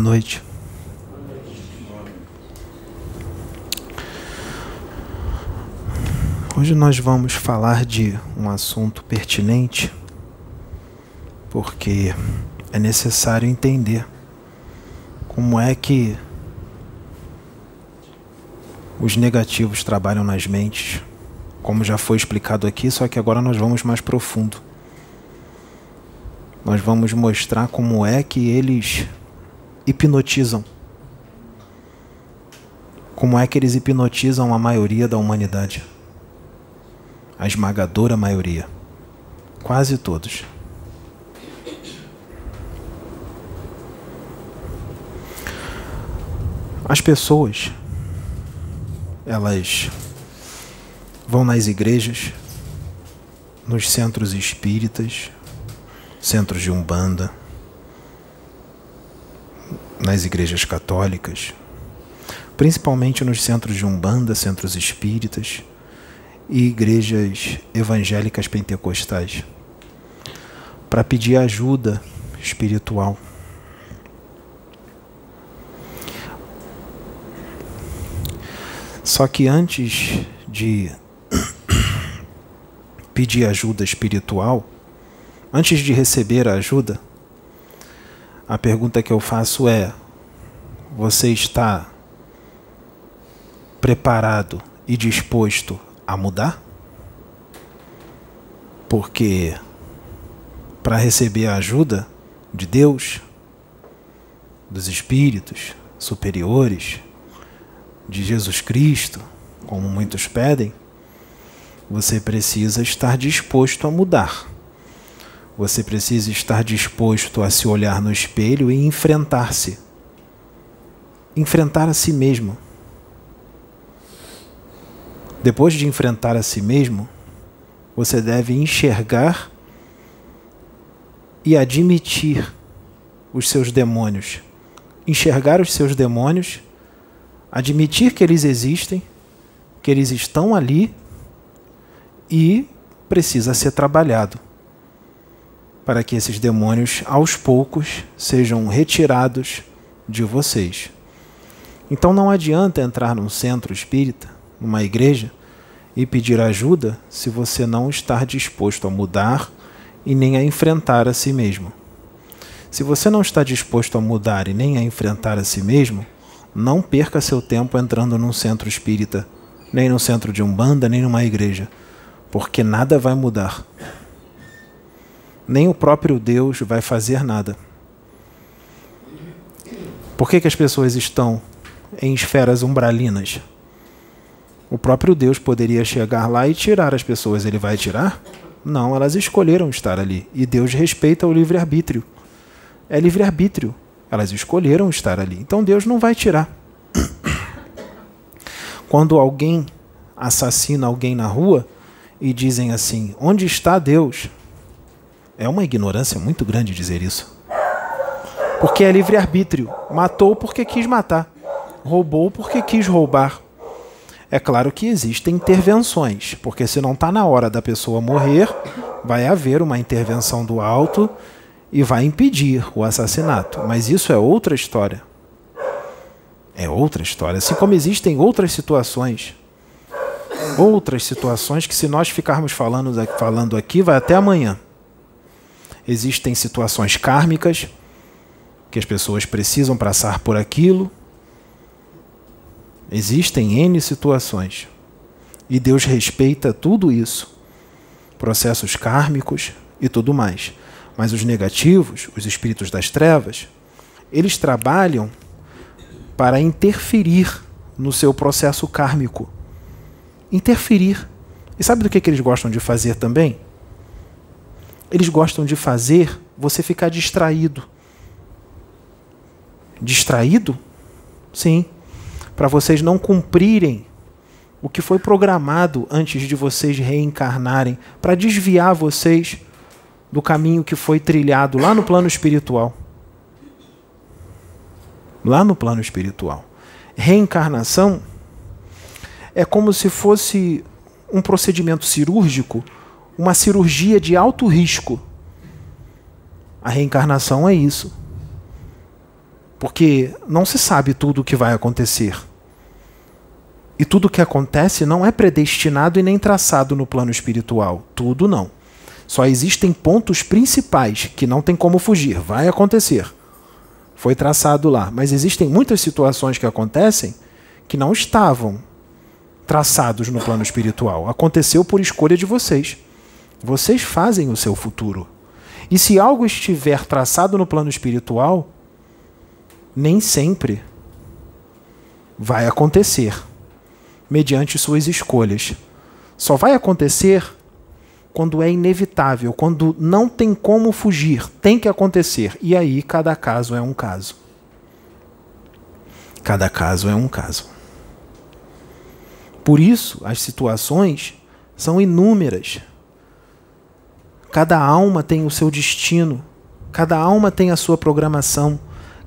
Noite. Hoje nós vamos falar de um assunto pertinente, porque é necessário entender como é que os negativos trabalham nas mentes, como já foi explicado aqui, só que agora nós vamos mais profundo. Nós vamos mostrar como é que eles hipnotizam. Como é que eles hipnotizam a maioria da humanidade? A esmagadora maioria. Quase todos. As pessoas, elas vão nas igrejas, nos centros espíritas, centros de umbanda, nas igrejas católicas, principalmente nos centros de umbanda, centros espíritas e igrejas evangélicas pentecostais, para pedir ajuda espiritual. Só que antes de pedir ajuda espiritual, antes de receber a ajuda, a pergunta que eu faço é: você está preparado e disposto a mudar? Porque para receber a ajuda de Deus, dos espíritos superiores, de Jesus Cristo, como muitos pedem, você precisa estar disposto a mudar. Você precisa estar disposto a se olhar no espelho e enfrentar-se. Enfrentar a si mesmo. Depois de enfrentar a si mesmo, você deve enxergar e admitir os seus demônios. Enxergar os seus demônios, admitir que eles existem, que eles estão ali e precisa ser trabalhado para que esses demônios aos poucos sejam retirados de vocês. Então não adianta entrar num centro espírita, numa igreja, e pedir ajuda se você não estar disposto a mudar e nem a enfrentar a si mesmo. Se você não está disposto a mudar e nem a enfrentar a si mesmo, não perca seu tempo entrando num centro espírita, nem no centro de umbanda, nem numa igreja, porque nada vai mudar nem o próprio Deus vai fazer nada. Por que, que as pessoas estão em esferas umbralinas? O próprio Deus poderia chegar lá e tirar as pessoas. Ele vai tirar? Não, elas escolheram estar ali. E Deus respeita o livre-arbítrio. É livre-arbítrio. Elas escolheram estar ali. Então Deus não vai tirar. Quando alguém assassina alguém na rua e dizem assim: Onde está Deus? É uma ignorância muito grande dizer isso. Porque é livre-arbítrio. Matou porque quis matar. Roubou porque quis roubar. É claro que existem intervenções, porque se não está na hora da pessoa morrer, vai haver uma intervenção do alto e vai impedir o assassinato. Mas isso é outra história. É outra história. Assim como existem outras situações. Outras situações que, se nós ficarmos falando, falando aqui, vai até amanhã. Existem situações kármicas que as pessoas precisam passar por aquilo. Existem N situações. E Deus respeita tudo isso. Processos kármicos e tudo mais. Mas os negativos, os espíritos das trevas, eles trabalham para interferir no seu processo kármico. Interferir. E sabe do que, que eles gostam de fazer também? Eles gostam de fazer você ficar distraído. Distraído? Sim. Para vocês não cumprirem o que foi programado antes de vocês reencarnarem, para desviar vocês do caminho que foi trilhado lá no plano espiritual. Lá no plano espiritual. Reencarnação é como se fosse um procedimento cirúrgico uma cirurgia de alto risco. A reencarnação é isso. Porque não se sabe tudo o que vai acontecer. E tudo o que acontece não é predestinado e nem traçado no plano espiritual. Tudo não. Só existem pontos principais que não tem como fugir. Vai acontecer. Foi traçado lá. Mas existem muitas situações que acontecem que não estavam traçados no plano espiritual. Aconteceu por escolha de vocês. Vocês fazem o seu futuro. E se algo estiver traçado no plano espiritual, nem sempre vai acontecer mediante suas escolhas. Só vai acontecer quando é inevitável, quando não tem como fugir, tem que acontecer. E aí cada caso é um caso. Cada caso é um caso. Por isso, as situações são inúmeras. Cada alma tem o seu destino, cada alma tem a sua programação,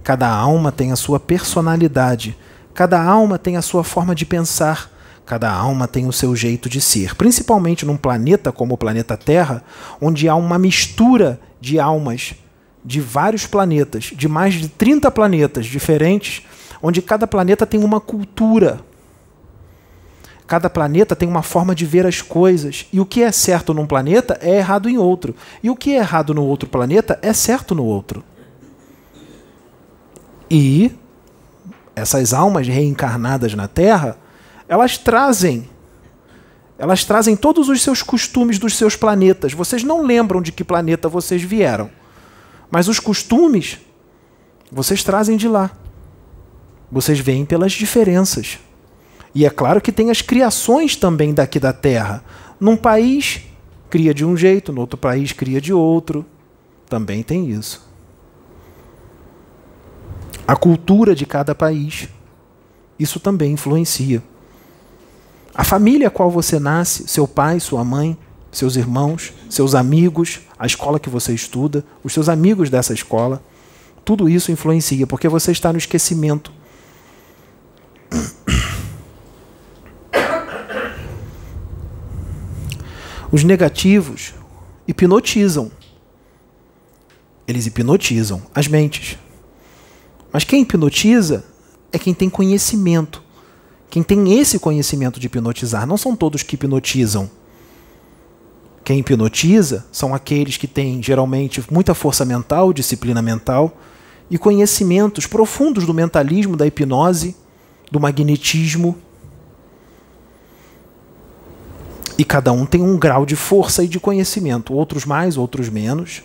cada alma tem a sua personalidade, cada alma tem a sua forma de pensar, cada alma tem o seu jeito de ser. Principalmente num planeta como o planeta Terra, onde há uma mistura de almas de vários planetas, de mais de 30 planetas diferentes, onde cada planeta tem uma cultura Cada planeta tem uma forma de ver as coisas. E o que é certo num planeta é errado em outro. E o que é errado no outro planeta é certo no outro. E essas almas reencarnadas na Terra, elas trazem elas trazem todos os seus costumes dos seus planetas. Vocês não lembram de que planeta vocês vieram. Mas os costumes vocês trazem de lá. Vocês veem pelas diferenças. E é claro que tem as criações também daqui da terra. Num país cria de um jeito, no outro país cria de outro. Também tem isso. A cultura de cada país. Isso também influencia. A família a qual você nasce, seu pai, sua mãe, seus irmãos, seus amigos, a escola que você estuda, os seus amigos dessa escola, tudo isso influencia, porque você está no esquecimento. Os negativos hipnotizam. Eles hipnotizam as mentes. Mas quem hipnotiza é quem tem conhecimento. Quem tem esse conhecimento de hipnotizar. Não são todos que hipnotizam. Quem hipnotiza são aqueles que têm geralmente muita força mental, disciplina mental e conhecimentos profundos do mentalismo, da hipnose, do magnetismo E cada um tem um grau de força e de conhecimento, outros mais, outros menos.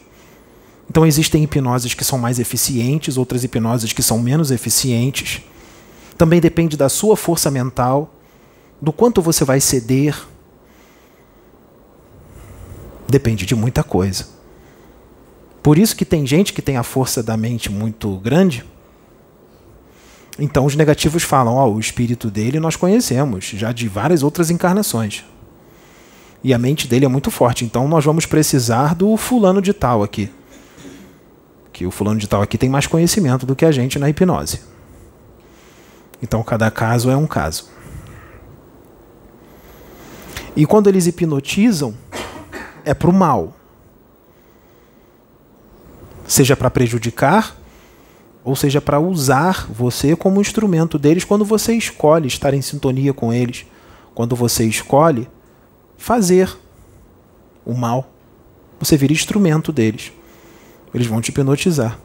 Então existem hipnoses que são mais eficientes, outras hipnoses que são menos eficientes. Também depende da sua força mental, do quanto você vai ceder. Depende de muita coisa. Por isso que tem gente que tem a força da mente muito grande. Então os negativos falam, ó, oh, o espírito dele nós conhecemos, já de várias outras encarnações. E a mente dele é muito forte. Então nós vamos precisar do fulano de tal aqui. Que o fulano de tal aqui tem mais conhecimento do que a gente na hipnose. Então cada caso é um caso. E quando eles hipnotizam, é para o mal. Seja para prejudicar, ou seja para usar você como instrumento deles quando você escolhe estar em sintonia com eles. Quando você escolhe fazer o mal. Você vira instrumento deles. Eles vão te hipnotizar.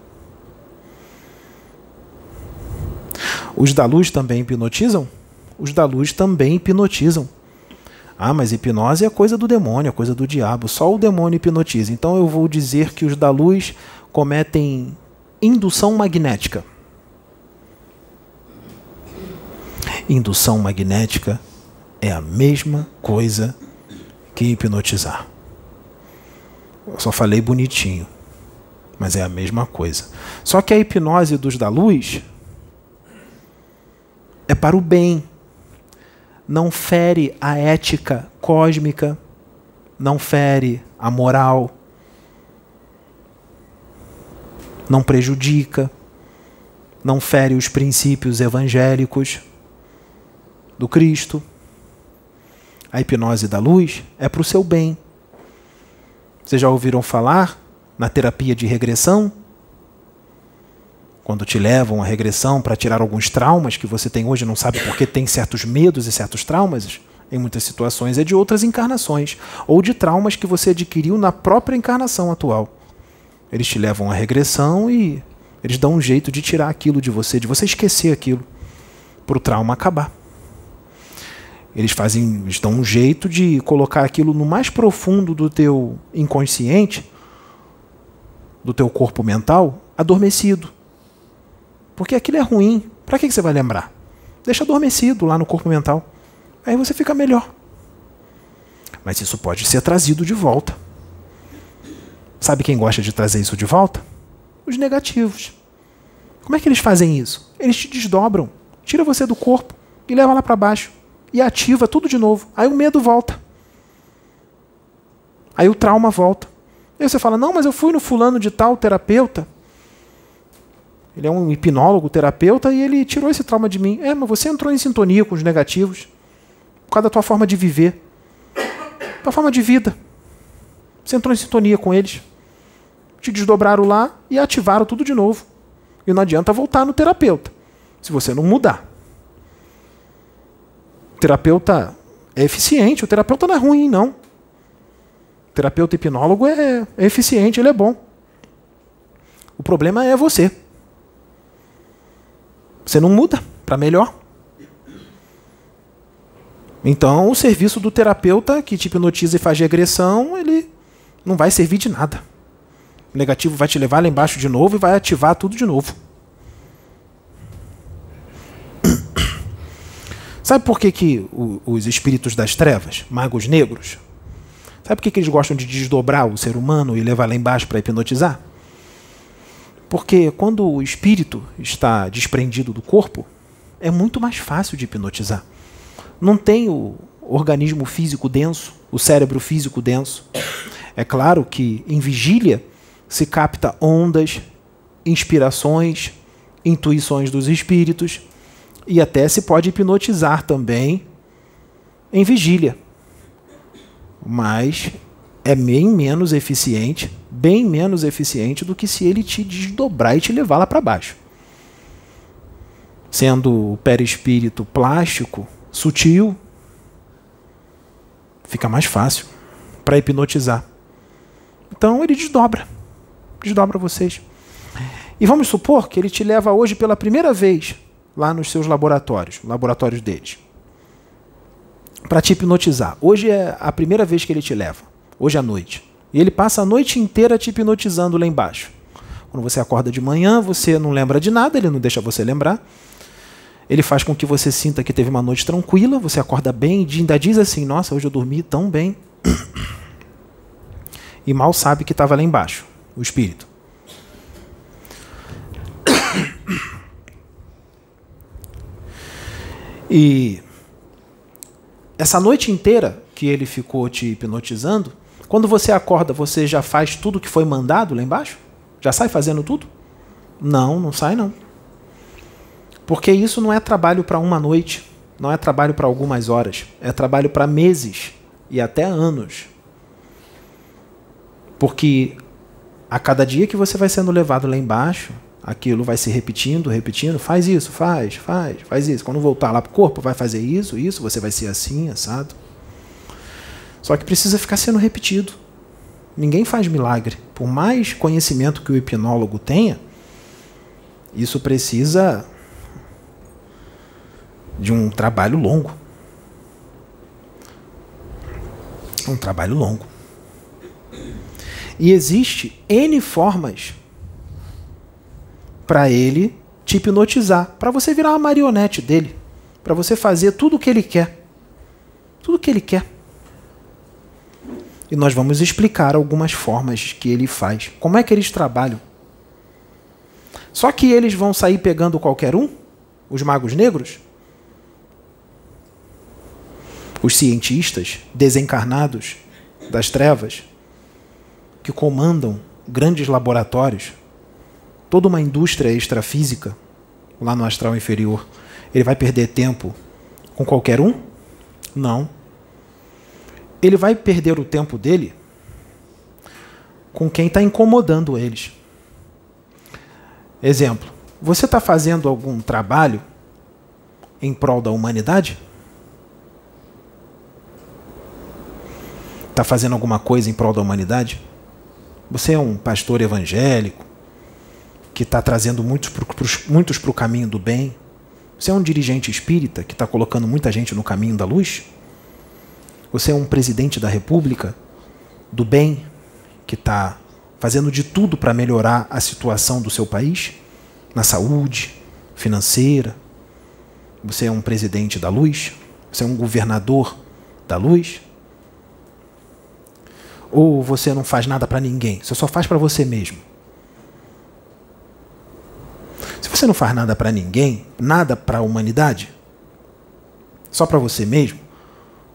Os da luz também hipnotizam? Os da luz também hipnotizam. Ah, mas hipnose é coisa do demônio, é coisa do diabo. Só o demônio hipnotiza. Então eu vou dizer que os da luz cometem indução magnética. Indução magnética é a mesma coisa que hipnotizar. Eu só falei bonitinho, mas é a mesma coisa. Só que a hipnose dos da luz é para o bem. Não fere a ética cósmica, não fere a moral, não prejudica, não fere os princípios evangélicos do Cristo a hipnose da luz é para o seu bem. Vocês já ouviram falar na terapia de regressão? quando te levam à regressão para tirar alguns traumas que você tem hoje, não sabe porque tem certos medos e certos traumas, em muitas situações é de outras encarnações ou de traumas que você adquiriu na própria encarnação atual. Eles te levam à regressão e eles dão um jeito de tirar aquilo de você, de você esquecer aquilo, para o trauma acabar. Eles fazem, eles dão um jeito de colocar aquilo no mais profundo do teu inconsciente, do teu corpo mental, adormecido. Porque aquilo é ruim. Para que você vai lembrar? Deixa adormecido lá no corpo mental. Aí você fica melhor. Mas isso pode ser trazido de volta. Sabe quem gosta de trazer isso de volta? Os negativos. Como é que eles fazem isso? Eles te desdobram, tira você do corpo e leva lá para baixo e ativa tudo de novo. Aí o medo volta. Aí o trauma volta. Aí você fala: "Não, mas eu fui no fulano de tal terapeuta ele é um hipnólogo, terapeuta, e ele tirou esse trauma de mim. É, mas você entrou em sintonia com os negativos por causa da tua forma de viver, tua forma de vida. Você entrou em sintonia com eles. Te desdobraram lá e ativaram tudo de novo. E não adianta voltar no terapeuta, se você não mudar. Terapeuta é eficiente, o terapeuta não é ruim, não. O terapeuta hipnólogo é, é eficiente, ele é bom. O problema é você. Você não muda para melhor. Então, o serviço do terapeuta que te hipnotiza e faz regressão, ele não vai servir de nada. O negativo vai te levar lá embaixo de novo e vai ativar tudo de novo. Sabe por que, que os espíritos das trevas, magos negros, sabe por que, que eles gostam de desdobrar o ser humano e levar lá embaixo para hipnotizar? Porque quando o espírito está desprendido do corpo, é muito mais fácil de hipnotizar. Não tem o organismo físico denso, o cérebro físico denso. É claro que em vigília se capta ondas, inspirações, intuições dos espíritos e até se pode hipnotizar também em vigília. Mas é bem menos eficiente, bem menos eficiente do que se ele te desdobrar e te levar lá para baixo. Sendo o perispírito plástico, sutil, fica mais fácil para hipnotizar. Então ele desdobra, desdobra vocês. E vamos supor que ele te leva hoje pela primeira vez lá nos seus laboratórios, laboratórios deles, para te hipnotizar. Hoje é a primeira vez que ele te leva hoje à noite. E ele passa a noite inteira te hipnotizando lá embaixo. Quando você acorda de manhã, você não lembra de nada, ele não deixa você lembrar. Ele faz com que você sinta que teve uma noite tranquila, você acorda bem e ainda diz assim: Nossa, hoje eu dormi tão bem. E mal sabe que estava lá embaixo, o espírito. E essa noite inteira que ele ficou te hipnotizando, quando você acorda, você já faz tudo que foi mandado lá embaixo? Já sai fazendo tudo? Não, não sai não. Porque isso não é trabalho para uma noite, não é trabalho para algumas horas, é trabalho para meses e até anos. Porque a cada dia que você vai sendo levado lá embaixo, aquilo vai se repetindo, repetindo, faz isso, faz, faz, faz isso. Quando voltar lá para o corpo, vai fazer isso, isso, você vai ser assim, assado. Só que precisa ficar sendo repetido. Ninguém faz milagre. Por mais conhecimento que o hipnólogo tenha, isso precisa de um trabalho longo. Um trabalho longo. E existe N formas para ele te hipnotizar, para você virar uma marionete dele, para você fazer tudo o que ele quer. Tudo o que ele quer. E nós vamos explicar algumas formas que ele faz. Como é que eles trabalham? Só que eles vão sair pegando qualquer um? Os magos negros? Os cientistas desencarnados das trevas que comandam grandes laboratórios, toda uma indústria extrafísica lá no astral inferior, ele vai perder tempo com qualquer um? Não ele vai perder o tempo dele com quem está incomodando eles. Exemplo: Você está fazendo algum trabalho em prol da humanidade? Está fazendo alguma coisa em prol da humanidade? Você é um pastor evangélico que está trazendo muitos para o caminho do bem? Você é um dirigente espírita que está colocando muita gente no caminho da luz? Você é um presidente da república do bem que está fazendo de tudo para melhorar a situação do seu país? Na saúde, financeira? Você é um presidente da luz? Você é um governador da luz? Ou você não faz nada para ninguém? Você só faz para você mesmo? Se você não faz nada para ninguém, nada para a humanidade, só para você mesmo,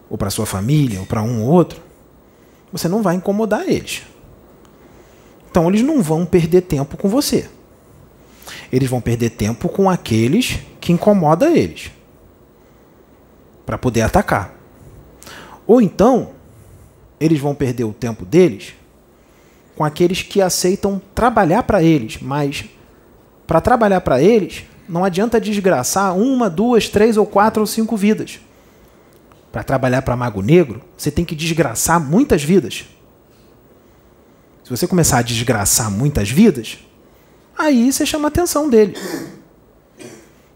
ou para sua família, ou para um ou outro, você não vai incomodar eles. Então eles não vão perder tempo com você. Eles vão perder tempo com aqueles que incomodam eles para poder atacar. Ou então, eles vão perder o tempo deles com aqueles que aceitam trabalhar para eles, mas para trabalhar para eles, não adianta desgraçar uma, duas, três ou quatro ou cinco vidas. Para trabalhar para Mago Negro, você tem que desgraçar muitas vidas. Se você começar a desgraçar muitas vidas, aí você chama a atenção dele.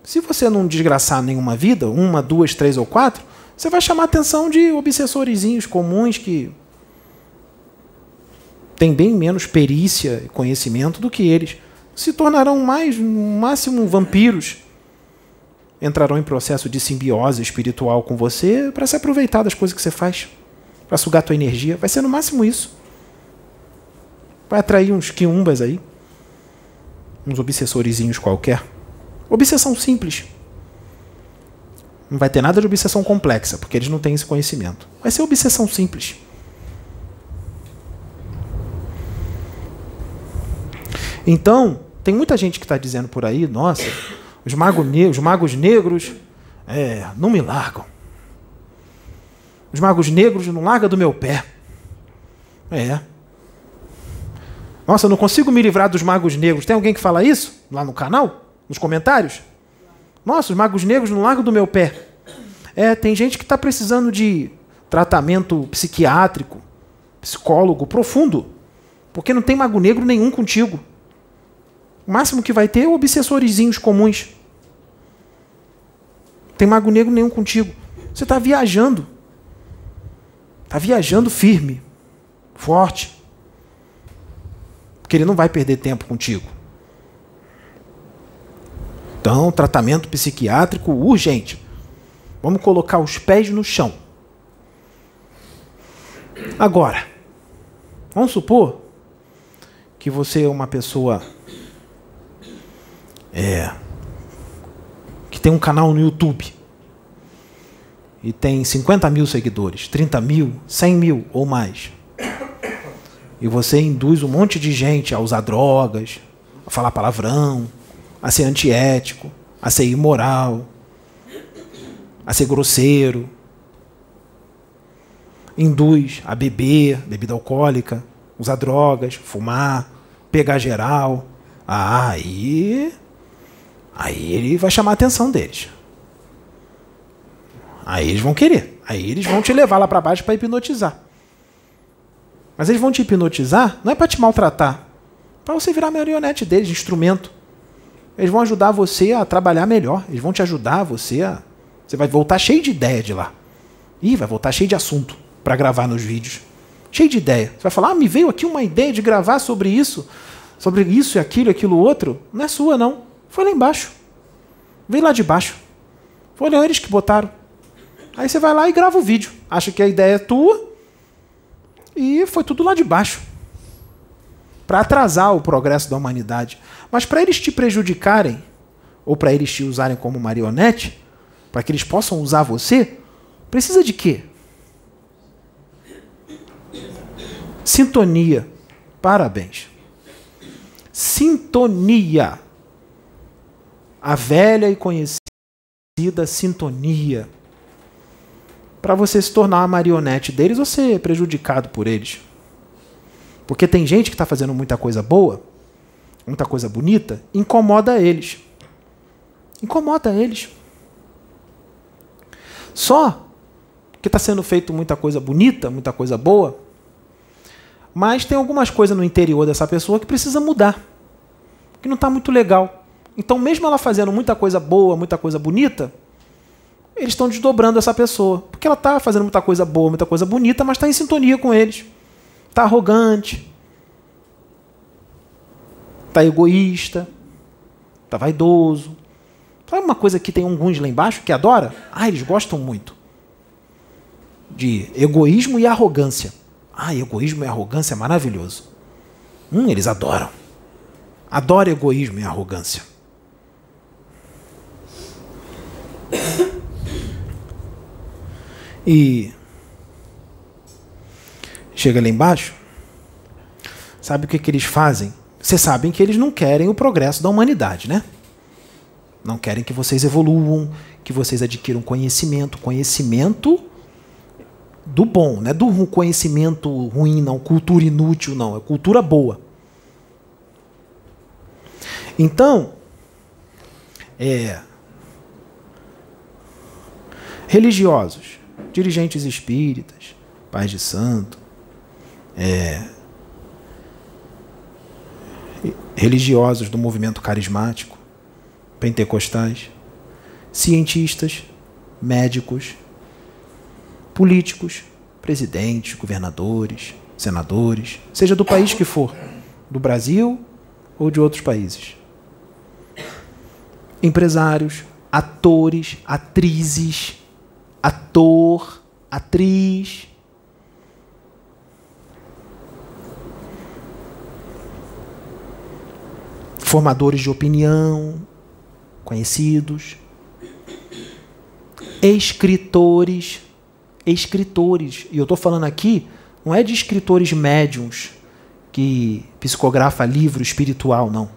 Se você não desgraçar nenhuma vida, uma, duas, três ou quatro, você vai chamar a atenção de obsessorizinhos comuns que têm bem menos perícia e conhecimento do que eles. Se tornarão mais, no máximo, vampiros. Entrarão em processo de simbiose espiritual com você para se aproveitar das coisas que você faz, para sugar tua energia. Vai ser no máximo isso. Vai atrair uns quiumbas aí. Uns obsessorizinhos qualquer. Obsessão simples. Não vai ter nada de obsessão complexa, porque eles não têm esse conhecimento. Vai ser obsessão simples. Então, tem muita gente que está dizendo por aí, nossa, os, mago ne os magos negros é, não me largam. Os magos negros não largam do meu pé. É. Nossa, eu não consigo me livrar dos magos negros. Tem alguém que fala isso lá no canal? Nos comentários? Nossa, os magos negros não largam do meu pé. É, tem gente que está precisando de tratamento psiquiátrico, psicólogo profundo. Porque não tem mago negro nenhum contigo. O máximo que vai ter é obsessorizinhos comuns. Não tem mago negro nenhum contigo. Você está viajando. Está viajando firme, forte porque ele não vai perder tempo contigo. Então, tratamento psiquiátrico urgente. Vamos colocar os pés no chão. Agora, vamos supor que você é uma pessoa é, que tem um canal no YouTube. E tem 50 mil seguidores, 30 mil, 100 mil ou mais. E você induz um monte de gente a usar drogas, a falar palavrão, a ser antiético, a ser imoral, a ser grosseiro, induz a beber bebida alcoólica, usar drogas, fumar, pegar geral, ah, aí aí ele vai chamar a atenção deles. Aí eles vão querer. Aí eles vão te levar lá para baixo para hipnotizar. Mas eles vão te hipnotizar, não é para te maltratar, para você virar marionete deles, instrumento. Eles vão ajudar você a trabalhar melhor, eles vão te ajudar você a. Você vai voltar cheio de ideia de lá. Ih, vai voltar cheio de assunto para gravar nos vídeos. Cheio de ideia. Você vai falar, ah, me veio aqui uma ideia de gravar sobre isso, sobre isso e aquilo, aquilo outro. Não é sua, não. Foi lá embaixo. Veio lá de baixo. Foram eles que botaram. Aí você vai lá e grava o vídeo. Acha que a ideia é tua, e foi tudo lá de baixo para atrasar o progresso da humanidade. Mas para eles te prejudicarem, ou para eles te usarem como marionete, para que eles possam usar você, precisa de quê? Sintonia. Parabéns. Sintonia. A velha e conhecida sintonia para você se tornar uma marionete deles ou ser prejudicado por eles. Porque tem gente que está fazendo muita coisa boa muita coisa bonita, incomoda eles. Incomoda eles. Só que está sendo feito muita coisa bonita, muita coisa boa, mas tem algumas coisas no interior dessa pessoa que precisa mudar, que não está muito legal. Então, mesmo ela fazendo muita coisa boa, muita coisa bonita, eles estão desdobrando essa pessoa. Porque ela está fazendo muita coisa boa, muita coisa bonita, mas está em sintonia com eles. Está arrogante. Está egoísta. Está vaidoso. Sabe uma coisa que tem alguns lá embaixo que adora? Ah, eles gostam muito. De egoísmo e arrogância. Ah, egoísmo e arrogância é maravilhoso. Hum, eles adoram. Adora egoísmo e arrogância. E chega lá embaixo, sabe o que, que eles fazem? Vocês sabem que eles não querem o progresso da humanidade, né? Não querem que vocês evoluam, que vocês adquiram conhecimento. Conhecimento do bom, não é do conhecimento ruim, não, cultura inútil, não, é cultura boa. Então, é, religiosos, dirigentes espíritas, pais de santo, é, religiosos do movimento carismático, pentecostais, cientistas, médicos, políticos, presidentes, governadores, senadores, seja do país que for, do Brasil ou de outros países. Empresários, atores, atrizes, ator, atriz. Formadores de opinião, conhecidos, escritores, escritores, e eu estou falando aqui, não é de escritores médiums que psicografa livro espiritual, não.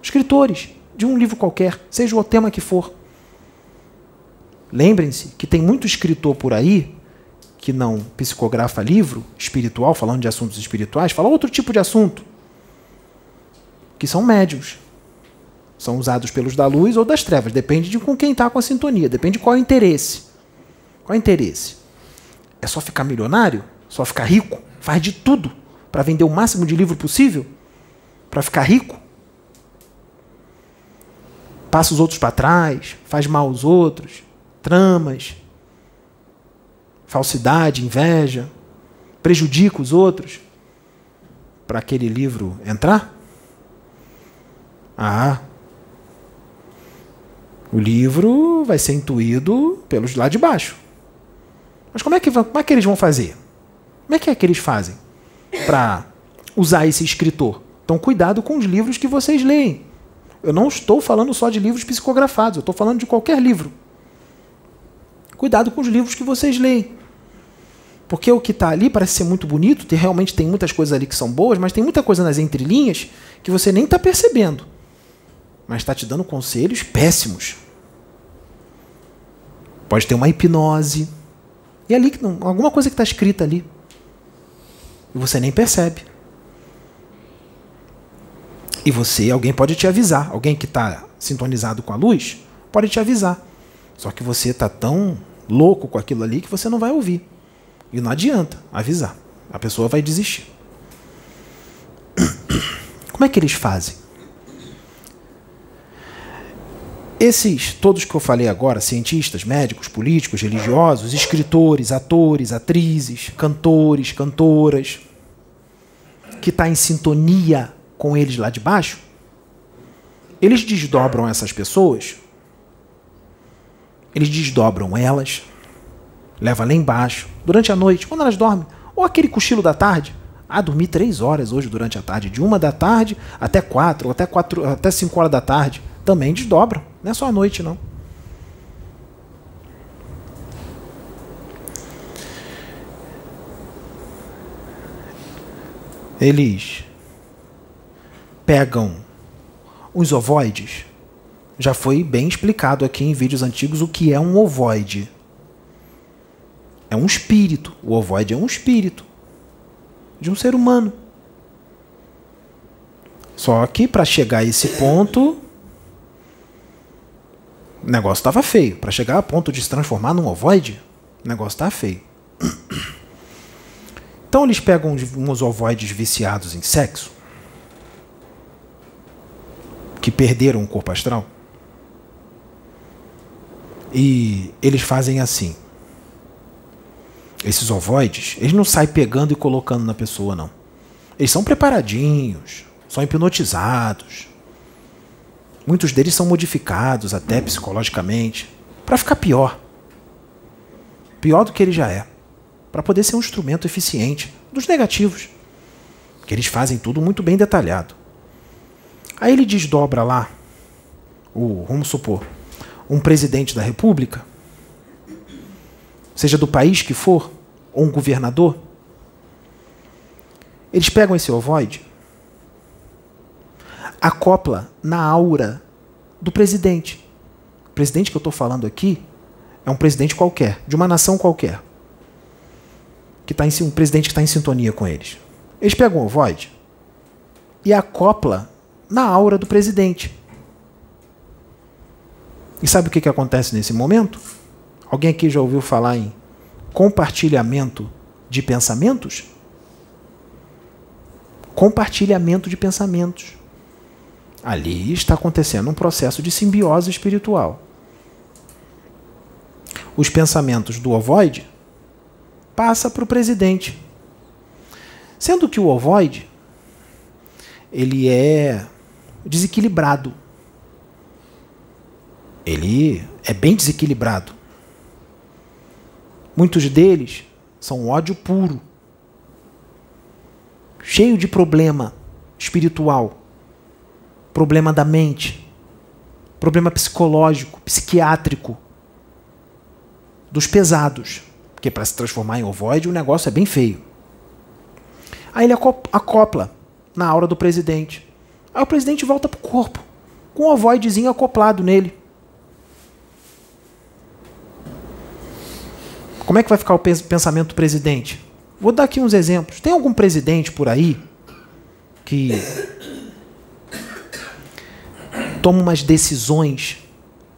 Escritores de um livro qualquer, seja o tema que for. Lembrem-se que tem muito escritor por aí que não psicografa livro espiritual, falando de assuntos espirituais, fala outro tipo de assunto, que são médios. São usados pelos da luz ou das trevas, depende de com quem está com a sintonia, depende de qual é o interesse. Qual é o interesse? É só ficar milionário? Só ficar rico? Faz de tudo para vender o máximo de livro possível? Para ficar rico? Passa os outros para trás, faz mal aos outros, tramas, falsidade, inveja, prejudica os outros para aquele livro entrar? Ah, o livro vai ser intuído pelos lá de baixo. Mas como é que, como é que eles vão fazer? Como é que é que eles fazem para usar esse escritor? Então, cuidado com os livros que vocês leem. Eu não estou falando só de livros psicografados, eu estou falando de qualquer livro. Cuidado com os livros que vocês leem. Porque o que está ali parece ser muito bonito, tem, realmente tem muitas coisas ali que são boas, mas tem muita coisa nas entrelinhas que você nem está percebendo. Mas está te dando conselhos péssimos. Pode ter uma hipnose. E ali, alguma coisa que está escrita ali. E você nem percebe. E você, alguém pode te avisar. Alguém que está sintonizado com a luz pode te avisar. Só que você está tão louco com aquilo ali que você não vai ouvir. E não adianta avisar. A pessoa vai desistir. Como é que eles fazem? Esses, todos que eu falei agora, cientistas, médicos, políticos, religiosos, escritores, atores, atrizes, cantores, cantoras, que está em sintonia com eles lá de baixo, eles desdobram essas pessoas eles desdobram elas, leva lá embaixo, durante a noite, quando elas dormem, ou aquele cochilo da tarde. Ah, dormi três horas hoje durante a tarde, de uma da tarde até quatro, ou até quatro, até cinco horas da tarde. Também desdobram, não é só a noite não. Eles pegam os ovoides já foi bem explicado aqui em vídeos antigos o que é um ovoide. É um espírito. O ovoide é um espírito de um ser humano. Só que para chegar a esse ponto, o negócio estava feio. Para chegar a ponto de se transformar num ovoide, o negócio estava feio. Então eles pegam uns ovoides viciados em sexo, que perderam o corpo astral, e eles fazem assim. Esses ovoides, eles não saem pegando e colocando na pessoa, não. Eles são preparadinhos, são hipnotizados. Muitos deles são modificados até psicologicamente para ficar pior. Pior do que ele já é. Para poder ser um instrumento eficiente dos negativos. Que eles fazem tudo muito bem detalhado. Aí ele desdobra lá, o, vamos supor, um presidente da república, seja do país que for, ou um governador, eles pegam esse ovoide, acopla na aura do presidente. O presidente que eu estou falando aqui é um presidente qualquer, de uma nação qualquer. Que tá em, um presidente que está em sintonia com eles. Eles pegam o ovoide e acopla na aura do presidente. E sabe o que, que acontece nesse momento? Alguém aqui já ouviu falar em compartilhamento de pensamentos? Compartilhamento de pensamentos. Ali está acontecendo um processo de simbiose espiritual. Os pensamentos do ovoide passa para o presidente. Sendo que o ovoide ele é desequilibrado ele é bem desequilibrado. Muitos deles são ódio puro, cheio de problema espiritual, problema da mente, problema psicológico, psiquiátrico, dos pesados. Porque para se transformar em ovoide o negócio é bem feio. Aí ele acopla na aura do presidente. Aí o presidente volta para o corpo, com um ovoidezinho acoplado nele. Como é que vai ficar o pensamento do presidente? Vou dar aqui uns exemplos. Tem algum presidente por aí que toma umas decisões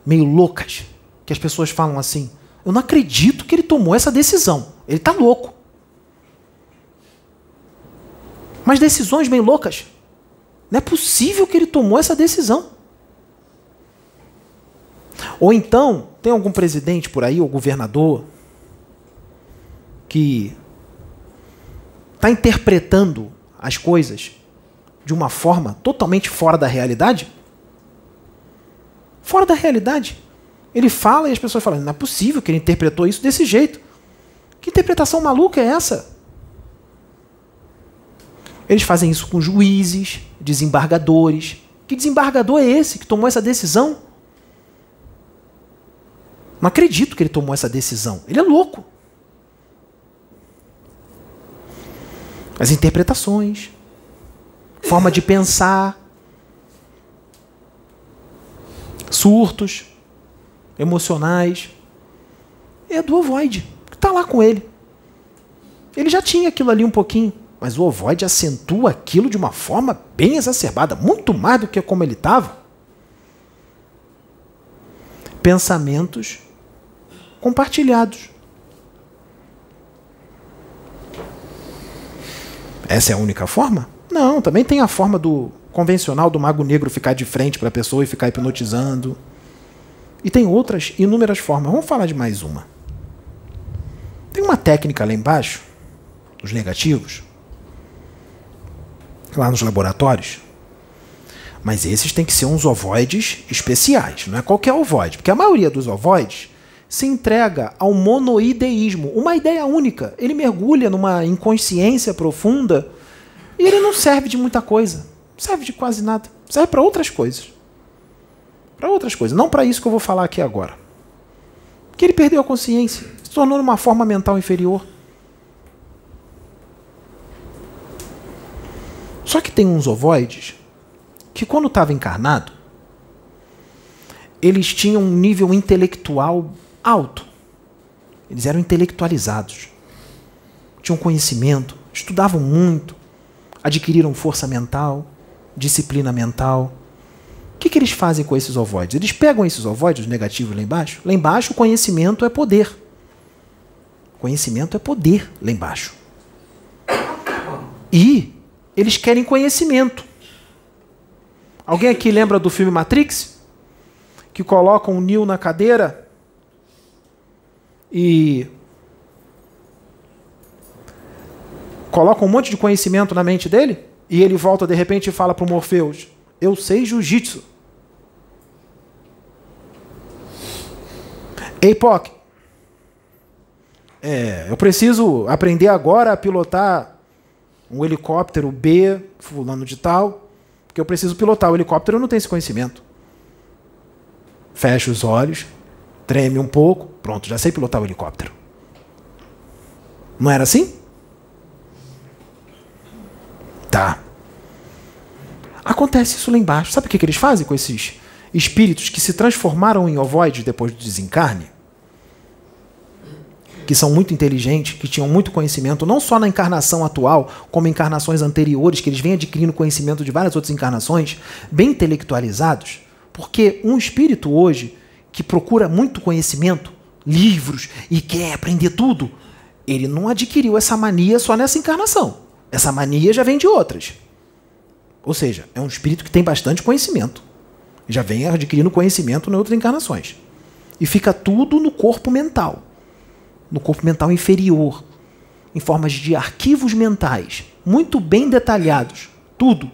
meio loucas, que as pessoas falam assim: "Eu não acredito que ele tomou essa decisão. Ele está louco". Mas decisões meio loucas. Não é possível que ele tomou essa decisão. Ou então, tem algum presidente por aí, ou governador, que está interpretando as coisas de uma forma totalmente fora da realidade? Fora da realidade. Ele fala e as pessoas falam: não é possível que ele interpretou isso desse jeito. Que interpretação maluca é essa? Eles fazem isso com juízes, desembargadores. Que desembargador é esse que tomou essa decisão? Não acredito que ele tomou essa decisão. Ele é louco. As interpretações, forma de pensar, surtos emocionais. É do ovoide, que está lá com ele. Ele já tinha aquilo ali um pouquinho, mas o ovoide acentua aquilo de uma forma bem exacerbada, muito mais do que como ele estava. Pensamentos compartilhados. Essa é a única forma? Não, também tem a forma do convencional do mago negro ficar de frente para a pessoa e ficar hipnotizando. E tem outras inúmeras formas. Vamos falar de mais uma. Tem uma técnica lá embaixo, dos negativos, lá nos laboratórios. Mas esses têm que ser uns ovoides especiais, não é qualquer ovoide, porque a maioria dos ovoides se entrega ao monoideísmo, uma ideia única. Ele mergulha numa inconsciência profunda e ele não serve de muita coisa. Serve de quase nada. Serve para outras coisas. Para outras coisas. Não para isso que eu vou falar aqui agora. Que ele perdeu a consciência, se tornou uma forma mental inferior. Só que tem uns ovoides que, quando estava encarnado, eles tinham um nível intelectual alto. Eles eram intelectualizados, tinham conhecimento, estudavam muito, adquiriram força mental, disciplina mental. O que, que eles fazem com esses ovoides? Eles pegam esses ovoides negativos lá embaixo. Lá embaixo, conhecimento é poder. Conhecimento é poder lá embaixo. E eles querem conhecimento. Alguém aqui lembra do filme Matrix? Que colocam o Neo na cadeira e colocam um monte de conhecimento na mente dele e ele volta de repente e fala para o Morpheus: Eu sei jiu-jitsu. Ei, Poc, é, eu preciso aprender agora a pilotar um helicóptero B, fulano de tal, porque eu preciso pilotar o helicóptero, eu não tenho esse conhecimento. Fecha os olhos, treme um pouco, pronto, já sei pilotar o helicóptero. Não era assim? Tá. Acontece isso lá embaixo. Sabe o que, que eles fazem com esses espíritos que se transformaram em ovoides depois do desencarne? Que são muito inteligentes, que tinham muito conhecimento, não só na encarnação atual, como encarnações anteriores, que eles vêm adquirindo conhecimento de várias outras encarnações, bem intelectualizados. Porque um espírito hoje que procura muito conhecimento, livros e quer aprender tudo, ele não adquiriu essa mania só nessa encarnação. Essa mania já vem de outras. Ou seja, é um espírito que tem bastante conhecimento. Já vem adquirindo conhecimento em outras encarnações. E fica tudo no corpo mental. No corpo mental inferior. Em formas de arquivos mentais. Muito bem detalhados. Tudo.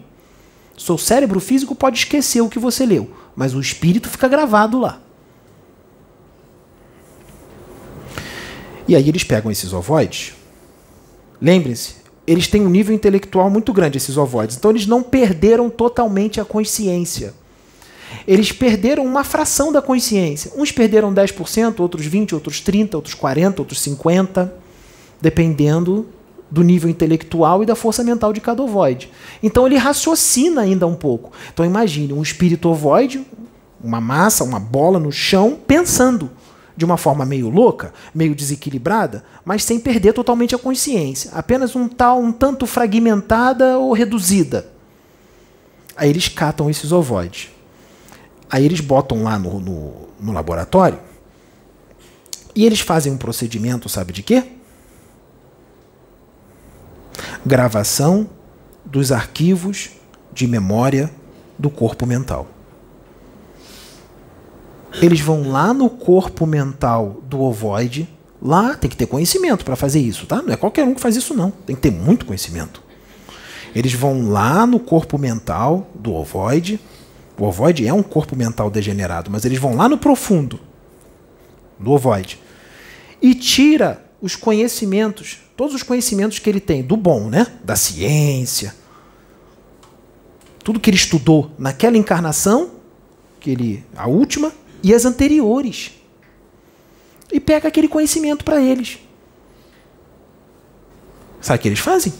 Seu cérebro físico pode esquecer o que você leu. Mas o espírito fica gravado lá. E aí eles pegam esses ovoides. Lembrem-se, eles têm um nível intelectual muito grande, esses ovoides. Então eles não perderam totalmente a consciência. Eles perderam uma fração da consciência. Uns perderam 10%, outros 20%, outros 30%, outros 40%, outros 50%, dependendo do nível intelectual e da força mental de cada ovoide. Então ele raciocina ainda um pouco. Então imagine um espírito ovoide, uma massa, uma bola no chão, pensando de uma forma meio louca, meio desequilibrada, mas sem perder totalmente a consciência, apenas um tal um tanto fragmentada ou reduzida. Aí eles catam esses ovoides. Aí eles botam lá no, no, no laboratório e eles fazem um procedimento, sabe de quê? Gravação dos arquivos de memória do corpo mental eles vão lá no corpo mental do ovoide. Lá tem que ter conhecimento para fazer isso, tá? Não é qualquer um que faz isso, não. Tem que ter muito conhecimento. Eles vão lá no corpo mental do ovoide. O ovoide é um corpo mental degenerado, mas eles vão lá no profundo do ovoide e tira os conhecimentos, todos os conhecimentos que ele tem do bom, né? Da ciência, tudo que ele estudou naquela encarnação, que ele a última, e as anteriores. E pega aquele conhecimento para eles. Sabe o que eles fazem?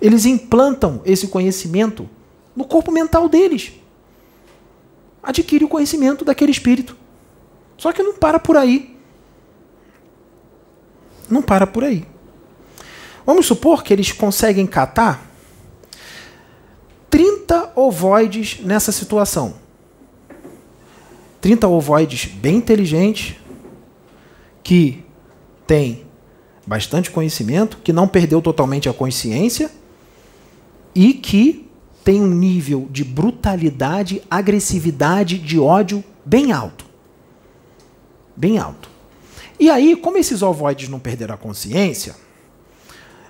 Eles implantam esse conhecimento no corpo mental deles. Adquire o conhecimento daquele espírito. Só que não para por aí. Não para por aí. Vamos supor que eles conseguem catar 30 ovoides nessa situação. 30 ovoides bem inteligentes, que tem bastante conhecimento, que não perdeu totalmente a consciência e que tem um nível de brutalidade, agressividade, de ódio bem alto. Bem alto. E aí, como esses ovoides não perderam a consciência,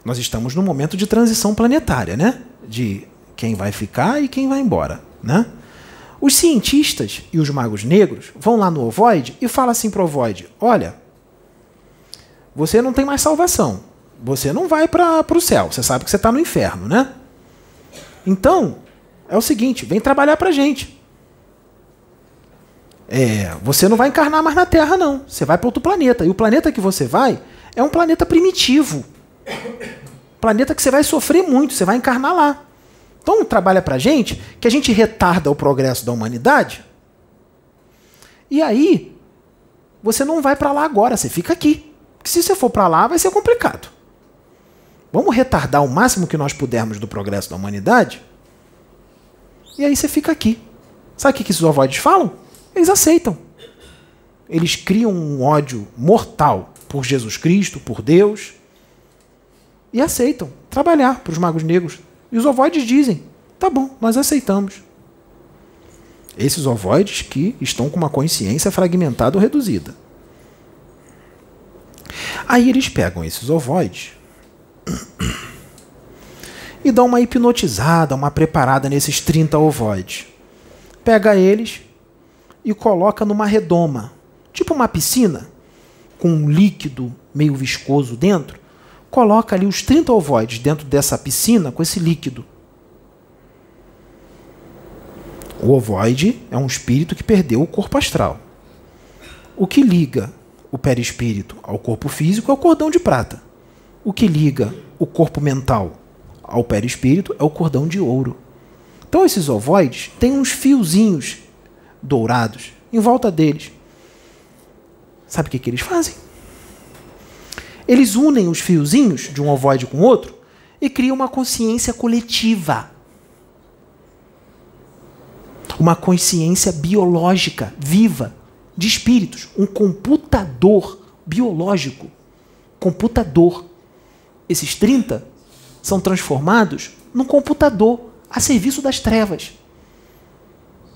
nós estamos num momento de transição planetária, né? De quem vai ficar e quem vai embora, né? Os cientistas e os magos negros vão lá no ovoide e falam assim para o ovoide: olha, você não tem mais salvação. Você não vai para o céu. Você sabe que você está no inferno, né? Então, é o seguinte: vem trabalhar para a gente. É, você não vai encarnar mais na Terra, não. Você vai para outro planeta. E o planeta que você vai é um planeta primitivo. Planeta que você vai sofrer muito. Você vai encarnar lá. Então trabalha para a gente que a gente retarda o progresso da humanidade. E aí, você não vai para lá agora, você fica aqui. Porque se você for para lá, vai ser complicado. Vamos retardar o máximo que nós pudermos do progresso da humanidade e aí você fica aqui. Sabe o que esses ovoides falam? Eles aceitam. Eles criam um ódio mortal por Jesus Cristo, por Deus, e aceitam trabalhar para os magos negros. E os ovoides dizem: tá bom, nós aceitamos. Esses ovoides que estão com uma consciência fragmentada ou reduzida. Aí eles pegam esses ovoides e dão uma hipnotizada, uma preparada nesses 30 ovoides. Pega eles e coloca numa redoma, tipo uma piscina, com um líquido meio viscoso dentro. Coloca ali os 30 ovoides dentro dessa piscina com esse líquido. O ovoide é um espírito que perdeu o corpo astral. O que liga o perispírito ao corpo físico é o cordão de prata. O que liga o corpo mental ao perispírito é o cordão de ouro. Então esses ovoides têm uns fiozinhos dourados em volta deles. Sabe o que, que eles fazem? Eles unem os fiozinhos de um ovoide com outro e criam uma consciência coletiva. Uma consciência biológica, viva, de espíritos, um computador biológico. Computador. Esses 30 são transformados num computador a serviço das trevas.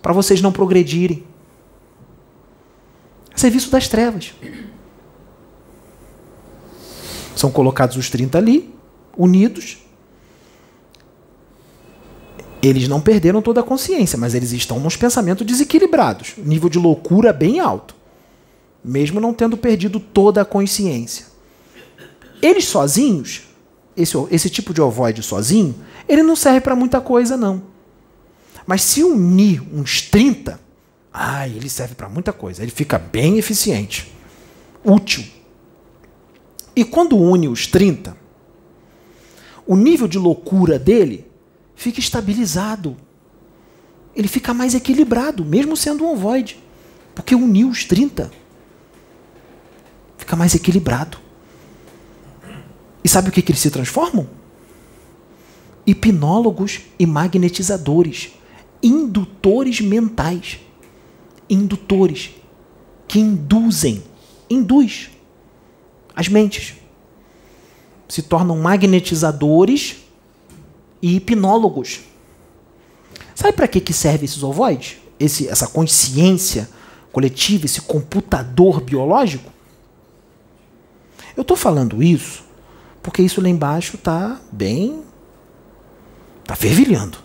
Para vocês não progredirem. A serviço das trevas. São colocados os 30 ali, unidos. Eles não perderam toda a consciência, mas eles estão nos pensamentos desequilibrados, nível de loucura bem alto, mesmo não tendo perdido toda a consciência. Eles sozinhos, esse, esse tipo de ovoide sozinho, ele não serve para muita coisa, não. Mas se unir uns 30, ai, ele serve para muita coisa. Ele fica bem eficiente, útil. E quando une os 30, o nível de loucura dele fica estabilizado. Ele fica mais equilibrado, mesmo sendo um ovoide. Porque uniu os 30. Fica mais equilibrado. E sabe o que, que eles se transformam? hipnólogos e magnetizadores, indutores mentais, indutores que induzem, induz as mentes. Se tornam magnetizadores e hipnólogos. Sabe para que, que serve esses ovoides? Esse, essa consciência coletiva, esse computador biológico? Eu estou falando isso porque isso lá embaixo está bem Está fervilhando.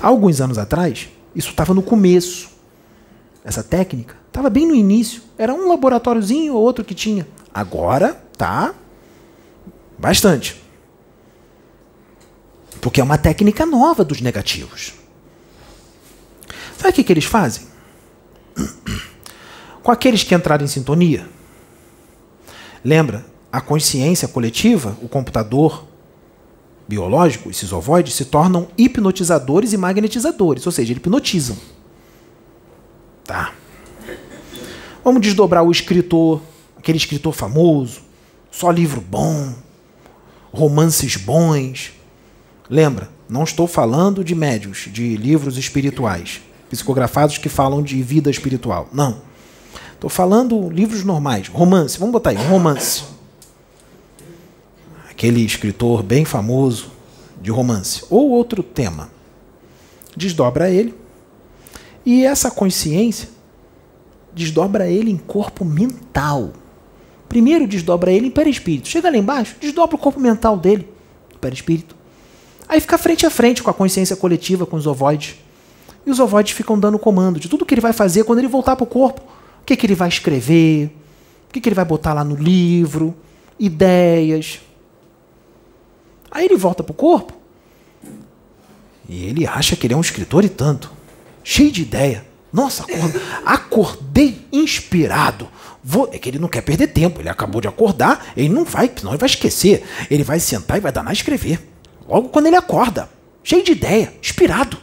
Há alguns anos atrás, isso estava no começo. Essa técnica estava bem no início. Era um laboratóriozinho ou outro que tinha. Agora tá bastante. Porque é uma técnica nova dos negativos. Sabe o que, que eles fazem? Com aqueles que entraram em sintonia. Lembra? a consciência coletiva, o computador biológico, esses ovoides, se tornam hipnotizadores e magnetizadores, ou seja, hipnotizam. Tá. Vamos desdobrar o escritor, aquele escritor famoso, só livro bom, romances bons. Lembra, não estou falando de médios, de livros espirituais, psicografados que falam de vida espiritual. Não. Estou falando livros normais, romance. Vamos botar aí, um romance aquele escritor bem famoso de romance, ou outro tema. Desdobra ele, e essa consciência desdobra ele em corpo mental. Primeiro desdobra ele em perispírito. Chega lá embaixo, desdobra o corpo mental dele, perispírito. Aí fica frente a frente com a consciência coletiva, com os ovoides. E os ovoides ficam dando comando de tudo que ele vai fazer quando ele voltar para o corpo. O que, que ele vai escrever, o que, que ele vai botar lá no livro, ideias, Aí ele volta pro corpo e ele acha que ele é um escritor e tanto, cheio de ideia. Nossa, acordei inspirado. Vou... É que ele não quer perder tempo. Ele acabou de acordar, ele não vai, senão ele vai esquecer. Ele vai sentar e vai danar a escrever. Logo quando ele acorda, cheio de ideia, inspirado.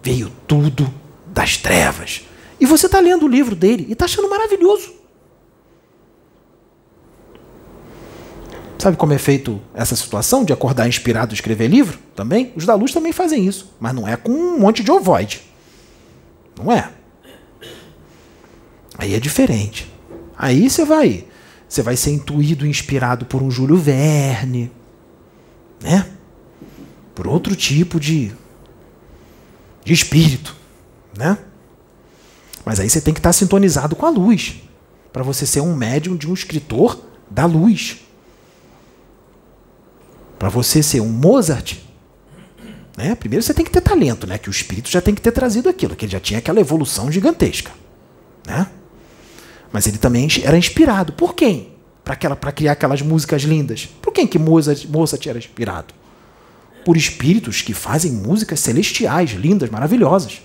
Veio tudo das trevas. E você está lendo o livro dele e está achando maravilhoso. Sabe como é feito essa situação de acordar inspirado e escrever livro? Também? Os da luz também fazem isso, mas não é com um monte de ovoide. Não é. Aí é diferente. Aí você vai, você vai ser intuído, inspirado por um Júlio Verne, né? Por outro tipo de de espírito, né? Mas aí você tem que estar sintonizado com a luz para você ser um médium de um escritor da luz. Para você ser um Mozart, né? Primeiro você tem que ter talento, né? Que o espírito já tem que ter trazido aquilo, que ele já tinha aquela evolução gigantesca, né? Mas ele também era inspirado. Por quem? Para criar aquelas músicas lindas. Por quem que Mozart, Mozart era inspirado? Por espíritos que fazem músicas celestiais, lindas, maravilhosas.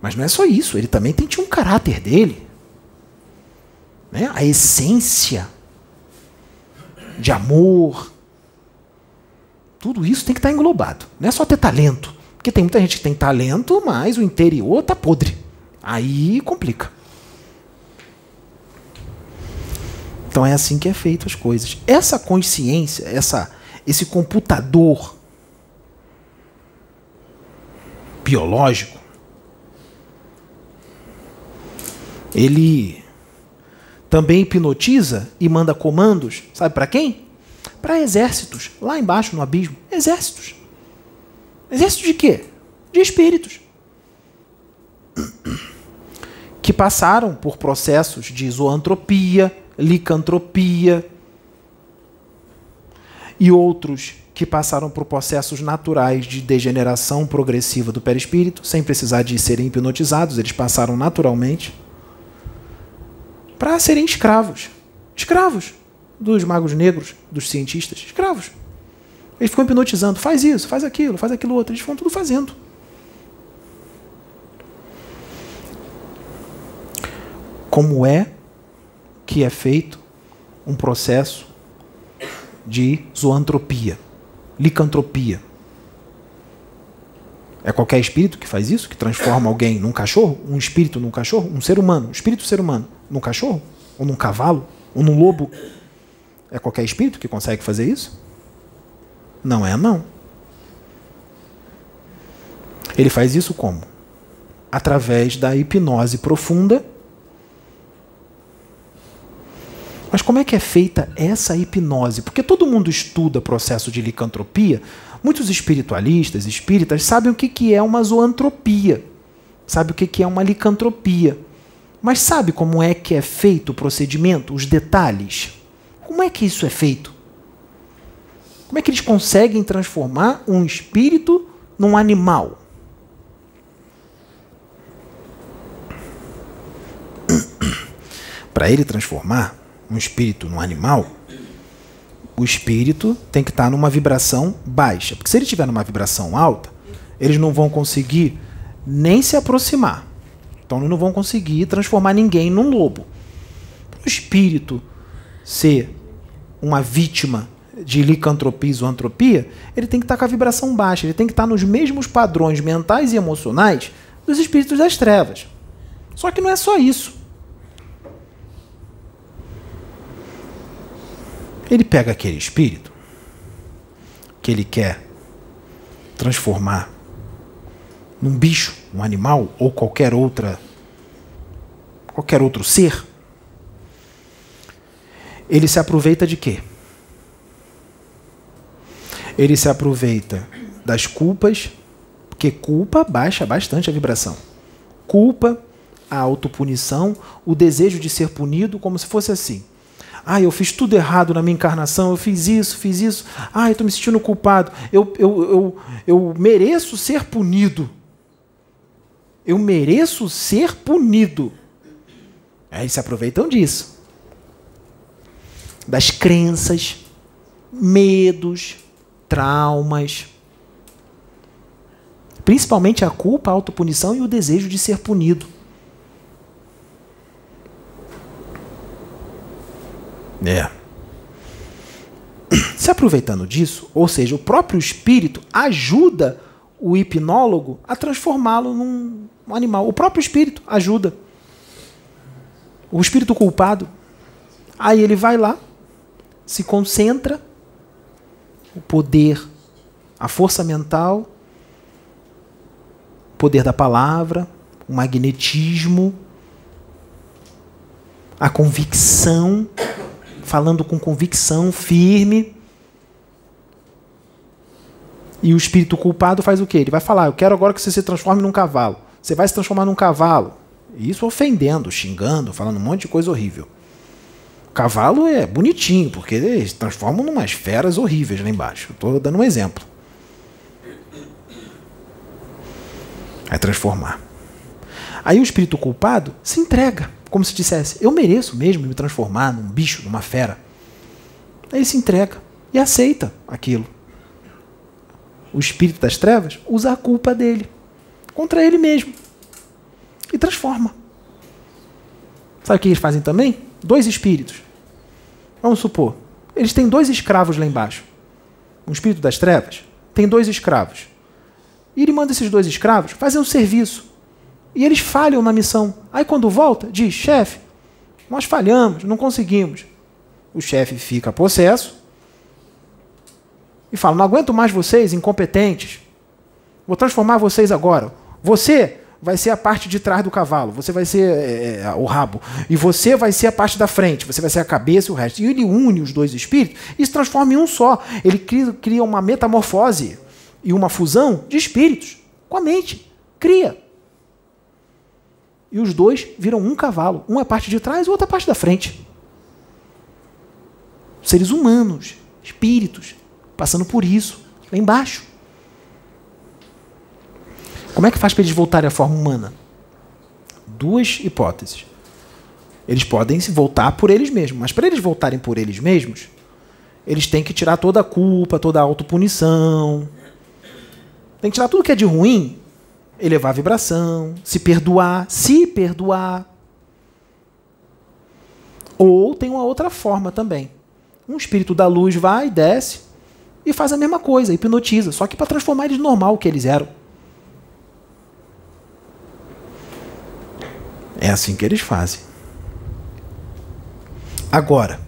Mas não é só isso, ele também tem, tinha um caráter dele. Né? A essência de amor. Tudo isso tem que estar englobado. Não é só ter talento. Porque tem muita gente que tem talento, mas o interior está podre. Aí complica. Então é assim que é feito as coisas. Essa consciência, essa, esse computador biológico, ele também hipnotiza e manda comandos, sabe para quem? Para exércitos, lá embaixo no abismo. Exércitos. Exércitos de quê? De espíritos. Que passaram por processos de zoantropia, licantropia e outros que passaram por processos naturais de degeneração progressiva do perispírito, sem precisar de serem hipnotizados, eles passaram naturalmente para serem escravos. Escravos dos magos negros, dos cientistas, escravos. Eles ficam hipnotizando, faz isso, faz aquilo, faz aquilo outro, eles vão tudo fazendo. Como é que é feito um processo de zoantropia, licantropia. É qualquer espírito que faz isso, que transforma alguém num cachorro, um espírito num cachorro, um ser humano, um espírito ser humano, num cachorro, ou num cavalo, ou num lobo. É qualquer espírito que consegue fazer isso? Não é não. Ele faz isso como? Através da hipnose profunda Mas como é que é feita essa hipnose? Porque todo mundo estuda processo de licantropia. Muitos espiritualistas, espíritas, sabem o que é uma zoantropia, sabe o que é uma licantropia. Mas sabe como é que é feito o procedimento, os detalhes? Como é que isso é feito? Como é que eles conseguem transformar um espírito num animal? Para ele transformar, um espírito num animal, o espírito tem que estar numa vibração baixa. Porque se ele estiver numa vibração alta, eles não vão conseguir nem se aproximar. Então não vão conseguir transformar ninguém num lobo. O espírito ser uma vítima de licantropia e zoantropia, ele tem que estar com a vibração baixa, ele tem que estar nos mesmos padrões mentais e emocionais dos espíritos das trevas. Só que não é só isso. Ele pega aquele espírito que ele quer transformar num bicho, um animal ou qualquer outra qualquer outro ser. Ele se aproveita de quê? Ele se aproveita das culpas, porque culpa baixa bastante a vibração. Culpa, a autopunição, o desejo de ser punido, como se fosse assim. Ah, eu fiz tudo errado na minha encarnação, eu fiz isso, fiz isso. Ah, eu estou me sentindo culpado. Eu, eu, eu, eu mereço ser punido. Eu mereço ser punido. Aí se aproveitam disso. Das crenças, medos, traumas. Principalmente a culpa, a autopunição e o desejo de ser punido. É. Se aproveitando disso, ou seja, o próprio espírito ajuda o hipnólogo a transformá-lo num animal. O próprio espírito ajuda. O espírito culpado. Aí ele vai lá, se concentra o poder, a força mental, o poder da palavra, o magnetismo, a convicção, falando com convicção firme. E o espírito culpado faz o quê? Ele vai falar: Eu quero agora que você se transforme num cavalo. Você vai se transformar num cavalo. Isso ofendendo, xingando, falando um monte de coisa horrível. Cavalo é bonitinho, porque eles transformam em umas feras horríveis lá embaixo. Estou dando um exemplo. É transformar. Aí o espírito culpado se entrega, como se dissesse: Eu mereço mesmo me transformar num bicho, numa fera. Aí se entrega e aceita aquilo. O espírito das trevas usa a culpa dele contra ele mesmo e transforma. Sabe o que eles fazem também? Dois espíritos. Vamos supor, eles têm dois escravos lá embaixo. Um espírito das trevas tem dois escravos. E ele manda esses dois escravos fazer um serviço. E eles falham na missão. Aí quando volta, diz: chefe, nós falhamos, não conseguimos. O chefe fica possesso e fala: não aguento mais vocês, incompetentes. Vou transformar vocês agora. Você vai ser a parte de trás do cavalo, você vai ser é, é, o rabo, e você vai ser a parte da frente, você vai ser a cabeça e o resto. E ele une os dois espíritos e se transforma em um só. Ele cria, cria uma metamorfose e uma fusão de espíritos com a mente. Cria. E os dois viram um cavalo. Um é a parte de trás o outro é a parte da frente. Seres humanos, espíritos, passando por isso, lá embaixo. Como é que faz para eles voltarem à forma humana? Duas hipóteses. Eles podem se voltar por eles mesmos, mas para eles voltarem por eles mesmos, eles têm que tirar toda a culpa, toda a autopunição. Tem que tirar tudo que é de ruim, elevar a vibração, se perdoar, se perdoar. Ou tem uma outra forma também. Um espírito da luz vai, desce e faz a mesma coisa, hipnotiza, só que para transformar eles no normal que eles eram. É assim que eles fazem. Agora,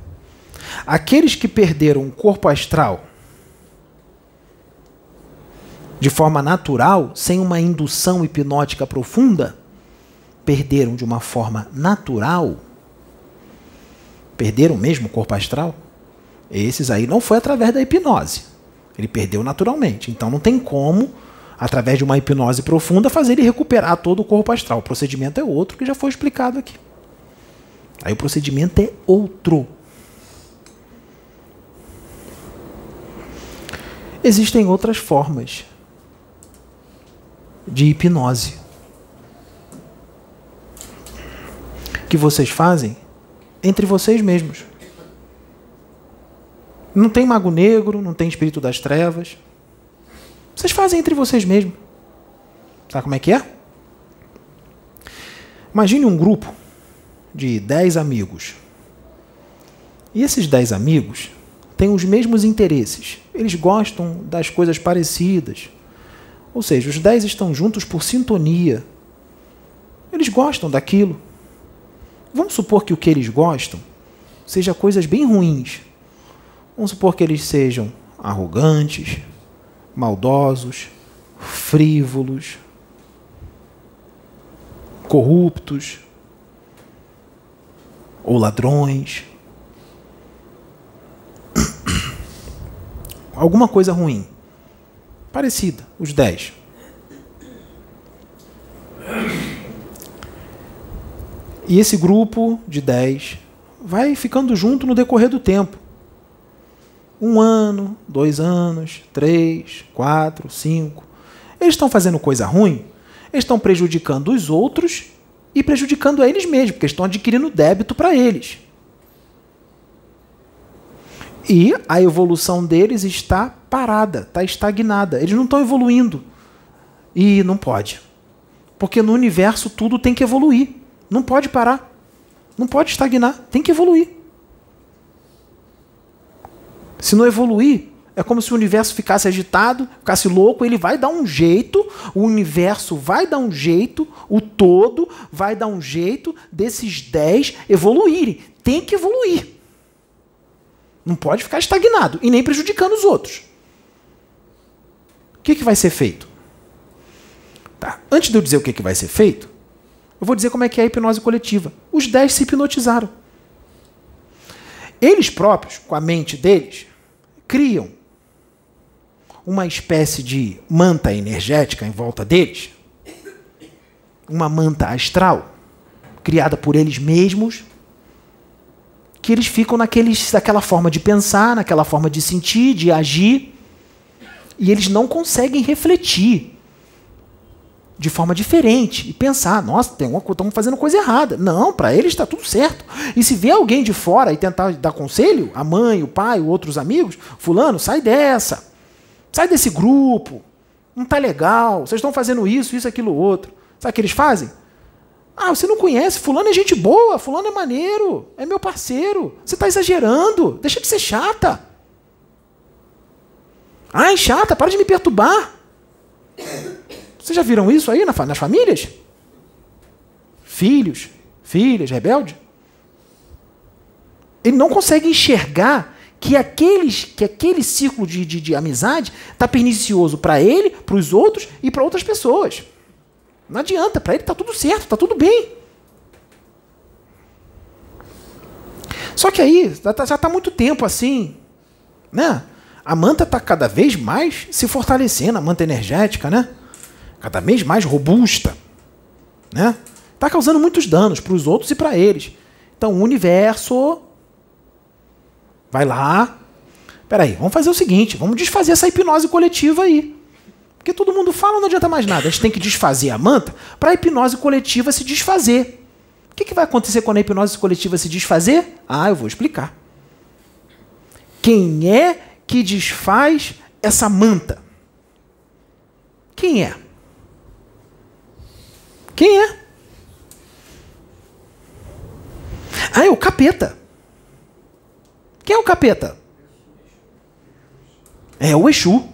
aqueles que perderam o corpo astral de forma natural, sem uma indução hipnótica profunda, perderam de uma forma natural, perderam mesmo o corpo astral, esses aí não foi através da hipnose. Ele perdeu naturalmente. Então não tem como através de uma hipnose profunda, fazer ele recuperar todo o corpo astral. O procedimento é outro que já foi explicado aqui. Aí o procedimento é outro. Existem outras formas de hipnose que vocês fazem entre vocês mesmos. Não tem mago negro, não tem espírito das trevas. Vocês fazem entre vocês mesmos. Sabe como é que é? Imagine um grupo de 10 amigos. E esses 10 amigos têm os mesmos interesses. Eles gostam das coisas parecidas. Ou seja, os 10 estão juntos por sintonia. Eles gostam daquilo. Vamos supor que o que eles gostam seja coisas bem ruins. Vamos supor que eles sejam arrogantes, maldosos, frívolos, corruptos ou ladrões. Alguma coisa ruim. Parecida, os dez. E esse grupo de dez vai ficando junto no decorrer do tempo. Um ano, dois anos, três, quatro, cinco. Eles estão fazendo coisa ruim, eles estão prejudicando os outros e prejudicando a eles mesmos, porque estão adquirindo débito para eles. E a evolução deles está parada, está estagnada. Eles não estão evoluindo. E não pode. Porque no universo tudo tem que evoluir. Não pode parar. Não pode estagnar. Tem que evoluir. Se não evoluir, é como se o universo ficasse agitado, ficasse louco, ele vai dar um jeito, o universo vai dar um jeito, o todo vai dar um jeito desses 10 evoluírem. Tem que evoluir. Não pode ficar estagnado e nem prejudicando os outros. O que, que vai ser feito? Tá. Antes de eu dizer o que, que vai ser feito, eu vou dizer como é que é a hipnose coletiva. Os dez se hipnotizaram. Eles próprios, com a mente deles, criam uma espécie de manta energética em volta deles, uma manta astral, criada por eles mesmos, que eles ficam naqueles, naquela forma de pensar, naquela forma de sentir, de agir, e eles não conseguem refletir de forma diferente e pensar, nossa, tem uma, estamos fazendo coisa errada. Não, para eles está tudo certo. E se vê alguém de fora e tentar dar conselho, a mãe, o pai, outros amigos, fulano, sai dessa. Sai desse grupo. Não tá legal. Vocês estão fazendo isso, isso, aquilo, outro. Sabe o que eles fazem? Ah, você não conhece, fulano é gente boa, fulano é maneiro, é meu parceiro. Você está exagerando, deixa de ser chata. Ai, chata, para de me perturbar. Vocês já viram isso aí nas famílias? Filhos, filhas, rebeldes? Ele não consegue enxergar que, aqueles, que aquele círculo de, de, de amizade está pernicioso para ele, para os outros e para outras pessoas. Não adianta, para ele está tudo certo, está tudo bem. Só que aí, já está muito tempo assim, né? A manta está cada vez mais se fortalecendo, a manta energética, né? Cada vez mais robusta, né? Está causando muitos danos para os outros e para eles. Então o universo vai lá. Peraí, vamos fazer o seguinte: vamos desfazer essa hipnose coletiva aí. Porque todo mundo fala, não adianta mais nada. A gente tem que desfazer a manta para a hipnose coletiva se desfazer. O que, que vai acontecer quando a hipnose coletiva se desfazer? Ah, eu vou explicar. Quem é que desfaz essa manta? Quem é? Quem é? Ah, é o capeta. Quem é o capeta? É o Exu.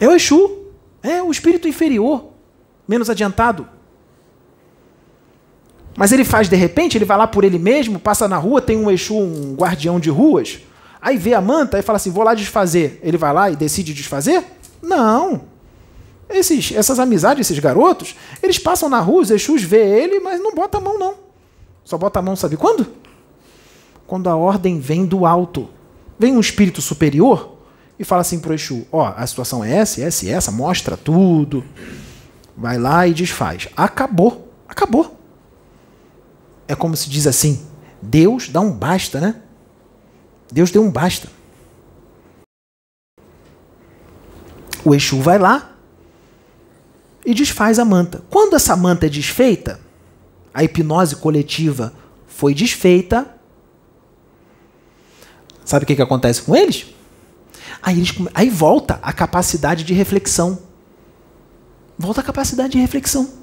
É o Exu. É o espírito inferior, menos adiantado. Mas ele faz de repente, ele vai lá por ele mesmo, passa na rua, tem um Exu, um guardião de ruas, aí vê a manta e fala assim: vou lá desfazer. Ele vai lá e decide desfazer? Não. Esses, essas amizades, esses garotos, eles passam na rua, os Exus vê ele, mas não bota a mão, não. Só bota a mão, sabe quando? Quando a ordem vem do alto. Vem um espírito superior e fala assim pro Exu: Ó, a situação é essa, essa e essa, mostra tudo. Vai lá e desfaz. Acabou. Acabou. É como se diz assim: Deus dá um basta, né? Deus deu um basta. O Exu vai lá, e desfaz a manta. Quando essa manta é desfeita, a hipnose coletiva foi desfeita. Sabe o que, que acontece com eles? Aí, eles? aí volta a capacidade de reflexão. Volta a capacidade de reflexão.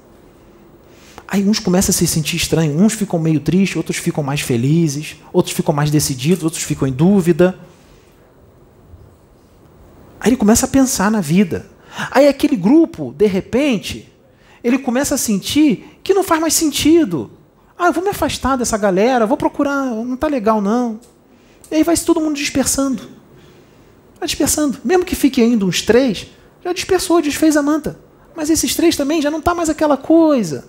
Aí uns começam a se sentir estranhos, uns ficam meio tristes, outros ficam mais felizes, outros ficam mais decididos, outros ficam em dúvida. Aí ele começa a pensar na vida. Aí aquele grupo, de repente, ele começa a sentir que não faz mais sentido. Ah, eu vou me afastar dessa galera, vou procurar, não está legal não. E aí vai se todo mundo dispersando. Vai dispersando. Mesmo que fique ainda uns três, já dispersou, desfez a manta. Mas esses três também já não está mais aquela coisa.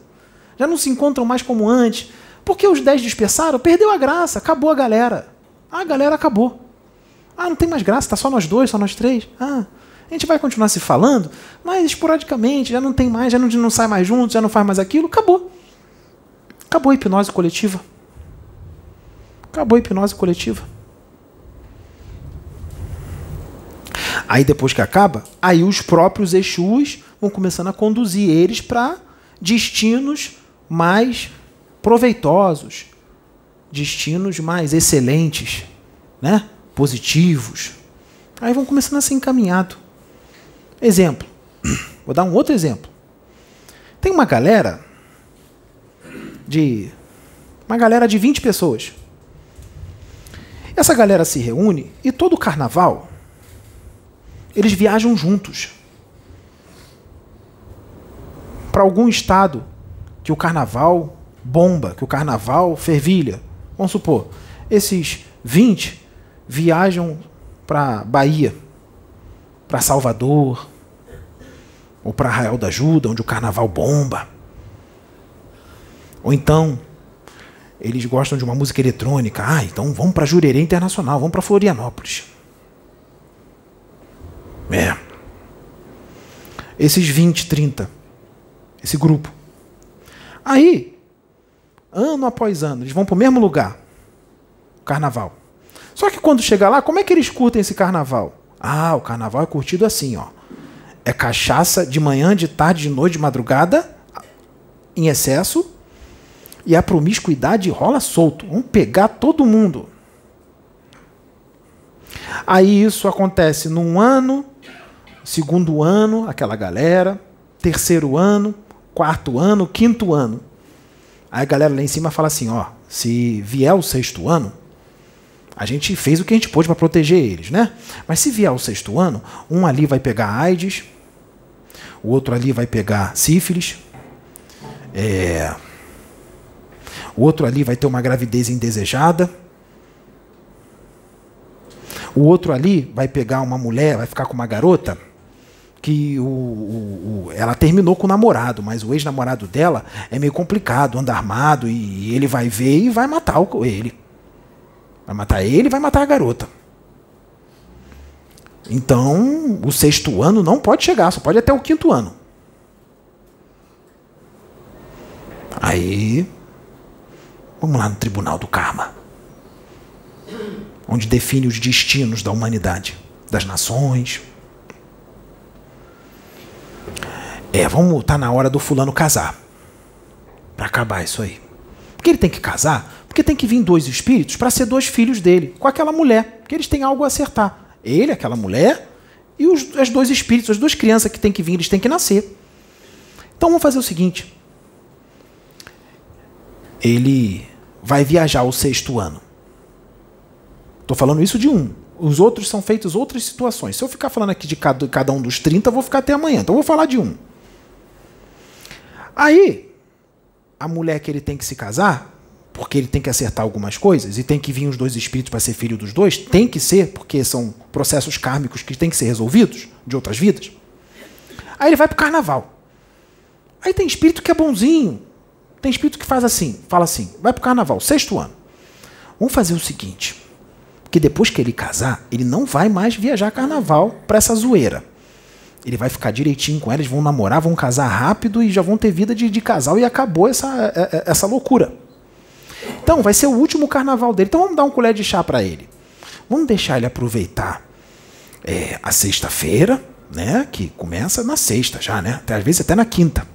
Já não se encontram mais como antes. Porque os dez dispersaram, perdeu a graça, acabou a galera. Ah, a galera acabou. Ah, não tem mais graça, está só nós dois, só nós três. Ah, a gente vai continuar se falando, mas esporadicamente, já não tem mais, já não, não sai mais junto, já não faz mais aquilo, acabou. Acabou a hipnose coletiva. Acabou a hipnose coletiva. Aí depois que acaba, aí os próprios Exus vão começando a conduzir eles para destinos mais proveitosos, destinos mais excelentes, né? positivos. Aí vão começando a ser encaminhados. Exemplo. Vou dar um outro exemplo. Tem uma galera de uma galera de 20 pessoas. Essa galera se reúne e todo carnaval eles viajam juntos para algum estado que o carnaval bomba, que o carnaval fervilha. Vamos supor, esses 20 viajam para Bahia, para Salvador, ou para Arraial da Ajuda, onde o carnaval bomba. Ou então, eles gostam de uma música eletrônica. Ah, então vamos para Jurerê Internacional, vamos para Florianópolis. É. Esses 20, 30, esse grupo. Aí, ano após ano, eles vão para o mesmo lugar, carnaval. Só que quando chega lá, como é que eles curtem esse carnaval? Ah, o carnaval é curtido assim, ó. É cachaça de manhã, de tarde, de noite, de madrugada, em excesso, e a promiscuidade rola solto. Vamos pegar todo mundo. Aí isso acontece num ano, segundo ano, aquela galera, terceiro ano, quarto ano, quinto ano. Aí a galera lá em cima fala assim: ó, se vier o sexto ano, a gente fez o que a gente pôde para proteger eles, né? Mas se vier o sexto ano, um ali vai pegar AIDS, o outro ali vai pegar sífilis, é, o outro ali vai ter uma gravidez indesejada, o outro ali vai pegar uma mulher, vai ficar com uma garota que o, o, o, ela terminou com o namorado, mas o ex-namorado dela é meio complicado, anda armado e ele vai ver e vai matar o, ele. Vai matar ele vai matar a garota. Então, o sexto ano não pode chegar, só pode até o quinto ano. Aí, vamos lá no tribunal do karma, onde define os destinos da humanidade, das nações, É, vamos, tá na hora do fulano casar. Para acabar isso aí. Por que ele tem que casar? Porque tem que vir dois espíritos para ser dois filhos dele, com aquela mulher, porque eles têm algo a acertar. Ele, aquela mulher, e os as dois espíritos, as duas crianças que têm que vir, eles têm que nascer. Então vamos fazer o seguinte. Ele vai viajar o sexto ano. Estou falando isso de um. Os outros são feitos outras situações. Se eu ficar falando aqui de cada, cada um dos 30, eu vou ficar até amanhã. Então eu vou falar de um. Aí, a mulher que ele tem que se casar, porque ele tem que acertar algumas coisas, e tem que vir os dois espíritos para ser filho dos dois, tem que ser, porque são processos kármicos que têm que ser resolvidos de outras vidas. Aí ele vai para o carnaval. Aí tem espírito que é bonzinho. Tem espírito que faz assim, fala assim, vai para o carnaval, sexto ano. Vamos fazer o seguinte, que depois que ele casar, ele não vai mais viajar carnaval para essa zoeira. Ele vai ficar direitinho com ela, eles vão namorar, vão casar rápido e já vão ter vida de, de casal e acabou essa, é, é, essa loucura. Então, vai ser o último carnaval dele. Então, vamos dar um colher de chá para ele. Vamos deixar ele aproveitar é, a sexta-feira, né? Que começa na sexta já, né? Até, às vezes até na quinta.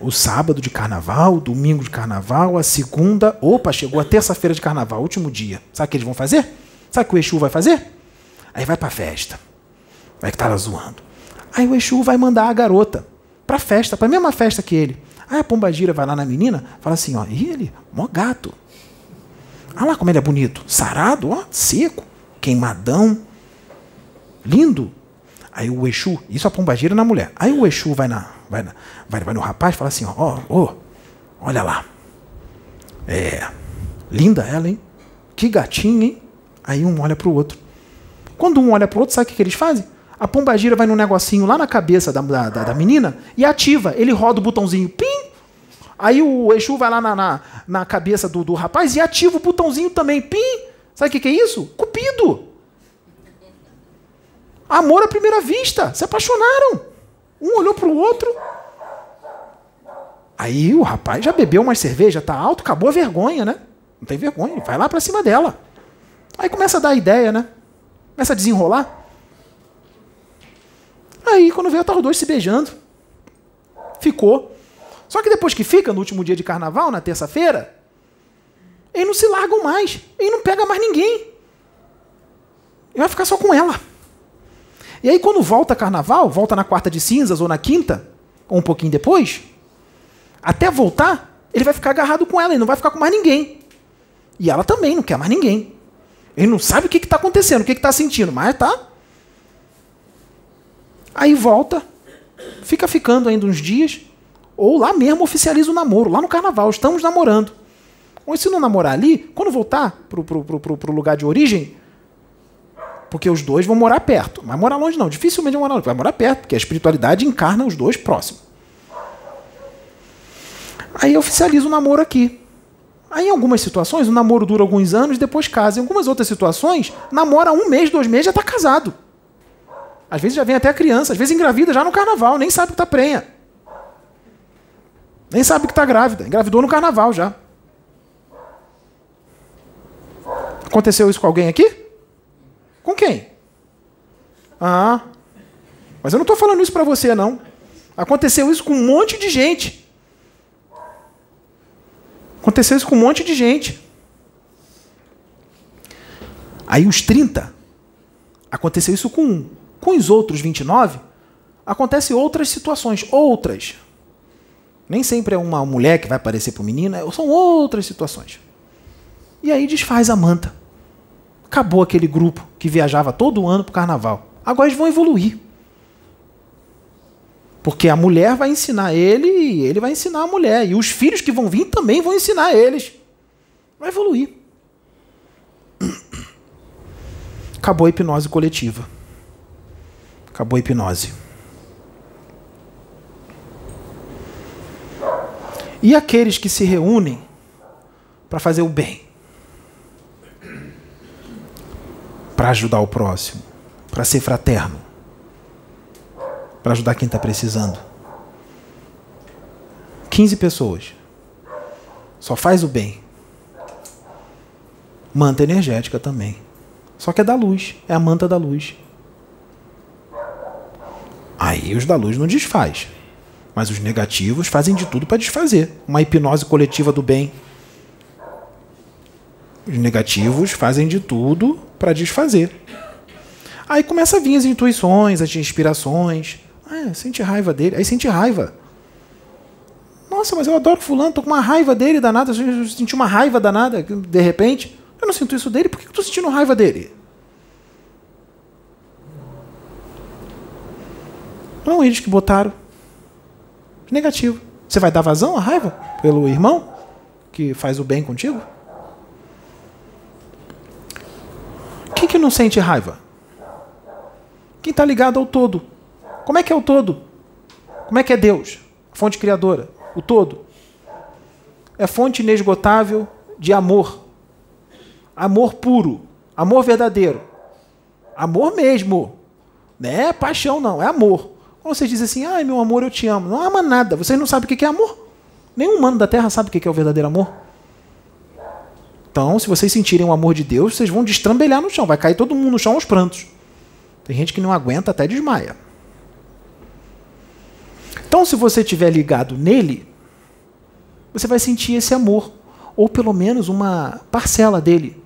O sábado de carnaval, o domingo de carnaval, a segunda. Opa, chegou a terça-feira de carnaval, último dia. Sabe o que eles vão fazer? Sabe o que o Exu vai fazer? Aí vai pra festa. Vai que tava zoando. Aí o Exu vai mandar a garota pra festa, pra mesma festa que ele. Aí a Pomba Gira vai lá na menina, fala assim, ó, e ele, mó gato. Olha lá como ele é bonito. Sarado, ó, seco, queimadão, lindo. Aí o Exu, isso a Pomba Gira na mulher. Aí o Exu vai, na, vai, na, vai, vai no rapaz fala assim, ó, ó, olha lá. É, linda ela, hein? Que gatinha, hein? Aí um olha pro outro. Quando um olha pro outro, sabe o que, que eles fazem? A pombagira vai num negocinho lá na cabeça da, da, da, menina e ativa. Ele roda o botãozinho, pim! Aí o Exu vai lá na, na, na cabeça do, do rapaz e ativa o botãozinho também, pim! Sabe o que, que é isso? Cupido! Amor à primeira vista. Se apaixonaram. Um olhou para o outro. Aí o rapaz já bebeu uma cerveja, tá alto, acabou a vergonha, né? Não tem vergonha, vai lá para cima dela. Aí começa a dar ideia, né? Começa a desenrolar. Aí, quando veio, estavam os dois se beijando. Ficou. Só que depois que fica, no último dia de carnaval, na terça-feira, eles não se largam mais. Ele não pega mais ninguém. Ele vai ficar só com ela. E aí, quando volta carnaval, volta na quarta de cinzas ou na quinta, ou um pouquinho depois, até voltar, ele vai ficar agarrado com ela, ele não vai ficar com mais ninguém. E ela também não quer mais ninguém. Ele não sabe o que está acontecendo, o que está sentindo, mas tá Aí volta, fica ficando ainda uns dias, ou lá mesmo oficializa o namoro, lá no carnaval, estamos namorando. Ou se não namorar ali, quando voltar pro, pro, pro, pro lugar de origem, porque os dois vão morar perto. Vai morar longe não, dificilmente vai morar longe, vai morar perto, porque a espiritualidade encarna os dois próximos. Aí oficializa o namoro aqui. Aí, em algumas situações, o namoro dura alguns anos, depois casa. Em algumas outras situações, namora um mês, dois meses, já está casado. Às vezes já vem até a criança, às vezes engravida já no carnaval, nem sabe que está prenha. Nem sabe que está grávida. Engravidou no carnaval já. Aconteceu isso com alguém aqui? Com quem? Ah, mas eu não estou falando isso para você, não. Aconteceu isso com um monte de gente. Aconteceu isso com um monte de gente. Aí os 30, aconteceu isso com um. Com os outros 29, acontece outras situações, outras. Nem sempre é uma mulher que vai aparecer para o menino, é, são outras situações. E aí desfaz a manta. Acabou aquele grupo que viajava todo ano para o carnaval. Agora eles vão evoluir. Porque a mulher vai ensinar ele e ele vai ensinar a mulher. E os filhos que vão vir também vão ensinar eles. Vai evoluir. Acabou a hipnose coletiva. Acabou a hipnose. E aqueles que se reúnem para fazer o bem, para ajudar o próximo, para ser fraterno, para ajudar quem está precisando. 15 pessoas. Só faz o bem. Manta energética também. Só que é da luz. É a manta da luz. Aí os da luz não desfaz. Mas os negativos fazem de tudo para desfazer. Uma hipnose coletiva do bem. Os negativos fazem de tudo para desfazer. Aí começa a vir as intuições, as inspirações. Ah, sente raiva dele. Aí sente raiva. Nossa, mas eu adoro fulano, tô com uma raiva dele danada. Eu senti uma raiva danada, de repente. Eu não sinto isso dele, por que eu tô sentindo raiva dele? Não, eles que botaram. Negativo. Você vai dar vazão à raiva pelo irmão que faz o bem contigo? Quem que não sente raiva? Quem está ligado ao todo. Como é que é o todo? Como é que é Deus? Fonte criadora. O todo. É fonte inesgotável de amor. Amor puro. Amor verdadeiro. Amor mesmo. Não é paixão, não. É amor. Quando você diz assim, ai meu amor, eu te amo. Não ama nada. Vocês não sabem o que é amor. Nenhum humano da Terra sabe o que é o verdadeiro amor. Então, se vocês sentirem o amor de Deus, vocês vão destrambelhar no chão. Vai cair todo mundo no chão aos prantos. Tem gente que não aguenta até desmaia. Então, se você estiver ligado nele, você vai sentir esse amor, ou pelo menos uma parcela dele.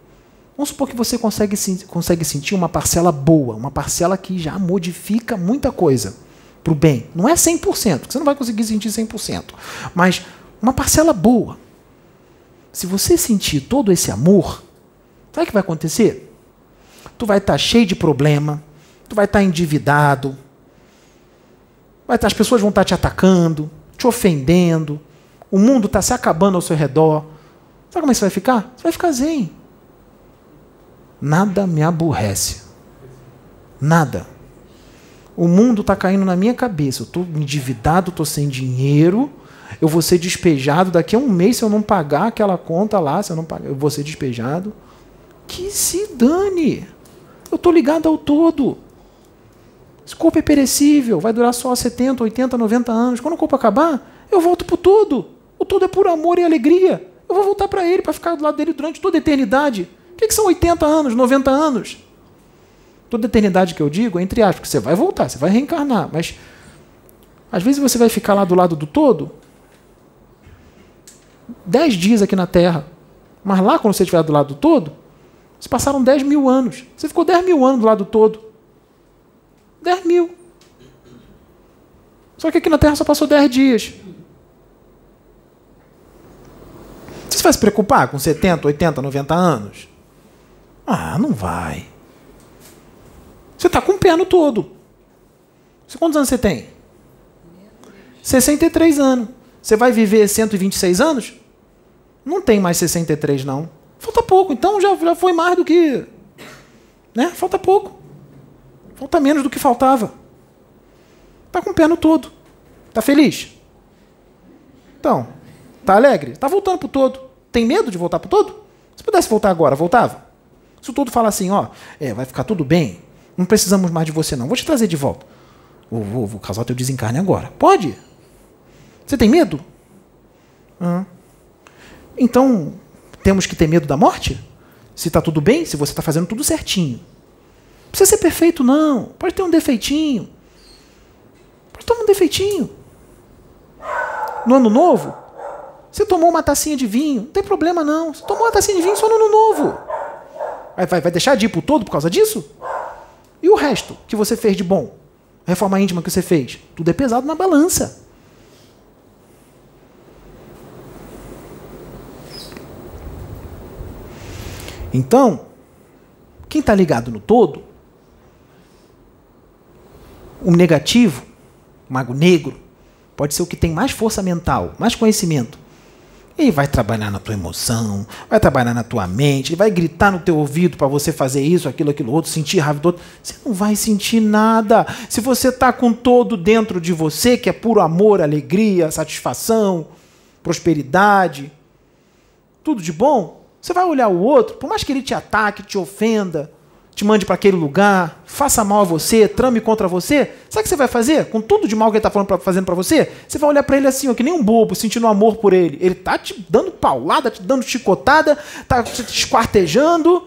Vamos supor que você consegue, consegue sentir uma parcela boa, uma parcela que já modifica muita coisa para o bem. Não é 100%, porque você não vai conseguir sentir 100%, mas uma parcela boa. Se você sentir todo esse amor, sabe o que vai acontecer? Tu vai estar tá cheio de problema, tu vai estar tá endividado, Vai, as pessoas vão estar te atacando, te ofendendo, o mundo está se acabando ao seu redor. Sabe como é que você vai ficar? Você vai ficar zen. Nada me aborrece. Nada. O mundo está caindo na minha cabeça. Eu estou endividado, estou sem dinheiro. Eu vou ser despejado daqui a um mês se eu não pagar aquela conta lá. Se eu não pagar, eu vou ser despejado. Que se dane. Eu estou ligado ao todo. Esse corpo é perecível, vai durar só 70, 80, 90 anos. Quando o corpo acabar, eu volto para o todo. O todo é por amor e alegria. Eu vou voltar para ele, para ficar do lado dele durante toda a eternidade. O que, que são 80 anos, 90 anos? Toda eternidade que eu digo, entre aspas, porque você vai voltar, você vai reencarnar, mas às vezes você vai ficar lá do lado do todo dez dias aqui na Terra. Mas lá, quando você estiver do lado do todo, se passaram 10 mil anos. Você ficou 10 mil anos do lado do todo. 10 mil. Só que aqui na Terra só passou 10 dias. Você vai se preocupar com 70, 80, 90 anos? Ah, não vai. Você está com o pé no todo. Quantos anos você tem? 63 anos. Você vai viver 126 anos? Não tem mais 63, não. Falta pouco, então já, já foi mais do que. Né? Falta pouco. Falta menos do que faltava. Tá com o pé no todo. Tá feliz? Então, tá alegre? Tá voltando pro todo. Tem medo de voltar pro todo? Se pudesse voltar agora, voltava? Se o todo fala assim, ó, é, vai ficar tudo bem, não precisamos mais de você não, vou te trazer de volta. Vou, vou, vou causar teu desencarne agora. Pode? Você tem medo? Uhum. Então, temos que ter medo da morte? Se está tudo bem, se você está fazendo tudo certinho. Não precisa ser perfeito, não. Pode ter um defeitinho. Pode ter um defeitinho. No ano novo, você tomou uma tacinha de vinho, não tem problema não. Você tomou uma tacinha de vinho só no ano novo. Vai, vai, vai deixar de ir pro todo por causa disso? E o resto que você fez de bom? Reforma íntima que você fez? Tudo é pesado na balança. Então, quem está ligado no todo, o negativo, o mago negro, pode ser o que tem mais força mental, mais conhecimento. Ele vai trabalhar na tua emoção, vai trabalhar na tua mente, ele vai gritar no teu ouvido para você fazer isso, aquilo, aquilo outro, sentir raiva do outro. Você não vai sentir nada. Se você está com todo dentro de você, que é puro amor, alegria, satisfação, prosperidade, tudo de bom, você vai olhar o outro, por mais que ele te ataque, te ofenda, te mande para aquele lugar, faça mal a você, trame contra você, sabe o que você vai fazer? Com tudo de mal que ele está fazendo para você, você vai olhar para ele assim, ó, que nem um bobo, sentindo amor por ele. Ele tá te dando paulada, te dando chicotada, tá te esquartejando.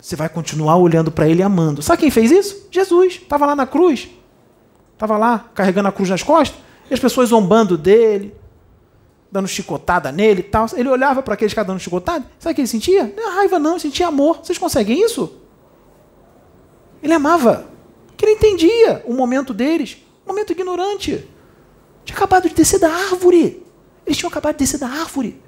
Você vai continuar olhando para ele e amando. Sabe quem fez isso? Jesus. Estava lá na cruz. Estava lá carregando a cruz nas costas. E as pessoas zombando dele, dando chicotada nele e tal. Ele olhava para aqueles caras dando chicotada. Sabe o que ele sentia? Não é raiva, não, ele sentia amor. Vocês conseguem isso? Ele amava. Porque ele entendia o momento deles. Um momento ignorante. Tinha acabado de descer da árvore. Eles tinham acabado de descer da árvore.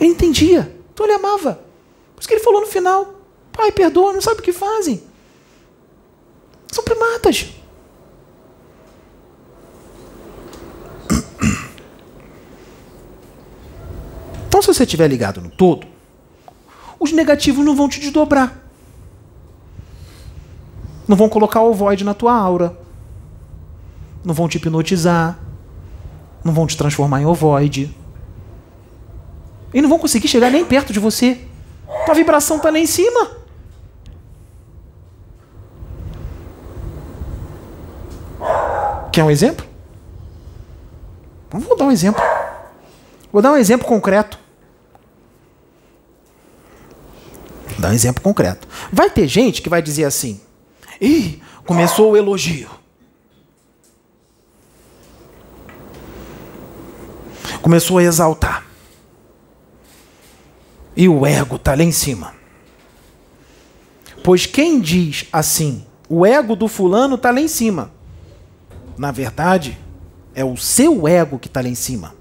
Ele entendia. Então ele amava. Por isso que ele falou no final: Pai, perdoa, não sabe o que fazem. São primatas. Então, se você estiver ligado no todo, os negativos não vão te desdobrar. Não vão colocar o void na tua aura. Não vão te hipnotizar. Não vão te transformar em ovoide. E não vão conseguir chegar nem perto de você. Tua vibração está lá em cima. Quer um exemplo? Vou dar um exemplo. Vou dar um exemplo concreto. Dar um exemplo concreto. Vai ter gente que vai dizer assim: ih, começou o elogio. Começou a exaltar. E o ego está lá em cima. Pois quem diz assim, o ego do fulano está lá em cima. Na verdade, é o seu ego que está lá em cima.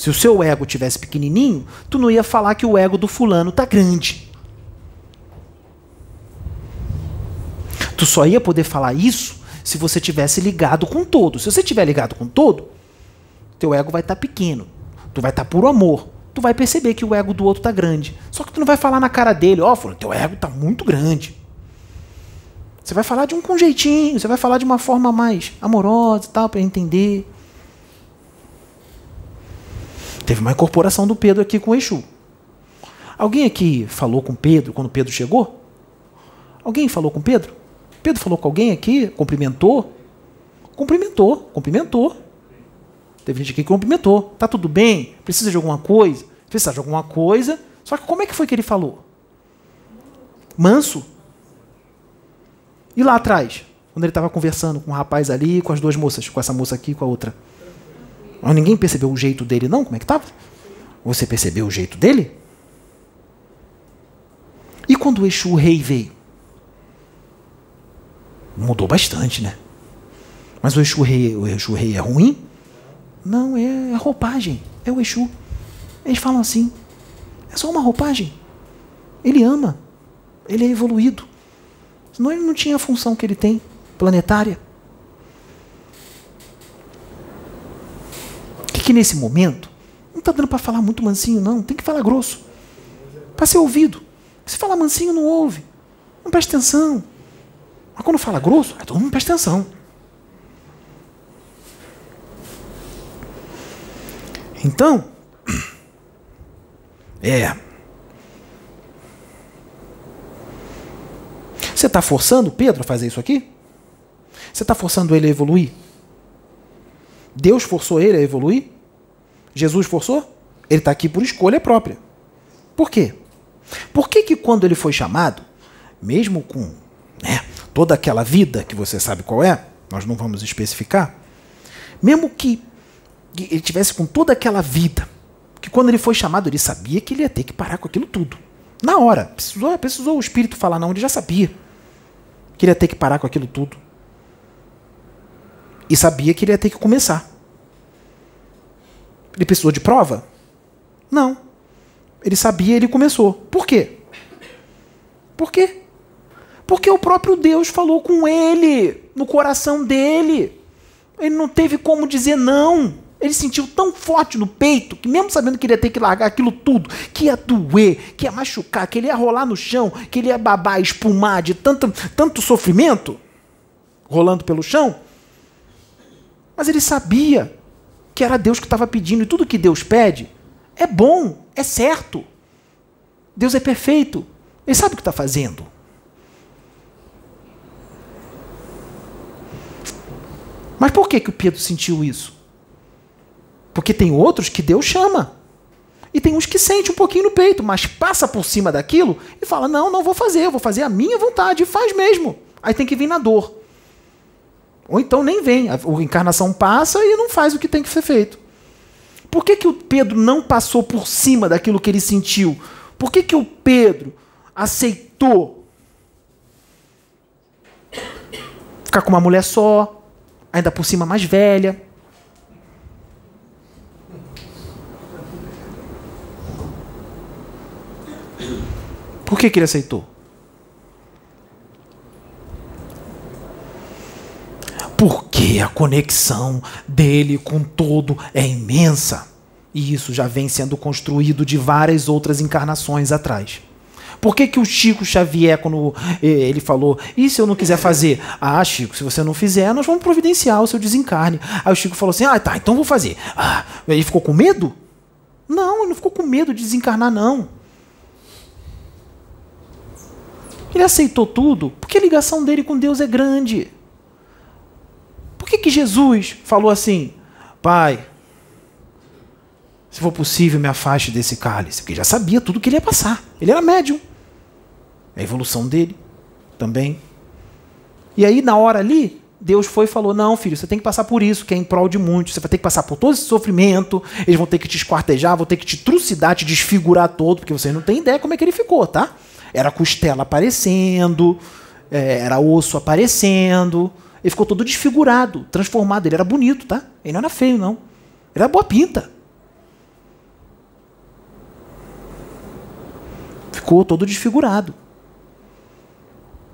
Se o seu ego tivesse pequenininho, tu não ia falar que o ego do fulano tá grande. Tu só ia poder falar isso se você tivesse ligado com todo. Se você tiver ligado com todo, teu ego vai estar tá pequeno. Tu vai estar tá puro amor. Tu vai perceber que o ego do outro tá grande. Só que tu não vai falar na cara dele, ó, oh, teu ego tá muito grande. Você vai falar de um com jeitinho, você vai falar de uma forma mais amorosa e tal, para entender. Teve uma incorporação do Pedro aqui com o Exu. Alguém aqui falou com Pedro quando Pedro chegou? Alguém falou com Pedro? Pedro falou com alguém aqui? Cumprimentou? Cumprimentou, cumprimentou. Teve gente aqui que cumprimentou. Tá tudo bem? Precisa de alguma coisa? Precisa de alguma coisa. Só que como é que foi que ele falou? Manso. E lá atrás? Quando ele estava conversando com um rapaz ali, com as duas moças, com essa moça aqui e com a outra. Mas ninguém percebeu o jeito dele, não? Como é que estava? Você percebeu o jeito dele? E quando o Exu Rei veio? Mudou bastante, né? Mas o Exu Rei, o Exu Rei é ruim? Não, é, é roupagem. É o Exu. Eles falam assim. É só uma roupagem. Ele ama. Ele é evoluído. Senão ele não tinha a função que ele tem, planetária. Que nesse momento, não está dando para falar muito mansinho, não. Tem que falar grosso. Para ser ouvido. Se falar mansinho, não ouve. Não presta atenção. Mas quando fala grosso, todo mundo presta atenção. Então, é. Você está forçando Pedro a fazer isso aqui? Você está forçando ele a evoluir? Deus forçou ele a evoluir? Jesus forçou? Ele está aqui por escolha própria. Por quê? Por que, que quando ele foi chamado, mesmo com né, toda aquela vida que você sabe qual é, nós não vamos especificar, mesmo que ele tivesse com toda aquela vida, que quando ele foi chamado, ele sabia que ele ia ter que parar com aquilo tudo. Na hora. Precisou, precisou o Espírito falar, não, ele já sabia que ele ia ter que parar com aquilo tudo. E sabia que ele ia ter que começar. Ele precisou de prova? Não. Ele sabia, ele começou. Por quê? Por quê? Porque o próprio Deus falou com ele, no coração dele. Ele não teve como dizer não. Ele sentiu tão forte no peito que, mesmo sabendo que ele ia ter que largar aquilo tudo, que ia doer, que ia machucar, que ele ia rolar no chão, que ele ia babar, espumar de tanto, tanto sofrimento rolando pelo chão, mas ele sabia que era Deus que estava pedindo, e tudo que Deus pede é bom, é certo. Deus é perfeito, ele sabe o que está fazendo. Mas por que, que o Pedro sentiu isso? Porque tem outros que Deus chama. E tem uns que sente um pouquinho no peito, mas passa por cima daquilo e fala: Não, não vou fazer, eu vou fazer a minha vontade. E faz mesmo. Aí tem que vir na dor. Ou então nem vem. A encarnação passa e não faz o que tem que ser feito. Por que, que o Pedro não passou por cima daquilo que ele sentiu? Por que, que o Pedro aceitou ficar com uma mulher só, ainda por cima mais velha? Por que, que ele aceitou? Porque a conexão dele com todo é imensa. E isso já vem sendo construído de várias outras encarnações atrás. Por que, que o Chico Xavier, quando eh, ele falou, e se eu não quiser fazer? Ah, Chico, se você não fizer, nós vamos providenciar o seu desencarne. Aí o Chico falou assim: ah, tá, então vou fazer. Ah, ele ficou com medo? Não, ele não ficou com medo de desencarnar, não. Ele aceitou tudo porque a ligação dele com Deus é grande. Que, que Jesus falou assim, Pai, se for possível, me afaste desse cálice? Porque já sabia tudo que ele ia passar. Ele era médium. É a evolução dele também. E aí, na hora ali, Deus foi e falou: Não, filho, você tem que passar por isso, que é em prol de muitos. Você vai ter que passar por todo esse sofrimento. Eles vão ter que te esquartejar, vão ter que te trucidar, te desfigurar todo, porque você não tem ideia como é que ele ficou, tá? Era costela aparecendo, é, era osso aparecendo. Ele ficou todo desfigurado, transformado. Ele era bonito, tá? Ele não era feio, não. Ele era boa pinta. Ficou todo desfigurado.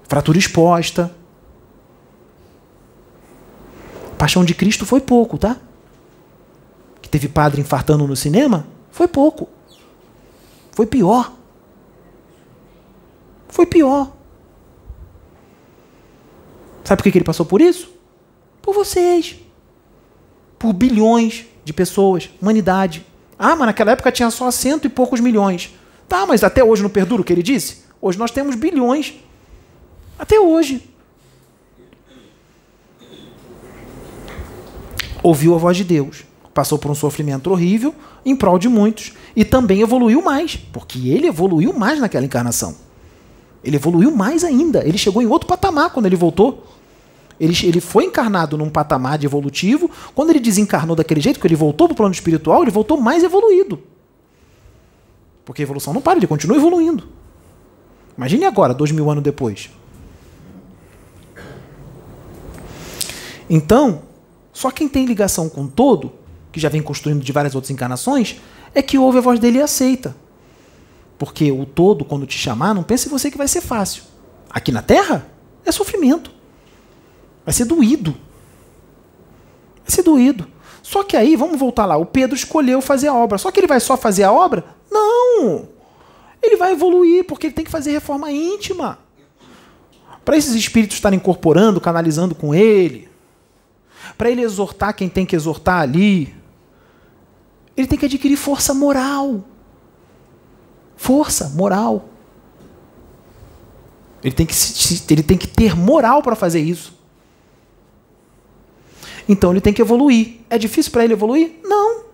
Fratura exposta. Paixão de Cristo foi pouco, tá? Que teve padre infartando no cinema? Foi pouco. Foi pior. Foi pior. Sabe por que ele passou por isso? Por vocês. Por bilhões de pessoas, humanidade. Ah, mas naquela época tinha só cento e poucos milhões. Tá, mas até hoje não perdura o que ele disse? Hoje nós temos bilhões. Até hoje. Ouviu a voz de Deus. Passou por um sofrimento horrível em prol de muitos. E também evoluiu mais, porque ele evoluiu mais naquela encarnação. Ele evoluiu mais ainda. Ele chegou em outro patamar quando ele voltou. Ele, ele foi encarnado num patamar de evolutivo. Quando ele desencarnou daquele jeito, que ele voltou para o plano espiritual, ele voltou mais evoluído. Porque a evolução não para, ele continua evoluindo. Imagine agora, dois mil anos depois. Então, só quem tem ligação com todo, que já vem construindo de várias outras encarnações, é que ouve a voz dele e aceita. Porque o todo, quando te chamar, não pense você que vai ser fácil. Aqui na Terra, é sofrimento. Vai ser doído. Vai ser doído. Só que aí, vamos voltar lá, o Pedro escolheu fazer a obra. Só que ele vai só fazer a obra? Não! Ele vai evoluir, porque ele tem que fazer reforma íntima. Para esses espíritos estarem incorporando, canalizando com ele, para ele exortar quem tem que exortar ali, ele tem que adquirir força moral. Força moral. Ele tem que, ele tem que ter moral para fazer isso. Então ele tem que evoluir. É difícil para ele evoluir? Não.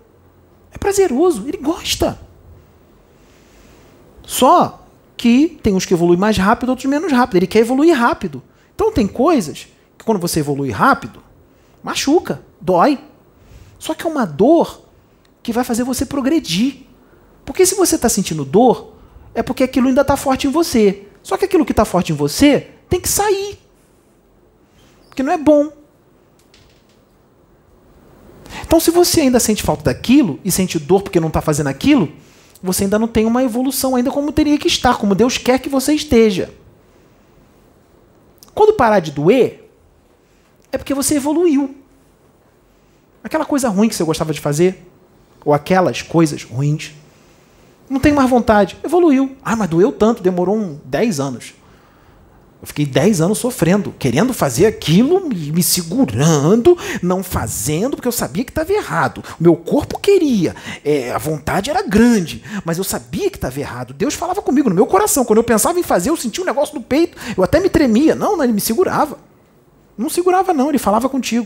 É prazeroso, ele gosta. Só que tem uns que evoluem mais rápido, outros menos rápido. Ele quer evoluir rápido. Então tem coisas que quando você evolui rápido, machuca, dói. Só que é uma dor que vai fazer você progredir. Porque se você está sentindo dor, é porque aquilo ainda está forte em você. Só que aquilo que está forte em você tem que sair. Porque não é bom. Então, se você ainda sente falta daquilo e sente dor porque não está fazendo aquilo, você ainda não tem uma evolução ainda como teria que estar, como Deus quer que você esteja. Quando parar de doer, é porque você evoluiu. Aquela coisa ruim que você gostava de fazer, ou aquelas coisas ruins, não tem mais vontade. Evoluiu. Ah, mas doeu tanto, demorou um 10 anos. Eu fiquei 10 anos sofrendo, querendo fazer aquilo, me segurando, não fazendo, porque eu sabia que estava errado. O meu corpo queria, é, a vontade era grande, mas eu sabia que estava errado. Deus falava comigo no meu coração. Quando eu pensava em fazer, eu sentia um negócio no peito, eu até me tremia. Não, não ele me segurava. Não segurava, não, ele falava contigo.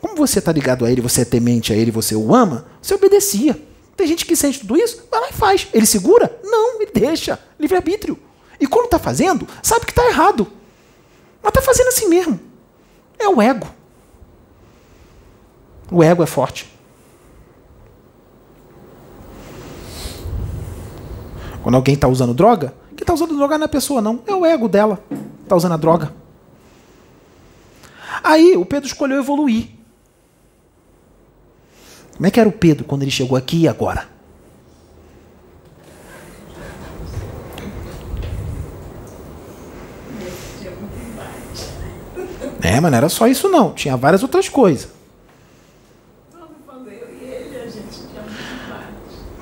Como você está ligado a ele, você é temente a ele, você o ama, você obedecia. Tem gente que sente tudo isso, vai lá e faz. Ele segura? Não, ele deixa. Livre-arbítrio. E quando está fazendo, sabe que está errado. Mas está fazendo assim mesmo. É o ego. O ego é forte. Quando alguém está usando droga, quem está usando droga não é a pessoa, não. É o ego dela. Está usando a droga. Aí o Pedro escolheu evoluir. Como é que era o Pedro quando ele chegou aqui e agora? É, mas não era só isso não, tinha várias outras coisas.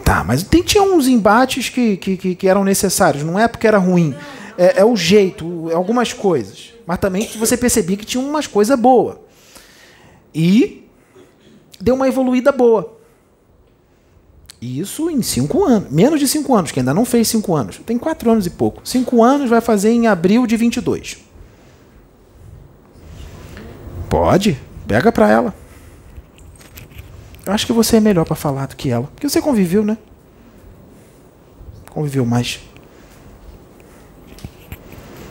Tá, mas tem, tinha uns embates que, que, que, eram necessários, não é porque era ruim. É, é o jeito, é algumas coisas. Mas também você percebia que tinha umas coisas boas. E deu uma evoluída boa. Isso em cinco anos. Menos de cinco anos, que ainda não fez cinco anos. Tem quatro anos e pouco. Cinco anos vai fazer em abril de 22. Pode, pega pra ela. Eu acho que você é melhor para falar do que ela. Porque você conviveu, né? Conviveu mais.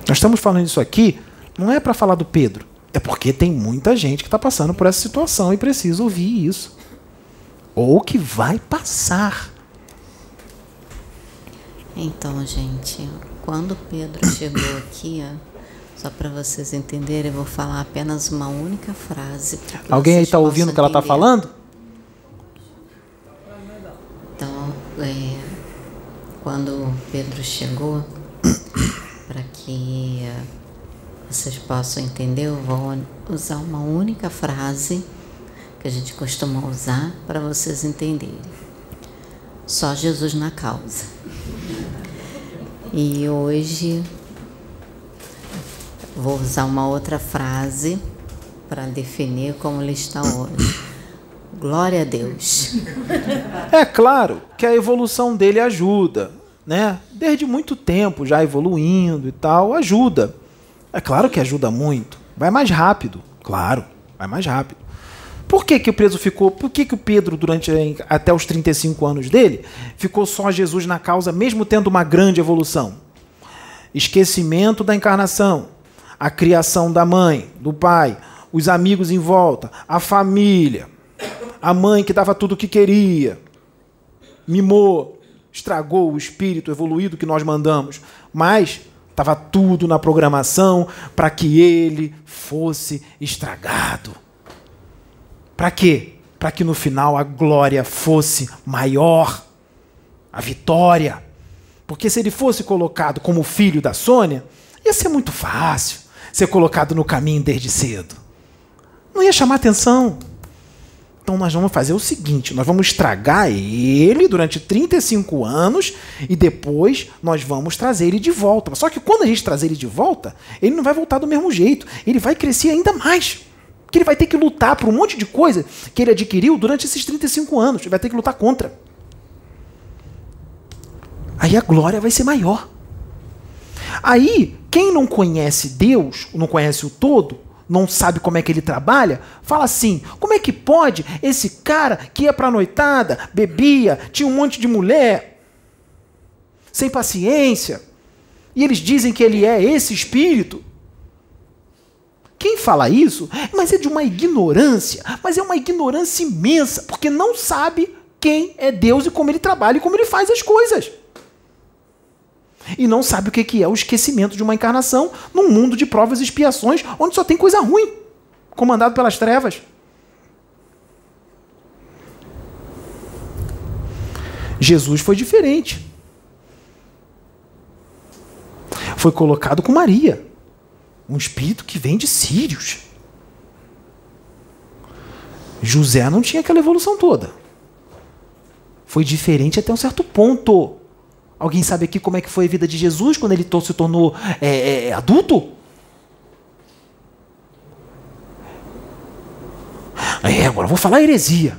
Nós estamos falando isso aqui, não é para falar do Pedro. É porque tem muita gente que está passando por essa situação e precisa ouvir isso. Ou que vai passar. Então, gente, quando Pedro chegou aqui, ó, só para vocês entenderem, eu vou falar apenas uma única frase. Alguém aí está ouvindo o que ela está falando? Então, é, quando Pedro chegou, para que vocês possam entender, eu vou usar uma única frase que a gente costuma usar para vocês entenderem. Só Jesus na causa. E hoje Vou usar uma outra frase para definir como ele está hoje. Glória a Deus. É claro que a evolução dele ajuda, né? Desde muito tempo já evoluindo e tal, ajuda. É claro que ajuda muito. Vai mais rápido, claro, vai mais rápido. Por que, que o preso ficou? Por que, que o Pedro, durante até os 35 anos dele, ficou só Jesus na causa, mesmo tendo uma grande evolução? Esquecimento da encarnação, a criação da mãe, do pai, os amigos em volta, a família, a mãe que dava tudo o que queria, mimou, estragou o espírito evoluído que nós mandamos, mas estava tudo na programação para que ele fosse estragado. Para quê? Para que no final a glória fosse maior, a vitória. Porque se ele fosse colocado como filho da Sônia, ia ser muito fácil ser colocado no caminho desde cedo. Não ia chamar atenção. Então nós vamos fazer o seguinte: nós vamos estragar ele durante 35 anos e depois nós vamos trazer ele de volta. Só que quando a gente trazer ele de volta, ele não vai voltar do mesmo jeito. Ele vai crescer ainda mais. Que ele vai ter que lutar por um monte de coisa que ele adquiriu durante esses 35 anos. Ele vai ter que lutar contra. Aí a glória vai ser maior. Aí, quem não conhece Deus, não conhece o todo, não sabe como é que ele trabalha, fala assim: como é que pode esse cara que ia para noitada, bebia, tinha um monte de mulher, sem paciência, e eles dizem que ele é esse espírito? Quem fala isso, mas é de uma ignorância, mas é uma ignorância imensa, porque não sabe quem é Deus e como ele trabalha e como ele faz as coisas e não sabe o que é o esquecimento de uma encarnação num mundo de provas e expiações onde só tem coisa ruim, comandado pelas trevas. Jesus foi diferente. Foi colocado com Maria, um espírito que vem de Sírios. José não tinha aquela evolução toda. Foi diferente até um certo ponto. Alguém sabe aqui como é que foi a vida de Jesus quando ele se tornou é, é, adulto? É, agora vou falar heresia.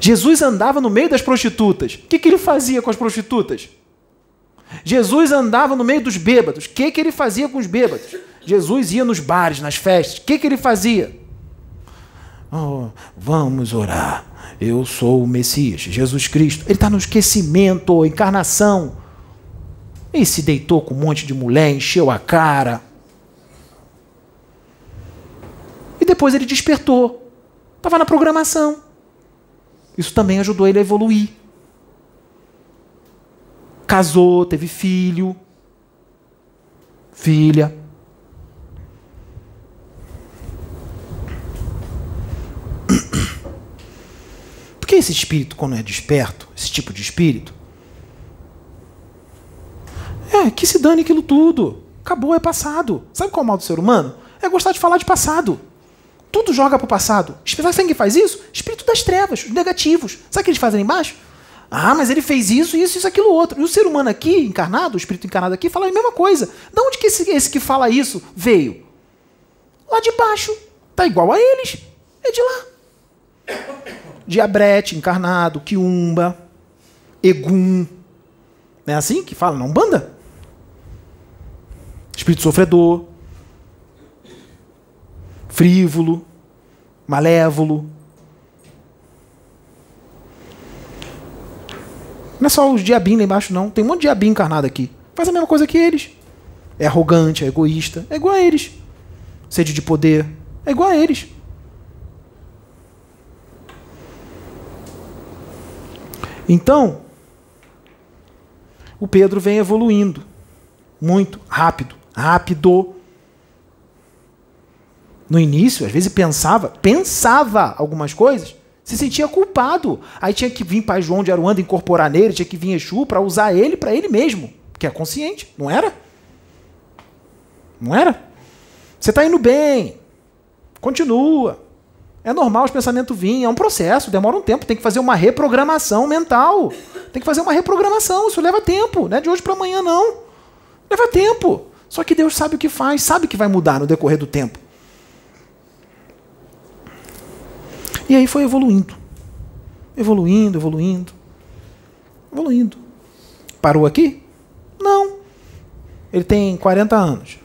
Jesus andava no meio das prostitutas. O que, que ele fazia com as prostitutas? Jesus andava no meio dos bêbados. O que, que ele fazia com os bêbados? Jesus ia nos bares, nas festas. O que, que ele fazia? Oh, vamos orar. Eu sou o Messias, Jesus Cristo. Ele está no esquecimento, encarnação. Ele se deitou com um monte de mulher, encheu a cara. E depois ele despertou. Estava na programação. Isso também ajudou ele a evoluir. Casou, teve filho, filha. Porque esse espírito, quando é desperto, esse tipo de espírito, é que se dane aquilo tudo. Acabou, é passado. Sabe qual é o mal do ser humano? É gostar de falar de passado. Tudo joga para o passado. Sabe quem faz isso? Espírito das trevas, os negativos. Sabe o que eles fazem embaixo? Ah, mas ele fez isso, isso, isso, aquilo, outro. E o ser humano aqui, encarnado, o espírito encarnado aqui, fala a mesma coisa. De onde que esse, esse que fala isso veio? Lá de baixo. Tá igual a eles. É de lá. Diabrete, encarnado, Quiumba, Egum. Não é assim que fala? Não banda? Espírito sofredor, frívolo, malévolo. Não é só os diabinhos lá embaixo, não. Tem um monte de diabinho encarnado aqui. Faz a mesma coisa que eles. É arrogante, é egoísta. É igual a eles. Sede de poder. É igual a eles. Então, o Pedro vem evoluindo muito rápido, rápido. No início, às vezes pensava, pensava algumas coisas, se sentia culpado. Aí tinha que vir Pai João de Aruanda incorporar nele, tinha que vir Exu para usar ele para ele mesmo, que é consciente, não era? Não era? Você está indo bem, continua. É normal os pensamentos virem, é um processo, demora um tempo, tem que fazer uma reprogramação mental. Tem que fazer uma reprogramação, isso leva tempo, não é de hoje para amanhã não. Leva tempo. Só que Deus sabe o que faz, sabe que vai mudar no decorrer do tempo. E aí foi evoluindo. Evoluindo, evoluindo. Evoluindo. Parou aqui? Não. Ele tem 40 anos.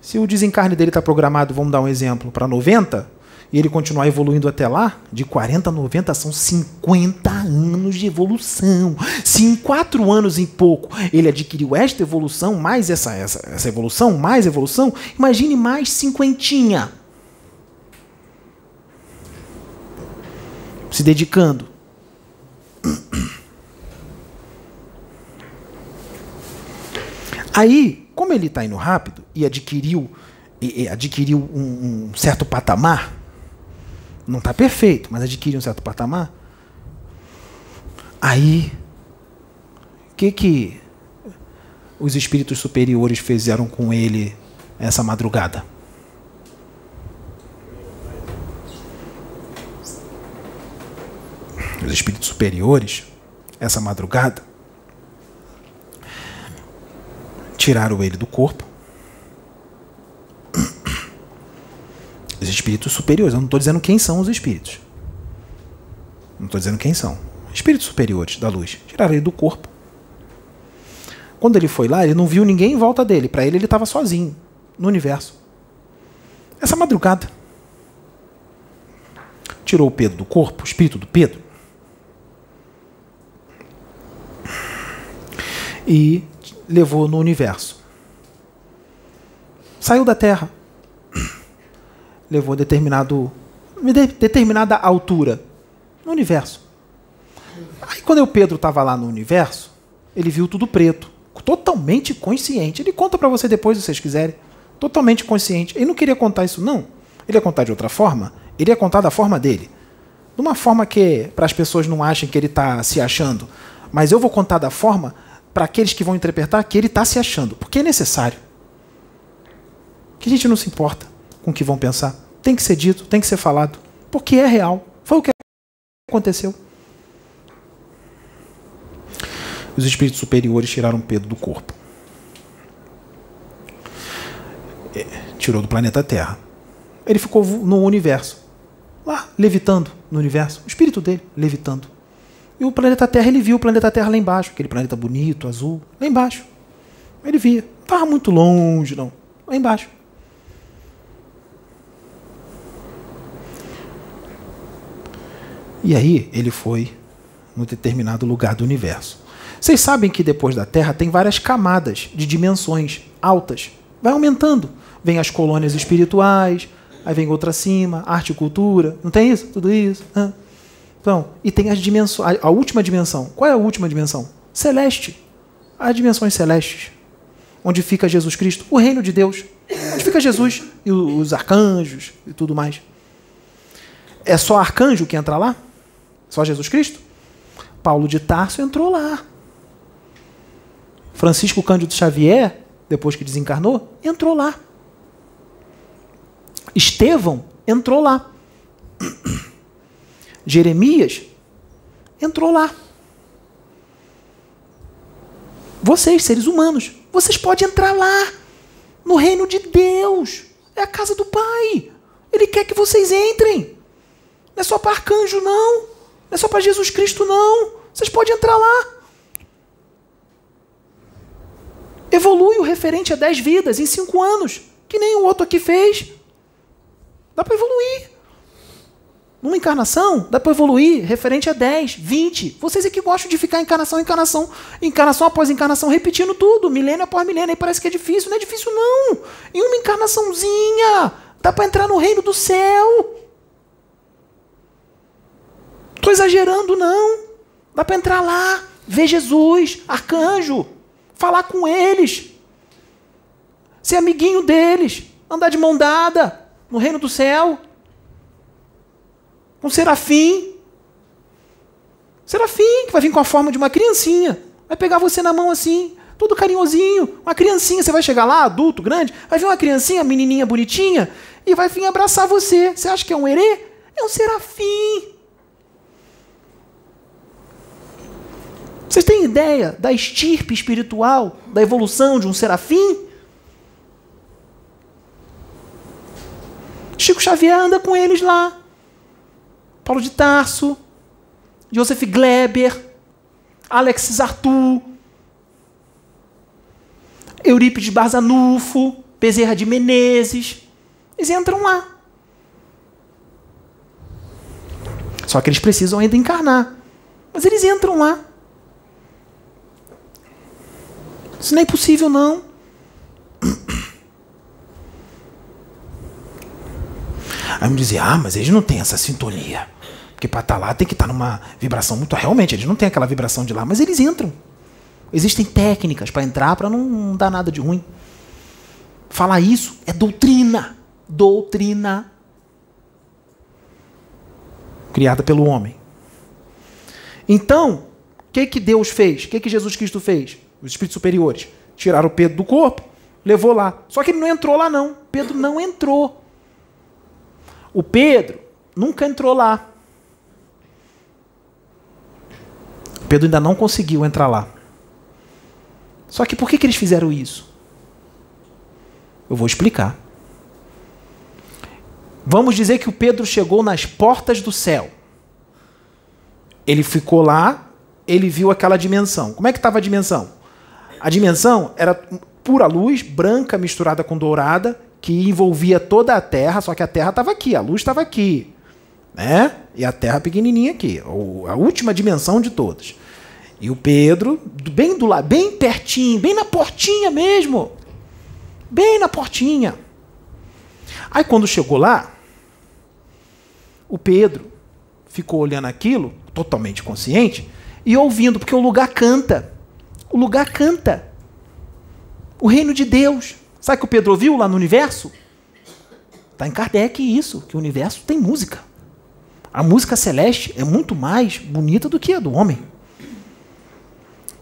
Se o desencarne dele está programado, vamos dar um exemplo, para 90, e ele continuar evoluindo até lá, de 40 a 90 são 50 anos de evolução. Se em 4 anos e pouco ele adquiriu esta evolução, mais essa, essa, essa evolução, mais evolução, imagine mais cinquentinha. Se dedicando. Aí, como ele está indo rápido e adquiriu, e adquiriu um, um certo patamar, não está perfeito, mas adquire um certo patamar. Aí, o que, que os espíritos superiores fizeram com ele essa madrugada? Os espíritos superiores, essa madrugada, tiraram ele do corpo, Os espíritos superiores, eu não estou dizendo quem são os espíritos. Não estou dizendo quem são. Espíritos superiores da luz. Tiraram ele do corpo. Quando ele foi lá, ele não viu ninguém em volta dele. Para ele, ele estava sozinho no universo. Essa madrugada. Tirou o Pedro do corpo, o espírito do Pedro. E levou no universo. Saiu da Terra. Levou determinado determinada altura no universo. Aí quando o Pedro estava lá no universo, ele viu tudo preto, totalmente consciente. Ele conta para você depois, se vocês quiserem. Totalmente consciente. Ele não queria contar isso não. Ele ia contar de outra forma. Ele ia contar da forma dele. De uma forma que para as pessoas não achem que ele está se achando. Mas eu vou contar da forma para aqueles que vão interpretar que ele está se achando, porque é necessário. Que a gente não se importa com o que vão pensar. Tem que ser dito, tem que ser falado, porque é real. Foi o que aconteceu. Os espíritos superiores tiraram Pedro do corpo. É, tirou do planeta Terra. Ele ficou no universo, lá, levitando no universo. O espírito dele, levitando. E o planeta Terra, ele viu o planeta Terra lá embaixo, aquele planeta bonito, azul, lá embaixo. Ele via. Não estava muito longe, não. Lá embaixo. E aí ele foi no determinado lugar do universo. Vocês sabem que depois da Terra tem várias camadas de dimensões altas. Vai aumentando. Vem as colônias espirituais, aí vem outra acima, arte e cultura. Não tem isso? Tudo isso? Então, e tem as dimensões. A última dimensão. Qual é a última dimensão? Celeste. As dimensões celestes. Onde fica Jesus Cristo, o reino de Deus. Onde fica Jesus e os arcanjos e tudo mais. É só arcanjo que entra lá? Só Jesus Cristo? Paulo de Tarso entrou lá. Francisco Cândido Xavier, depois que desencarnou, entrou lá. Estevão entrou lá. Jeremias entrou lá. Vocês, seres humanos, vocês podem entrar lá, no reino de Deus. É a casa do Pai. Ele quer que vocês entrem. Não é só para arcanjo, não. Não é só para Jesus Cristo, não. Vocês podem entrar lá. Evolui o referente a 10 vidas em 5 anos, que nem o outro aqui fez. Dá para evoluir. Numa encarnação, dá para evoluir referente a 10, 20. Vocês é que gostam de ficar encarnação, encarnação, encarnação após encarnação, repetindo tudo, milênio após milênio. Aí parece que é difícil. Não é difícil, não. Em uma encarnaçãozinha, dá para entrar no reino do céu. Estou exagerando, não. Dá para entrar lá, ver Jesus, arcanjo falar com eles, ser amiguinho deles, andar de mão dada no reino do céu, com serafim. Serafim, que vai vir com a forma de uma criancinha, vai pegar você na mão assim, todo carinhosinho, uma criancinha. Você vai chegar lá, adulto, grande, vai vir uma criancinha, menininha bonitinha, e vai vir abraçar você. Você acha que é um herê? É um serafim. Vocês têm ideia da estirpe espiritual, da evolução de um serafim? Chico Xavier anda com eles lá. Paulo de Tarso, Joseph Gleber, Alexis Arthur, Eurípides Barzanufo, Bezerra de Menezes. Eles entram lá. Só que eles precisam ainda encarnar. Mas eles entram lá. Isso não é impossível, não. Aí me dizia, ah, mas eles não têm essa sintonia. Porque para estar tá lá tem que estar tá numa vibração muito. Realmente, eles não têm aquela vibração de lá, mas eles entram. Existem técnicas para entrar para não dar nada de ruim. Falar isso é doutrina. Doutrina. Criada pelo homem. Então, o que, que Deus fez? O que, que Jesus Cristo fez? Os espíritos superiores, tiraram Pedro do corpo, levou lá. Só que ele não entrou lá, não. Pedro não entrou. O Pedro nunca entrou lá. Pedro ainda não conseguiu entrar lá. Só que por que, que eles fizeram isso? Eu vou explicar. Vamos dizer que o Pedro chegou nas portas do céu. Ele ficou lá, ele viu aquela dimensão. Como é que estava a dimensão? A dimensão era pura luz, branca misturada com dourada, que envolvia toda a Terra, só que a Terra estava aqui, a luz estava aqui. Né? E a Terra pequenininha aqui, a última dimensão de todas. E o Pedro, bem do lado, bem pertinho, bem na portinha mesmo. Bem na portinha. Aí quando chegou lá, o Pedro ficou olhando aquilo, totalmente consciente, e ouvindo, porque o lugar canta. O lugar canta. O reino de Deus. Sabe o que o Pedro ouviu lá no universo? Está em Kardec isso, que o universo tem música. A música celeste é muito mais bonita do que a do homem.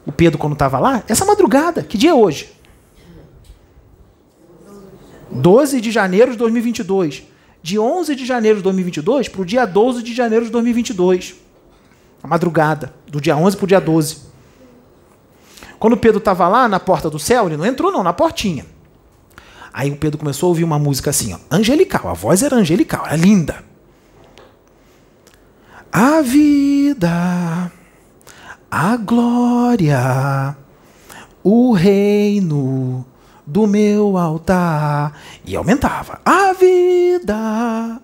O Pedro, quando estava lá, essa madrugada, que dia é hoje? 12 de janeiro de 2022. De 11 de janeiro de 2022 para o dia 12 de janeiro de 2022. A madrugada, do dia 11 para o dia 12. Quando Pedro estava lá na porta do céu, ele não entrou, não, na portinha. Aí o Pedro começou a ouvir uma música assim, ó, angelical. A voz era angelical, era linda. A vida, a glória, o reino do meu altar. E aumentava. A vida,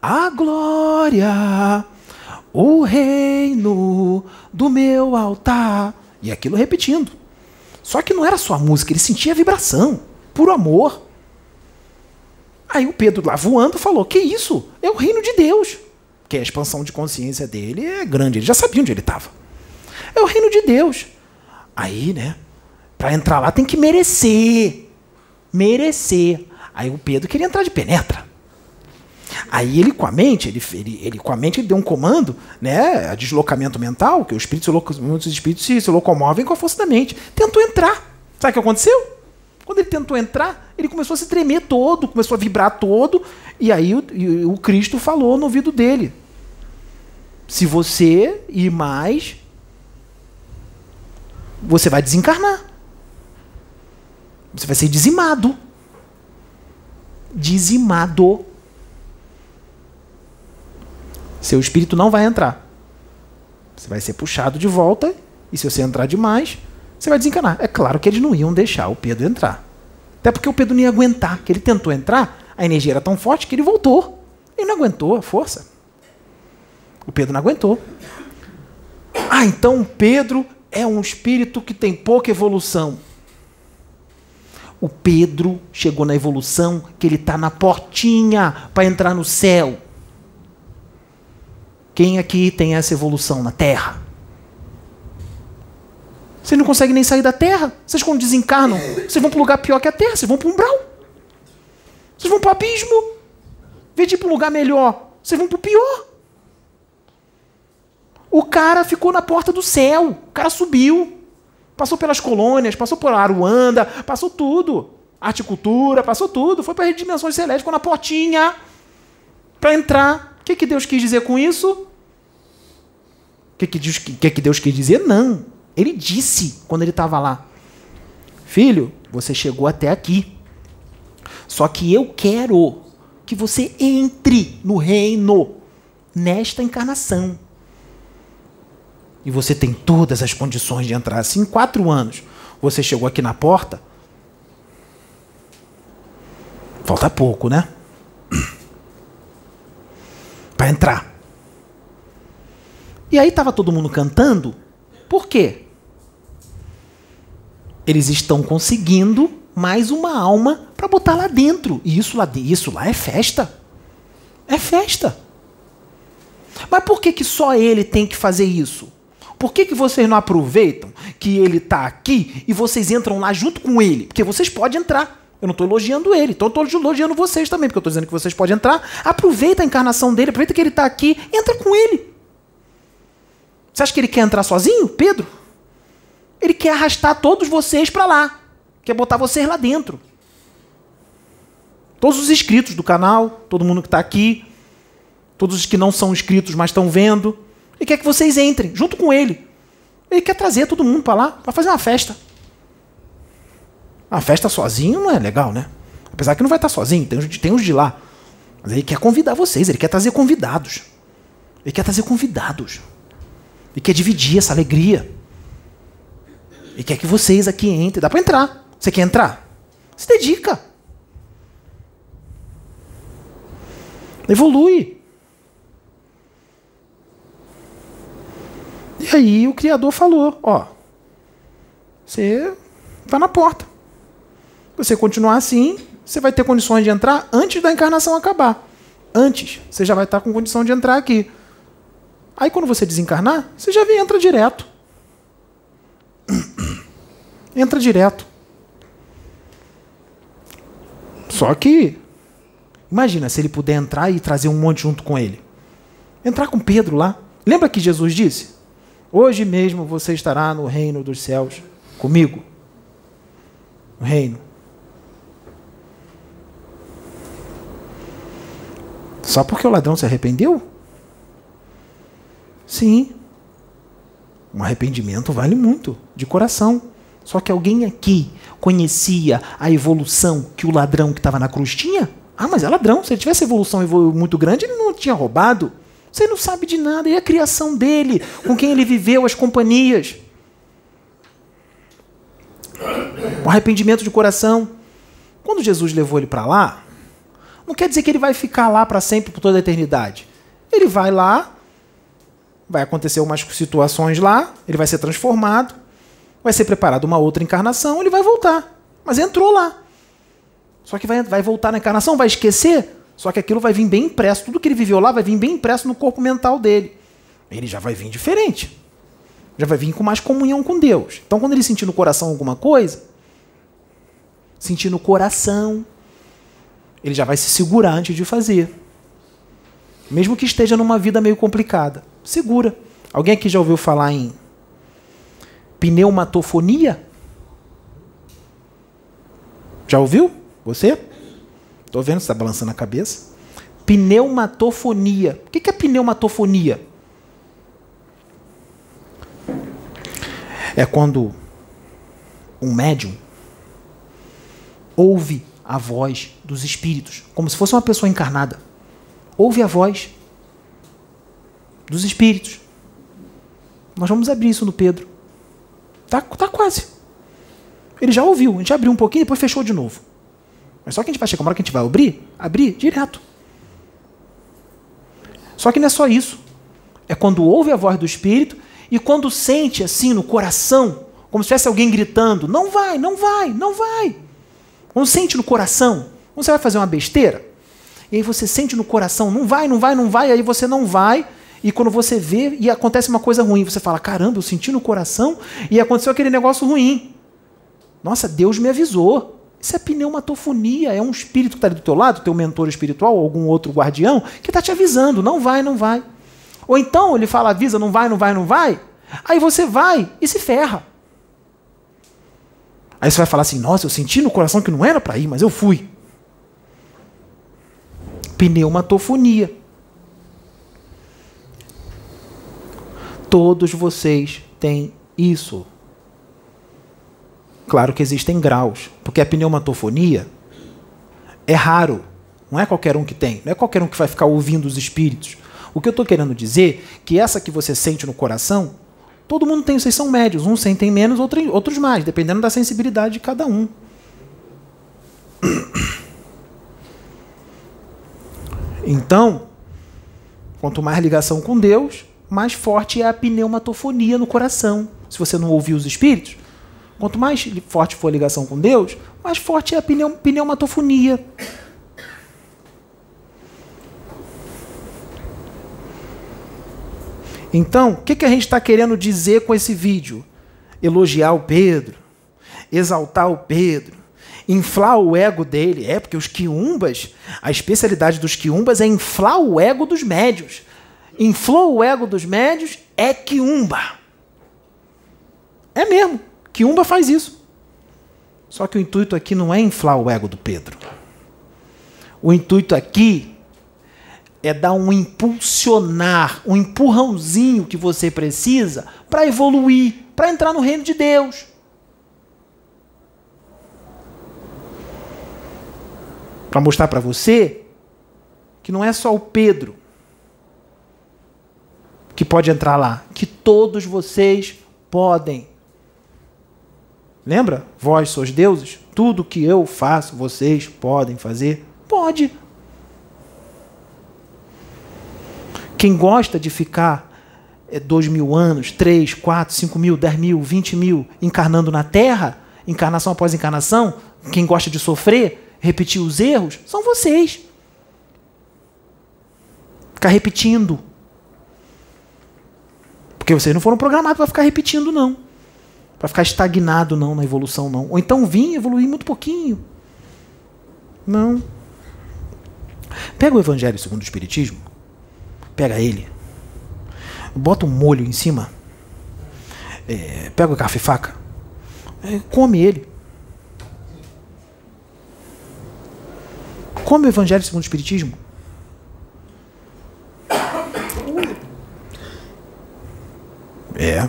a glória, o reino do meu altar. E aquilo repetindo. Só que não era só a música, ele sentia a vibração, puro amor. Aí o Pedro lá voando falou: Que isso? É o reino de Deus. Que a expansão de consciência dele é grande, ele já sabia onde ele estava. É o reino de Deus. Aí, né? Para entrar lá tem que merecer. Merecer. Aí o Pedro queria entrar de penetra. Aí ele com a mente, ele, ele, ele com a mente ele deu um comando, né, a deslocamento mental, que o espírito, muitos espíritos se, se locomovem com a força da mente. Tentou entrar. Sabe o que aconteceu? Quando ele tentou entrar, ele começou a se tremer todo, começou a vibrar todo, e aí o, o Cristo falou no ouvido dele: Se você ir mais, você vai desencarnar. Você vai ser dizimado. Dizimado. Seu espírito não vai entrar. Você vai ser puxado de volta, e se você entrar demais, você vai desencanar. É claro que eles não iam deixar o Pedro entrar. Até porque o Pedro não ia aguentar, que ele tentou entrar, a energia era tão forte que ele voltou. Ele não aguentou a força. O Pedro não aguentou. Ah, então Pedro é um espírito que tem pouca evolução. O Pedro chegou na evolução que ele está na portinha para entrar no céu. Quem aqui tem essa evolução na Terra? Vocês não conseguem nem sair da Terra. Vocês quando desencarnam, vocês vão para um lugar pior que a Terra. Vocês vão para um umbral. Vocês vão para o abismo. Vê de ir para um lugar melhor. Vocês vão para o pior. O cara ficou na porta do céu. O cara subiu. Passou pelas colônias, passou por Aruanda, passou tudo. Articultura, passou tudo. Foi para as dimensões celestes, ficou na portinha para entrar. O que, que Deus quis dizer com isso? O que, que, Deus, que, que Deus quis dizer? Não. Ele disse quando ele estava lá: Filho, você chegou até aqui. Só que eu quero que você entre no reino nesta encarnação e você tem todas as condições de entrar. Em quatro anos você chegou aqui na porta, falta pouco, né? Para entrar. E aí estava todo mundo cantando. Por quê? Eles estão conseguindo mais uma alma para botar lá dentro. E isso lá, isso lá é festa. É festa. Mas por que, que só ele tem que fazer isso? Por que, que vocês não aproveitam que ele está aqui e vocês entram lá junto com ele? Porque vocês podem entrar. Eu não estou elogiando ele, então estou elogiando vocês também, porque eu estou dizendo que vocês podem entrar. Aproveita a encarnação dele, aproveita que ele está aqui, entra com ele. Você acha que ele quer entrar sozinho, Pedro? Ele quer arrastar todos vocês para lá. Quer botar vocês lá dentro. Todos os inscritos do canal, todo mundo que está aqui, todos os que não são inscritos, mas estão vendo. Ele quer que vocês entrem junto com ele. Ele quer trazer todo mundo para lá, para fazer uma festa. Uma festa sozinho não é legal, né? Apesar que não vai estar sozinho, tem tem os de lá. Mas ele quer convidar vocês, ele quer trazer convidados. Ele quer trazer convidados. Ele quer dividir essa alegria. Ele quer que vocês aqui entrem. Dá para entrar. Você quer entrar? Se dedica. Evolui. E aí o Criador falou: Ó, você está na porta. Você continuar assim, você vai ter condições de entrar antes da encarnação acabar. Antes, você já vai estar com condição de entrar aqui. Aí quando você desencarnar, você já vem entra direto. Entra direto. Só que imagina se ele puder entrar e trazer um monte junto com ele. Entrar com Pedro lá. Lembra que Jesus disse: Hoje mesmo você estará no reino dos céus comigo. No reino. Só porque o ladrão se arrependeu? Sim. Um arrependimento vale muito, de coração. Só que alguém aqui conhecia a evolução que o ladrão que estava na cruz tinha? Ah, mas é ladrão. Se ele tivesse evolução muito grande, ele não tinha roubado. Você não sabe de nada. E a criação dele, com quem ele viveu, as companhias. O arrependimento de coração. Quando Jesus levou ele para lá, não quer dizer que ele vai ficar lá para sempre, por toda a eternidade. Ele vai lá, vai acontecer umas situações lá, ele vai ser transformado, vai ser preparado uma outra encarnação, ele vai voltar. Mas entrou lá. Só que vai, vai voltar na encarnação, vai esquecer, só que aquilo vai vir bem impresso. Tudo que ele viveu lá vai vir bem impresso no corpo mental dele. Ele já vai vir diferente. Já vai vir com mais comunhão com Deus. Então, quando ele sentir no coração alguma coisa, sentir no coração, ele já vai se segurar antes de fazer. Mesmo que esteja numa vida meio complicada. Segura. Alguém aqui já ouviu falar em pneumatofonia? Já ouviu? Você? Estou vendo, você está balançando a cabeça. Pneumatofonia. O que é pneumatofonia? É quando um médium ouve a voz dos espíritos, como se fosse uma pessoa encarnada. Ouve a voz dos espíritos. Nós vamos abrir isso no Pedro. Tá, tá quase. Ele já ouviu, a gente abriu um pouquinho e depois fechou de novo. Mas só que a gente vai chegar uma hora que a gente vai abrir, abrir direto. Só que não é só isso. É quando ouve a voz do Espírito e quando sente assim no coração, como se tivesse alguém gritando: não vai, não vai, não vai. Quando sente no coração, você vai fazer uma besteira, e aí você sente no coração, não vai, não vai, não vai, aí você não vai, e quando você vê e acontece uma coisa ruim, você fala: caramba, eu senti no coração e aconteceu aquele negócio ruim. Nossa, Deus me avisou. Isso é pneumatofonia, é um espírito que está ali do teu lado, teu mentor espiritual, ou algum outro guardião, que está te avisando, não vai, não vai. Ou então ele fala, avisa, não vai, não vai, não vai, aí você vai e se ferra. Aí você vai falar assim: nossa, eu senti no coração que não era para ir, mas eu fui. Pneumatofonia. Todos vocês têm isso. Claro que existem graus, porque a pneumatofonia é raro. Não é qualquer um que tem, não é qualquer um que vai ficar ouvindo os espíritos. O que eu estou querendo dizer é que essa que você sente no coração Todo mundo tem, vocês são médios, uns sentem menos, outros mais, dependendo da sensibilidade de cada um. Então, quanto mais ligação com Deus, mais forte é a pneumatofonia no coração. Se você não ouvir os espíritos, quanto mais forte for a ligação com Deus, mais forte é a pneumatofonia. Então, o que, que a gente está querendo dizer com esse vídeo? Elogiar o Pedro, exaltar o Pedro, inflar o ego dele. É, porque os quiumbas, a especialidade dos quiumbas é inflar o ego dos médios. Inflou o ego dos médios é quiumba. É mesmo, quiumba faz isso. Só que o intuito aqui não é inflar o ego do Pedro. O intuito aqui é dar um impulsionar, um empurrãozinho que você precisa para evoluir, para entrar no reino de Deus. Para mostrar para você que não é só o Pedro que pode entrar lá, que todos vocês podem. Lembra? Vós sois deuses? Tudo que eu faço, vocês podem fazer? Pode. Quem gosta de ficar é, dois mil anos, três, quatro, cinco mil, dez mil, vinte mil encarnando na Terra, encarnação após encarnação, quem gosta de sofrer, repetir os erros, são vocês. Ficar repetindo. Porque vocês não foram programados para ficar repetindo, não. Para ficar estagnado, não, na evolução, não. Ou então vim evoluir muito pouquinho. Não. Pega o Evangelho segundo o Espiritismo, pega ele, bota um molho em cima, é, pega o garfo e faca, é, come ele. Come o Evangelho segundo o Espiritismo. É.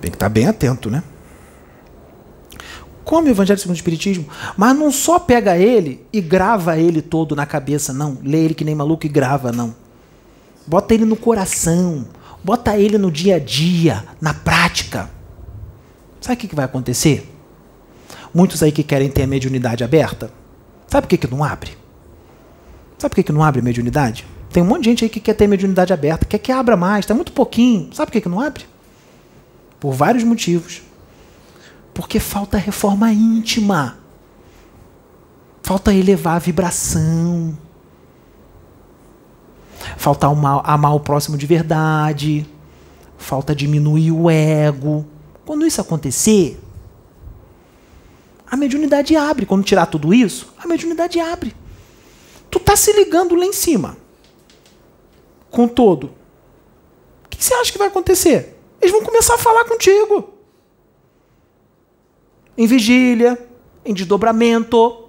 Tem que estar bem atento, né? Come o Evangelho segundo o Espiritismo, mas não só pega ele e grava ele todo na cabeça, não. Lê ele que nem maluco e grava, não. Bota ele no coração, bota ele no dia a dia, na prática. Sabe o que, vai acontecer? Muitos aí que querem ter a mediunidade aberta, sabe por que, que não abre? Sabe por que, que não abre mediunidade? Tem um monte de gente aí que quer ter mediunidade aberta, quer que abra mais, está muito pouquinho. Sabe por que, que não abre? Por vários motivos. Porque falta reforma íntima. Falta elevar a vibração. Falta amar, amar o próximo de verdade. Falta diminuir o ego. Quando isso acontecer, a mediunidade abre. Quando tirar tudo isso, a mediunidade abre. Tu tá se ligando lá em cima. Com todo. O que você acha que vai acontecer? Eles vão começar a falar contigo em vigília, em desdobramento.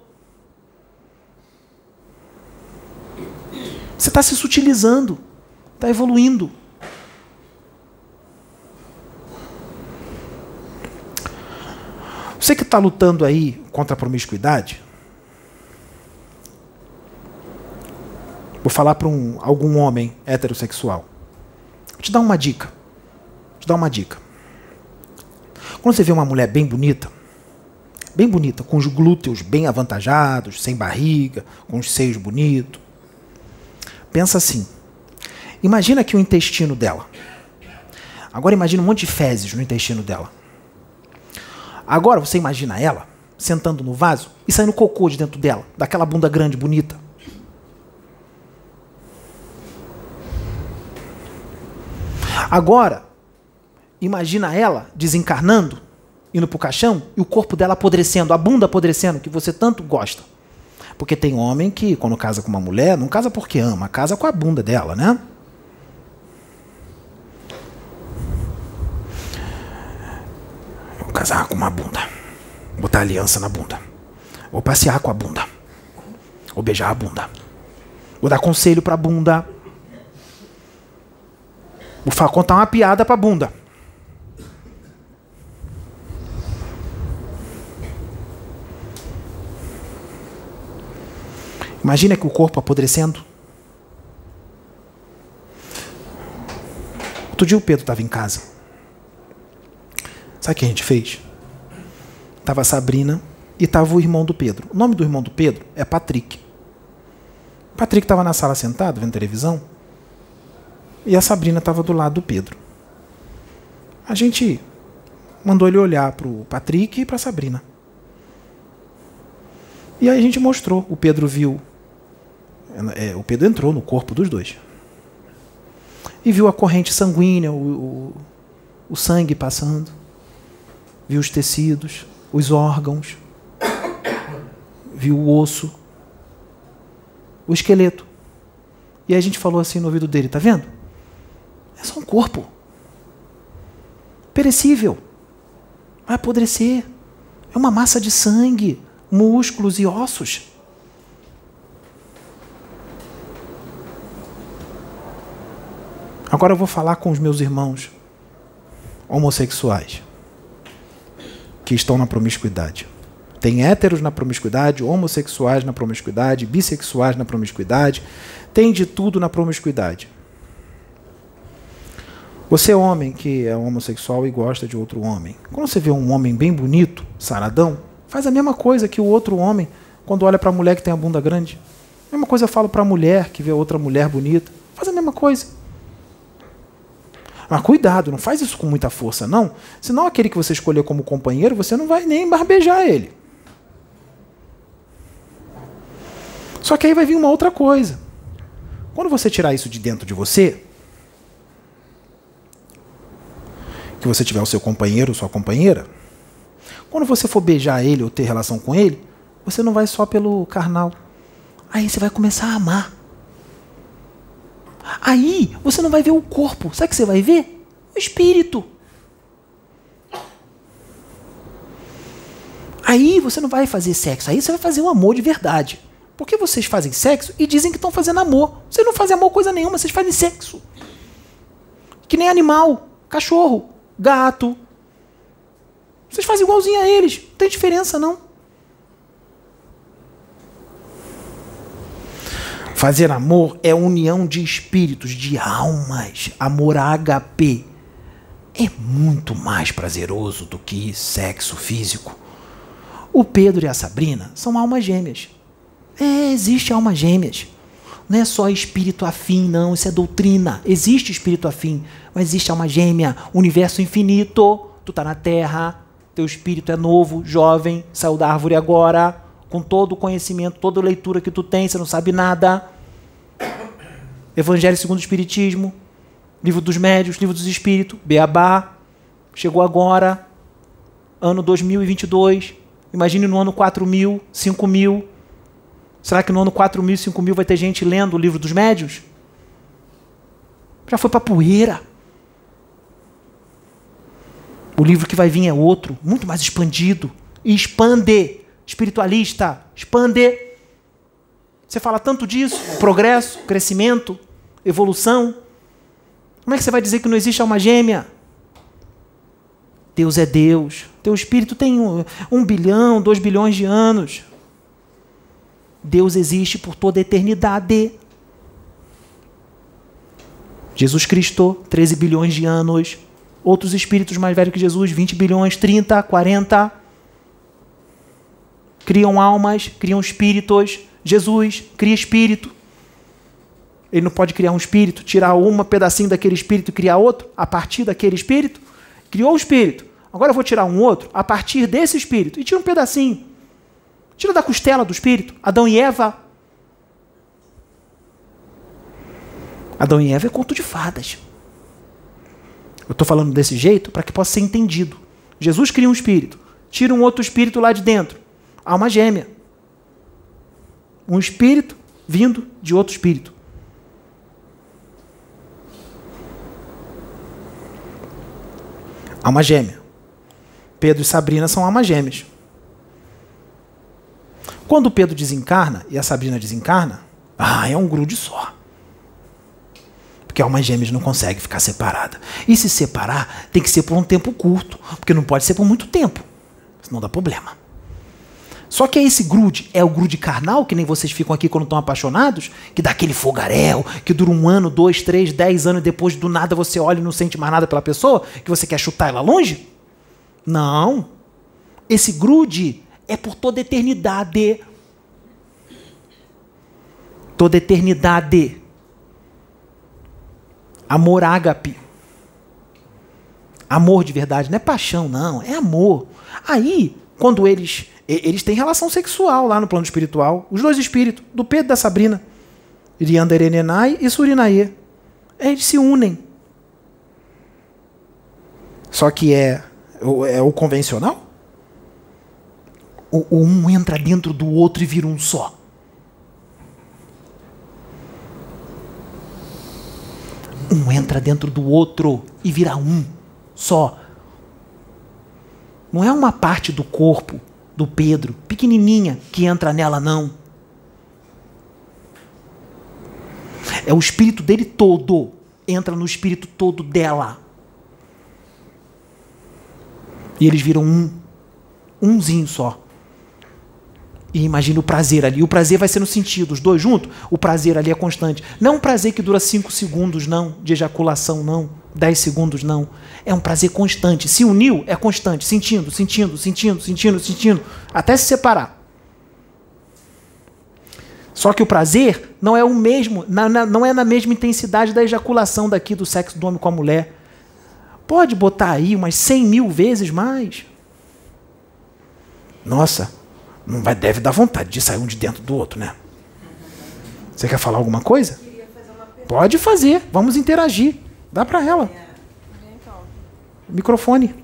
Você está se sutilizando, está evoluindo. Você que está lutando aí contra a promiscuidade, vou falar para um, algum homem heterossexual. Vou te dar uma dica. Vou te dar uma dica. Quando você vê uma mulher bem bonita, bem bonita, com os glúteos bem avantajados, sem barriga, com os seios bonitos. Pensa assim. Imagina aqui o intestino dela. Agora imagina um monte de fezes no intestino dela. Agora você imagina ela sentando no vaso e saindo cocô de dentro dela, daquela bunda grande, bonita. Agora, imagina ela desencarnando indo pro caixão e o corpo dela apodrecendo, a bunda apodrecendo, que você tanto gosta. Porque tem homem que, quando casa com uma mulher, não casa porque ama, casa com a bunda dela, né? Vou casar com uma bunda. Botar aliança na bunda. Vou passear com a bunda. Vou beijar a bunda. Vou dar conselho pra bunda. Vou contar uma piada pra bunda. Imagina que o corpo apodrecendo. Outro dia o Pedro estava em casa. Sabe o que a gente fez? Tava a Sabrina e tava o irmão do Pedro. O nome do irmão do Pedro é Patrick. Patrick estava na sala sentado, vendo televisão. E a Sabrina estava do lado do Pedro. A gente mandou ele olhar para o Patrick e para a Sabrina. E aí a gente mostrou. O Pedro viu é, o Pedro entrou no corpo dos dois. E viu a corrente sanguínea, o, o, o sangue passando. Viu os tecidos, os órgãos. Viu o osso. O esqueleto. E a gente falou assim no ouvido dele: tá vendo? É só um corpo. Perecível. Vai apodrecer. É uma massa de sangue, músculos e ossos. Agora eu vou falar com os meus irmãos homossexuais que estão na promiscuidade. Tem héteros na promiscuidade, homossexuais na promiscuidade, bissexuais na promiscuidade, tem de tudo na promiscuidade. Você é homem que é homossexual e gosta de outro homem. Quando você vê um homem bem bonito, saradão, faz a mesma coisa que o outro homem quando olha para a mulher que tem a bunda grande. A mesma coisa eu falo para a mulher que vê outra mulher bonita. Faz a mesma coisa. Mas cuidado, não faz isso com muita força, não. Senão aquele que você escolher como companheiro, você não vai nem barbejar ele. Só que aí vai vir uma outra coisa. Quando você tirar isso de dentro de você, que você tiver o seu companheiro ou sua companheira, quando você for beijar ele ou ter relação com ele, você não vai só pelo carnal. Aí você vai começar a amar. Aí você não vai ver o corpo. Sabe o que você vai ver? O espírito. Aí você não vai fazer sexo. Aí você vai fazer um amor de verdade. Porque vocês fazem sexo e dizem que estão fazendo amor. Vocês não fazem amor coisa nenhuma, vocês fazem sexo. Que nem animal, cachorro, gato. Vocês fazem igualzinho a eles. Não tem diferença, não. Fazer amor é união de espíritos, de almas. Amor HP é muito mais prazeroso do que sexo físico. O Pedro e a Sabrina são almas gêmeas. É, existe almas gêmeas. Não é só espírito afim, não. Isso é doutrina. Existe espírito afim, mas existe alma gêmea, universo infinito. Tu tá na Terra, teu espírito é novo, jovem, saiu da árvore agora, com todo o conhecimento, toda a leitura que tu tem, você não sabe nada. Evangelho segundo o Espiritismo, Livro dos Médios, Livro dos Espíritos, Beabá, chegou agora, ano 2022. Imagine no ano 4000, 5000. Será que no ano 4 mil, 5 mil vai ter gente lendo o livro dos médios? Já foi para poeira. O livro que vai vir é outro, muito mais expandido. Expande. Espiritualista, expande. Você fala tanto disso, progresso, crescimento, evolução. Como é que você vai dizer que não existe alma gêmea? Deus é Deus. Teu espírito tem um, um bilhão, dois bilhões de anos. Deus existe por toda a eternidade. Jesus Cristo, 13 bilhões de anos. Outros espíritos mais velhos que Jesus, 20 bilhões, 30, 40. Criam almas, criam espíritos. Jesus cria espírito. Ele não pode criar um espírito, tirar um pedacinho daquele espírito e criar outro a partir daquele espírito? Criou o espírito. Agora eu vou tirar um outro a partir desse espírito e tira um pedacinho. Tira da costela do espírito. Adão e Eva. Adão e Eva é conto de fadas. Eu estou falando desse jeito para que possa ser entendido. Jesus cria um espírito, tira um outro espírito lá de dentro. Alma gêmea. Um espírito vindo de outro espírito. Alma gêmea. Pedro e Sabrina são almas gêmeas. Quando Pedro desencarna e a Sabrina desencarna, ah, é um grude só. Porque almas gêmeas não consegue ficar separada. E se separar, tem que ser por um tempo curto, porque não pode ser por muito tempo. Senão dá problema. Só que é esse grude, é o grude carnal, que nem vocês ficam aqui quando estão apaixonados, que dá aquele fogaréu, que dura um ano, dois, três, dez anos, e depois do nada você olha e não sente mais nada pela pessoa, que você quer chutar ela longe? Não. Esse grude é por toda eternidade. Toda eternidade. Amor ágape. Amor de verdade, não é paixão, não, é amor. Aí, quando eles eles têm relação sexual lá no plano espiritual, os dois espíritos, do Pedro e da Sabrina, Irianderenenai e Surinaê. Eles se unem. Só que é, é o convencional? o, o um entra dentro do outro e vira um só. Um entra dentro do outro e vira um só. Não é uma parte do corpo do Pedro, pequenininha, que entra nela, não. É o espírito dele todo entra no espírito todo dela. E eles viram um, umzinho só. E imagine o prazer ali. O prazer vai ser no sentido, os dois juntos, o prazer ali é constante. Não um prazer que dura 5 segundos, não, de ejaculação, não. 10 segundos, não. É um prazer constante. Se uniu, é constante. Sentindo, sentindo, sentindo, sentindo, sentindo, até se separar. Só que o prazer não é o mesmo, não é na mesma intensidade da ejaculação daqui do sexo do homem com a mulher. Pode botar aí umas 100 mil vezes mais. Nossa, não vai, deve dar vontade de sair um de dentro do outro, né? Você quer falar alguma coisa? Pode fazer, vamos interagir. Dá para ela. Microfone.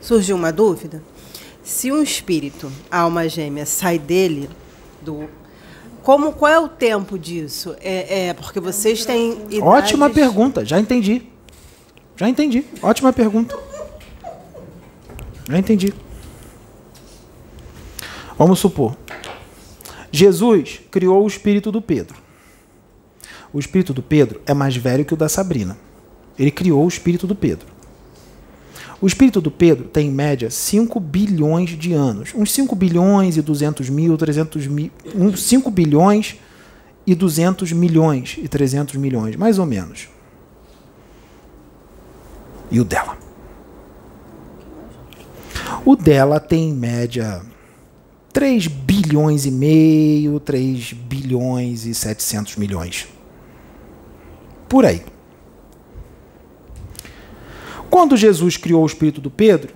surgiu uma dúvida. Se um espírito, alma gêmea, sai dele, do como qual é o tempo disso? É, é porque vocês têm idades... Ótima pergunta, já entendi. Já entendi. Ótima pergunta. Já entendi. Vamos supor. Jesus criou o espírito do Pedro. O espírito do Pedro é mais velho que o da Sabrina. Ele criou o espírito do Pedro. O espírito do Pedro tem em média 5 bilhões de anos. Uns 5 bilhões e 200 mil, 300 mil. Uns 5 bilhões e 200 milhões e 300 milhões, mais ou menos e o dela. O dela tem em média 3 bilhões e meio, 3 bilhões e 700 milhões. Por aí. Quando Jesus criou o espírito do Pedro,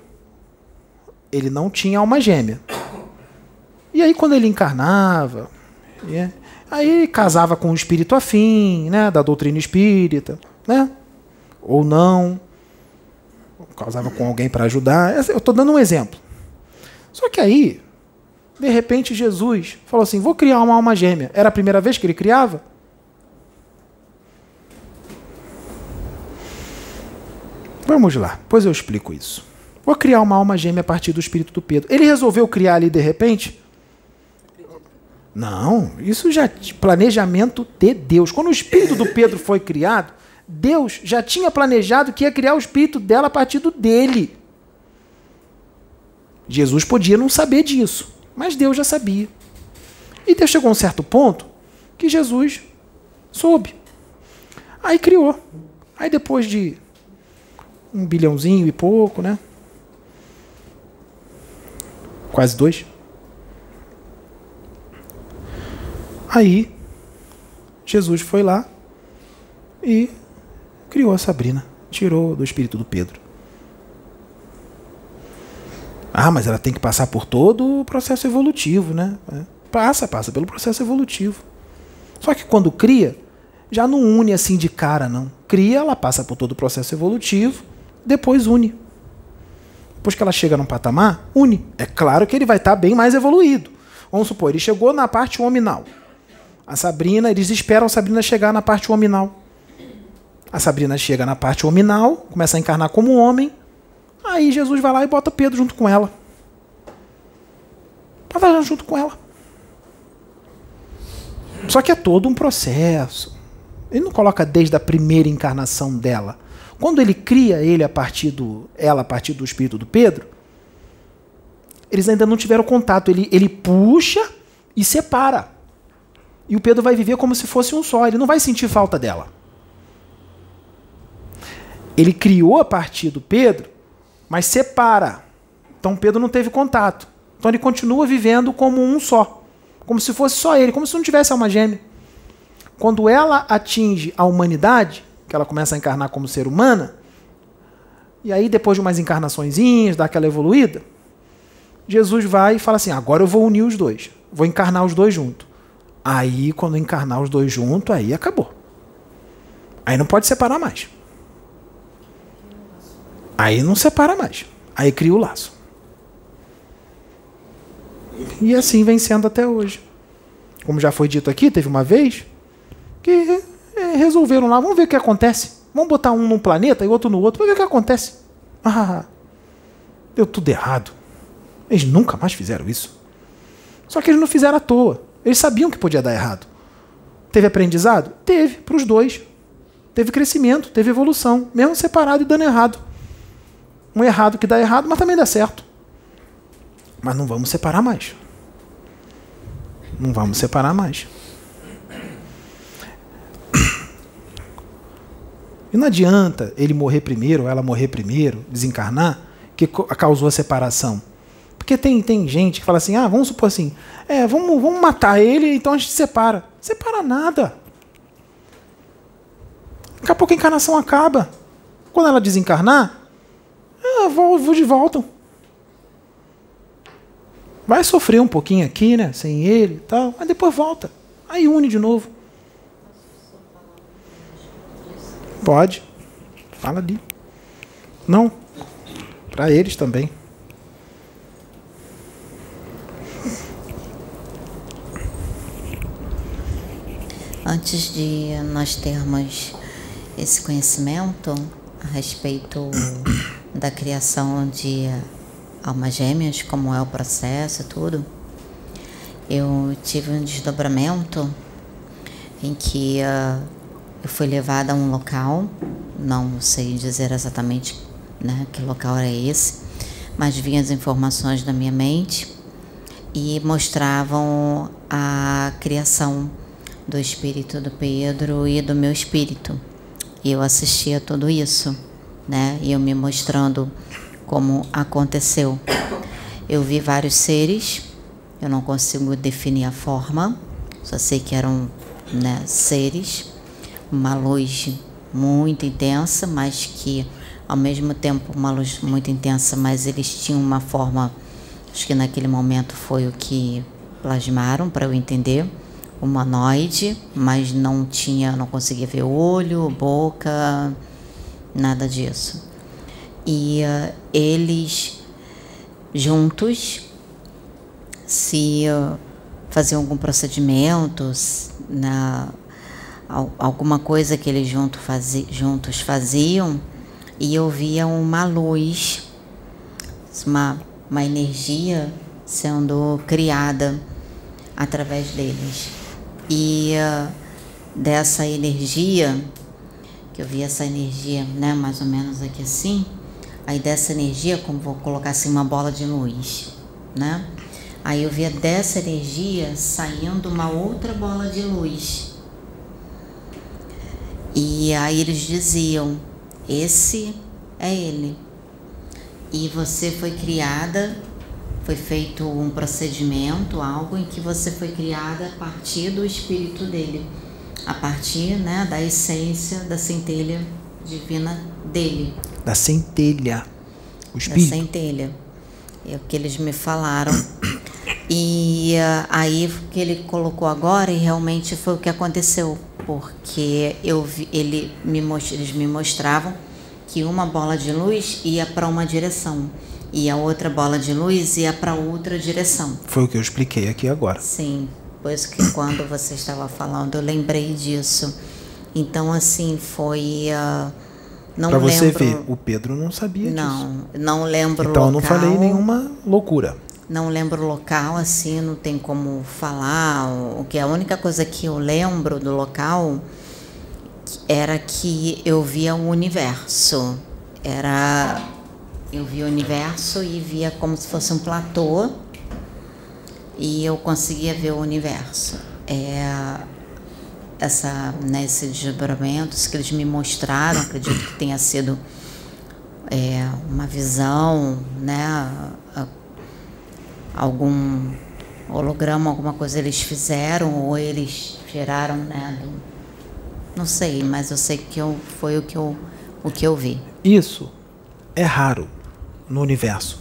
ele não tinha alma gêmea. E aí quando ele encarnava, aí casava com um espírito afim, né, da doutrina espírita, né? Ou não casava com alguém para ajudar. Eu estou dando um exemplo. Só que aí, de repente, Jesus falou assim: vou criar uma alma gêmea. Era a primeira vez que ele criava? Vamos lá, pois eu explico isso. Vou criar uma alma gêmea a partir do espírito do Pedro. Ele resolveu criar ali de repente? Não, isso já planejamento de Deus. Quando o espírito do Pedro foi criado, Deus já tinha planejado que ia criar o espírito dela a partir do dele. Jesus podia não saber disso, mas Deus já sabia. E Deus chegou a um certo ponto que Jesus soube. Aí criou. Aí depois de um bilhãozinho e pouco, né? Quase dois. Aí Jesus foi lá e criou a Sabrina, tirou do espírito do Pedro. Ah, mas ela tem que passar por todo o processo evolutivo, né? É. Passa, passa pelo processo evolutivo. Só que quando cria, já não une assim de cara, não. Cria, ela passa por todo o processo evolutivo, depois une. Depois que ela chega num patamar, une. É claro que ele vai estar bem mais evoluído. Vamos supor, ele chegou na parte hominal. A Sabrina, eles esperam a Sabrina chegar na parte hominal. A Sabrina chega na parte hominal, começa a encarnar como homem. Aí Jesus vai lá e bota Pedro junto com ela. Bota junto com ela. Só que é todo um processo. Ele não coloca desde a primeira encarnação dela. Quando ele cria ele a partir do, ela a partir do espírito do Pedro, eles ainda não tiveram contato. Ele, ele puxa e separa. E o Pedro vai viver como se fosse um só. Ele não vai sentir falta dela ele criou a partir do Pedro, mas separa. Então Pedro não teve contato. Então ele continua vivendo como um só. Como se fosse só ele, como se não tivesse alma gêmea. Quando ela atinge a humanidade, que ela começa a encarnar como ser humana, e aí depois de umas encarnaçõezinhas, dá aquela evoluída, Jesus vai e fala assim: agora eu vou unir os dois. Vou encarnar os dois juntos. Aí, quando encarnar os dois juntos, aí acabou. Aí não pode separar mais. Aí não separa mais. Aí cria o laço. E assim vem sendo até hoje. Como já foi dito aqui, teve uma vez que é, resolveram lá, vamos ver o que acontece. Vamos botar um num planeta e outro no outro, vamos ver o que acontece. Ah, deu tudo errado. Eles nunca mais fizeram isso. Só que eles não fizeram à toa. Eles sabiam que podia dar errado. Teve aprendizado? Teve, para os dois. Teve crescimento, teve evolução, mesmo separado e dando errado. Um errado que dá errado, mas também dá certo. Mas não vamos separar mais. Não vamos separar mais. E não adianta ele morrer primeiro, ela morrer primeiro, desencarnar, que causou a separação. Porque tem, tem gente que fala assim, ah, vamos supor assim, é, vamos, vamos matar ele, então a gente separa. Separa nada. Daqui a pouco a encarnação acaba. Quando ela desencarnar, ah, vou, vou de volta. Vai sofrer um pouquinho aqui, né? Sem ele e tal, mas depois volta. Aí une de novo. Pode. Fala ali. Não. Para eles também. Antes de nós termos esse conhecimento a respeito da criação de almas gêmeas, como é o processo tudo, eu tive um desdobramento em que uh, eu fui levada a um local, não sei dizer exatamente né, que local era esse, mas vinham as informações da minha mente e mostravam a criação do espírito do Pedro e do meu espírito. E eu assistia tudo isso, né? E eu me mostrando como aconteceu. Eu vi vários seres, eu não consigo definir a forma, só sei que eram né, seres, uma luz muito intensa, mas que ao mesmo tempo uma luz muito intensa, mas eles tinham uma forma, acho que naquele momento foi o que plasmaram para eu entender, humanoide, mas não tinha, não conseguia ver olho, boca, nada disso. E uh, eles juntos se uh, faziam algum procedimento, na alguma coisa que eles junto fazi, juntos faziam, e eu via uma luz, uma, uma energia sendo criada através deles. E uh, dessa energia, eu via essa energia, né, mais ou menos aqui assim, aí dessa energia, como vou colocar assim uma bola de luz, né? Aí eu via dessa energia saindo uma outra bola de luz. E aí eles diziam: esse é ele. E você foi criada, foi feito um procedimento, algo em que você foi criada a partir do espírito dele, a partir né, da essência da centelha divina dele. Da centelha. O espírito. Da centelha. É o que eles me falaram. E uh, aí que ele colocou agora e realmente foi o que aconteceu porque eu vi, ele me, eles me mostravam que uma bola de luz ia para uma direção e a outra bola de luz ia para outra direção. Foi o que eu expliquei aqui agora. Sim, pois que quando você estava falando eu lembrei disso. Então assim foi uh, não Para você ver, o Pedro não sabia não, disso. Não, não lembro. Então eu não falei nenhuma loucura não lembro o local, assim, não tem como falar. O que a única coisa que eu lembro do local era que eu via o universo. Era eu via o universo e via como se fosse um platô e eu conseguia ver o universo. É, essa né, desdobramentos que eles me mostraram, acredito que tenha sido é, uma visão, né, algum holograma, alguma coisa eles fizeram ou eles geraram, né? Do, não sei, mas eu sei que eu, foi o que eu, o que eu vi. Isso é raro no universo.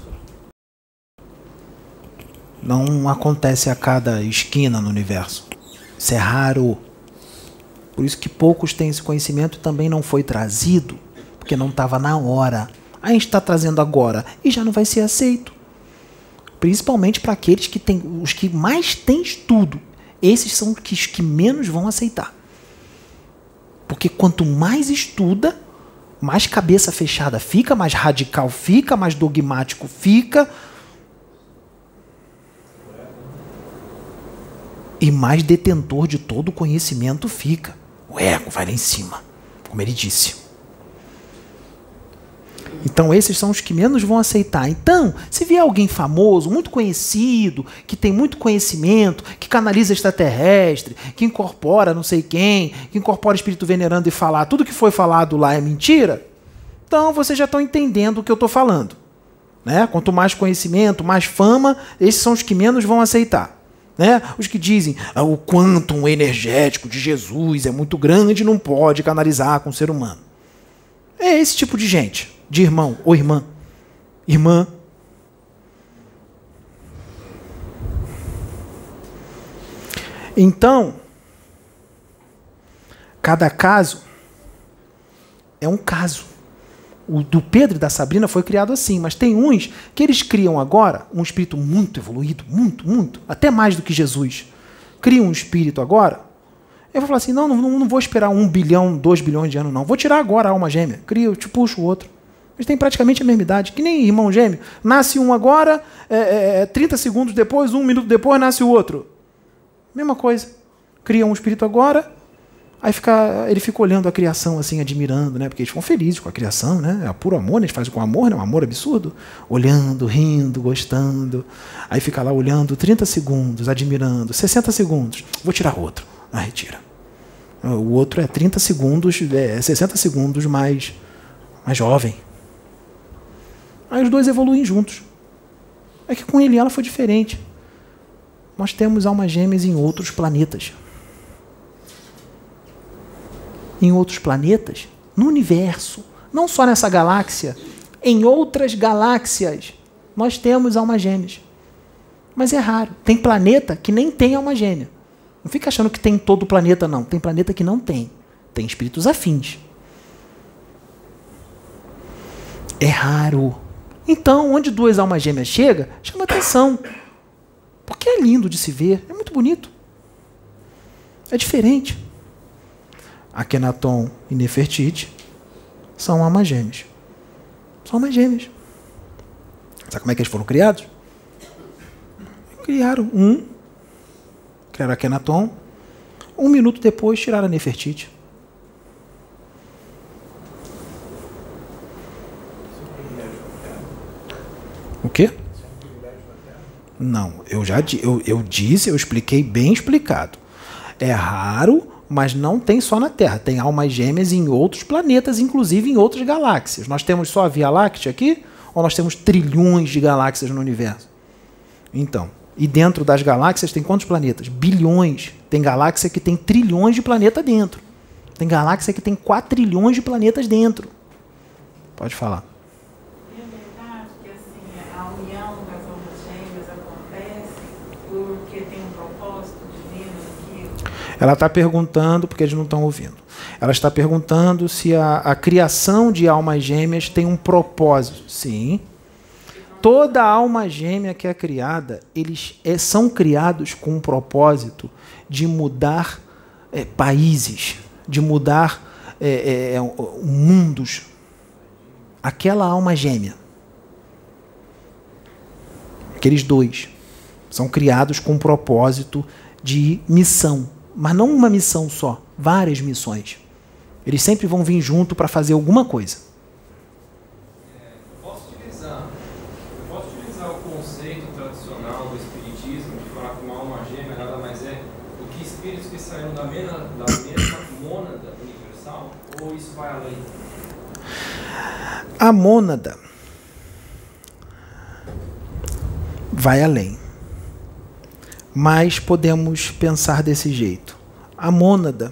Não acontece a cada esquina no universo. Isso é raro. Por isso que poucos têm esse conhecimento e também não foi trazido, porque não estava na hora. A gente está trazendo agora e já não vai ser aceito principalmente para aqueles que têm os que mais têm estudo. Esses são os que menos vão aceitar. Porque quanto mais estuda, mais cabeça fechada fica, mais radical fica, mais dogmático fica. E mais detentor de todo o conhecimento fica. O ego vai lá em cima, como ele disse. Então, esses são os que menos vão aceitar. Então, se vier alguém famoso, muito conhecido, que tem muito conhecimento, que canaliza extraterrestre, que incorpora não sei quem, que incorpora espírito venerando e falar tudo que foi falado lá é mentira, então vocês já estão entendendo o que eu estou falando. Né? Quanto mais conhecimento, mais fama, esses são os que menos vão aceitar. Né? Os que dizem ah, o quantum energético de Jesus é muito grande não pode canalizar com o ser humano. É esse tipo de gente, de irmão ou irmã. Irmã. Então, cada caso é um caso o do Pedro e da Sabrina foi criado assim, mas tem uns que eles criam agora um espírito muito evoluído, muito, muito, até mais do que Jesus. Criam um espírito agora. Eu vou falar assim: não, não, não vou esperar um bilhão, dois bilhões de anos, não. Vou tirar agora a alma gêmea. Cria, eu te puxo o outro. Eles têm praticamente a mesma idade, que nem irmão gêmeo. Nasce um agora, é, é, 30 é, segundos depois, um minuto depois, nasce o outro. Mesma coisa. Cria um espírito agora, Aí fica, ele fica olhando a criação assim, admirando, né? Porque eles ficam felizes com a criação, né? É puro amor, né? eles fazem com amor, né? Um amor absurdo. Olhando, rindo, gostando. Aí fica lá olhando 30 segundos, admirando. 60 segundos. Vou tirar outro. Ah, retira. O outro é 30 segundos, é 60 segundos mais, mais jovem. Aí os dois evoluem juntos. É que com ele ela foi diferente. Nós temos almas gêmeas em outros planetas em outros planetas, no universo, não só nessa galáxia, em outras galáxias, nós temos almas gêmeas. Mas é raro. Tem planeta que nem tem alma gêmea. Não fica achando que tem todo o planeta, não. Tem planeta que não tem. Tem espíritos afins. É raro. Então, onde duas almas gêmeas chegam, chama atenção. Porque é lindo de se ver, é muito bonito. É diferente. Akenaton e Nefertiti são almas gêmeas. São almas gêmeas. Sabe como é que eles foram criados? Criaram um, criaram Akenaton, um minuto depois tiraram a Nefertiti. O quê? Não, eu já eu, eu disse, eu expliquei bem explicado. É raro mas não tem só na Terra, tem almas gêmeas em outros planetas, inclusive em outras galáxias. Nós temos só a Via Láctea aqui, ou nós temos trilhões de galáxias no universo? Então, e dentro das galáxias tem quantos planetas? Bilhões. Tem galáxia que tem trilhões de planetas dentro. Tem galáxia que tem 4 trilhões de planetas dentro. Pode falar. Ela está perguntando, porque eles não estão ouvindo, ela está perguntando se a, a criação de almas gêmeas tem um propósito. Sim. Toda alma gêmea que é criada, eles é, são criados com um propósito de mudar é, países, de mudar é, é, mundos. Aquela alma gêmea, aqueles dois, são criados com um propósito de missão mas não uma missão só, várias missões. Eles sempre vão vir junto para fazer alguma coisa. É, posso utilizar, eu posso utilizar o conceito tradicional do Espiritismo de falar que uma alma gêmea nada mais é do que espíritos que saíram da mesma, da mesma mônada universal? Ou isso vai além? A mônada vai além. Mas podemos pensar desse jeito. A mônada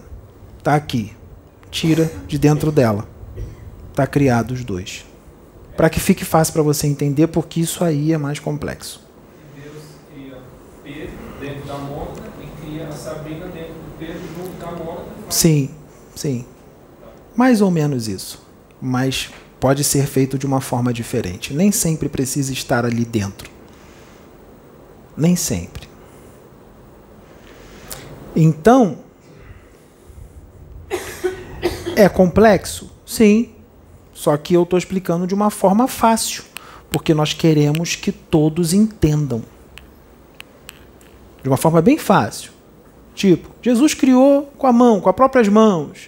está aqui. Tira de dentro dela. Está criado os dois. Para que fique fácil para você entender, porque isso aí é mais complexo. Deus cria Pedro dentro da mônada e cria a Sabrina dentro do Pedro junto da mônada. Sim, sim. Mais ou menos isso. Mas pode ser feito de uma forma diferente. Nem sempre precisa estar ali dentro. Nem sempre. Então, é complexo? Sim. Só que eu estou explicando de uma forma fácil, porque nós queremos que todos entendam. De uma forma bem fácil. Tipo, Jesus criou com a mão, com as próprias mãos,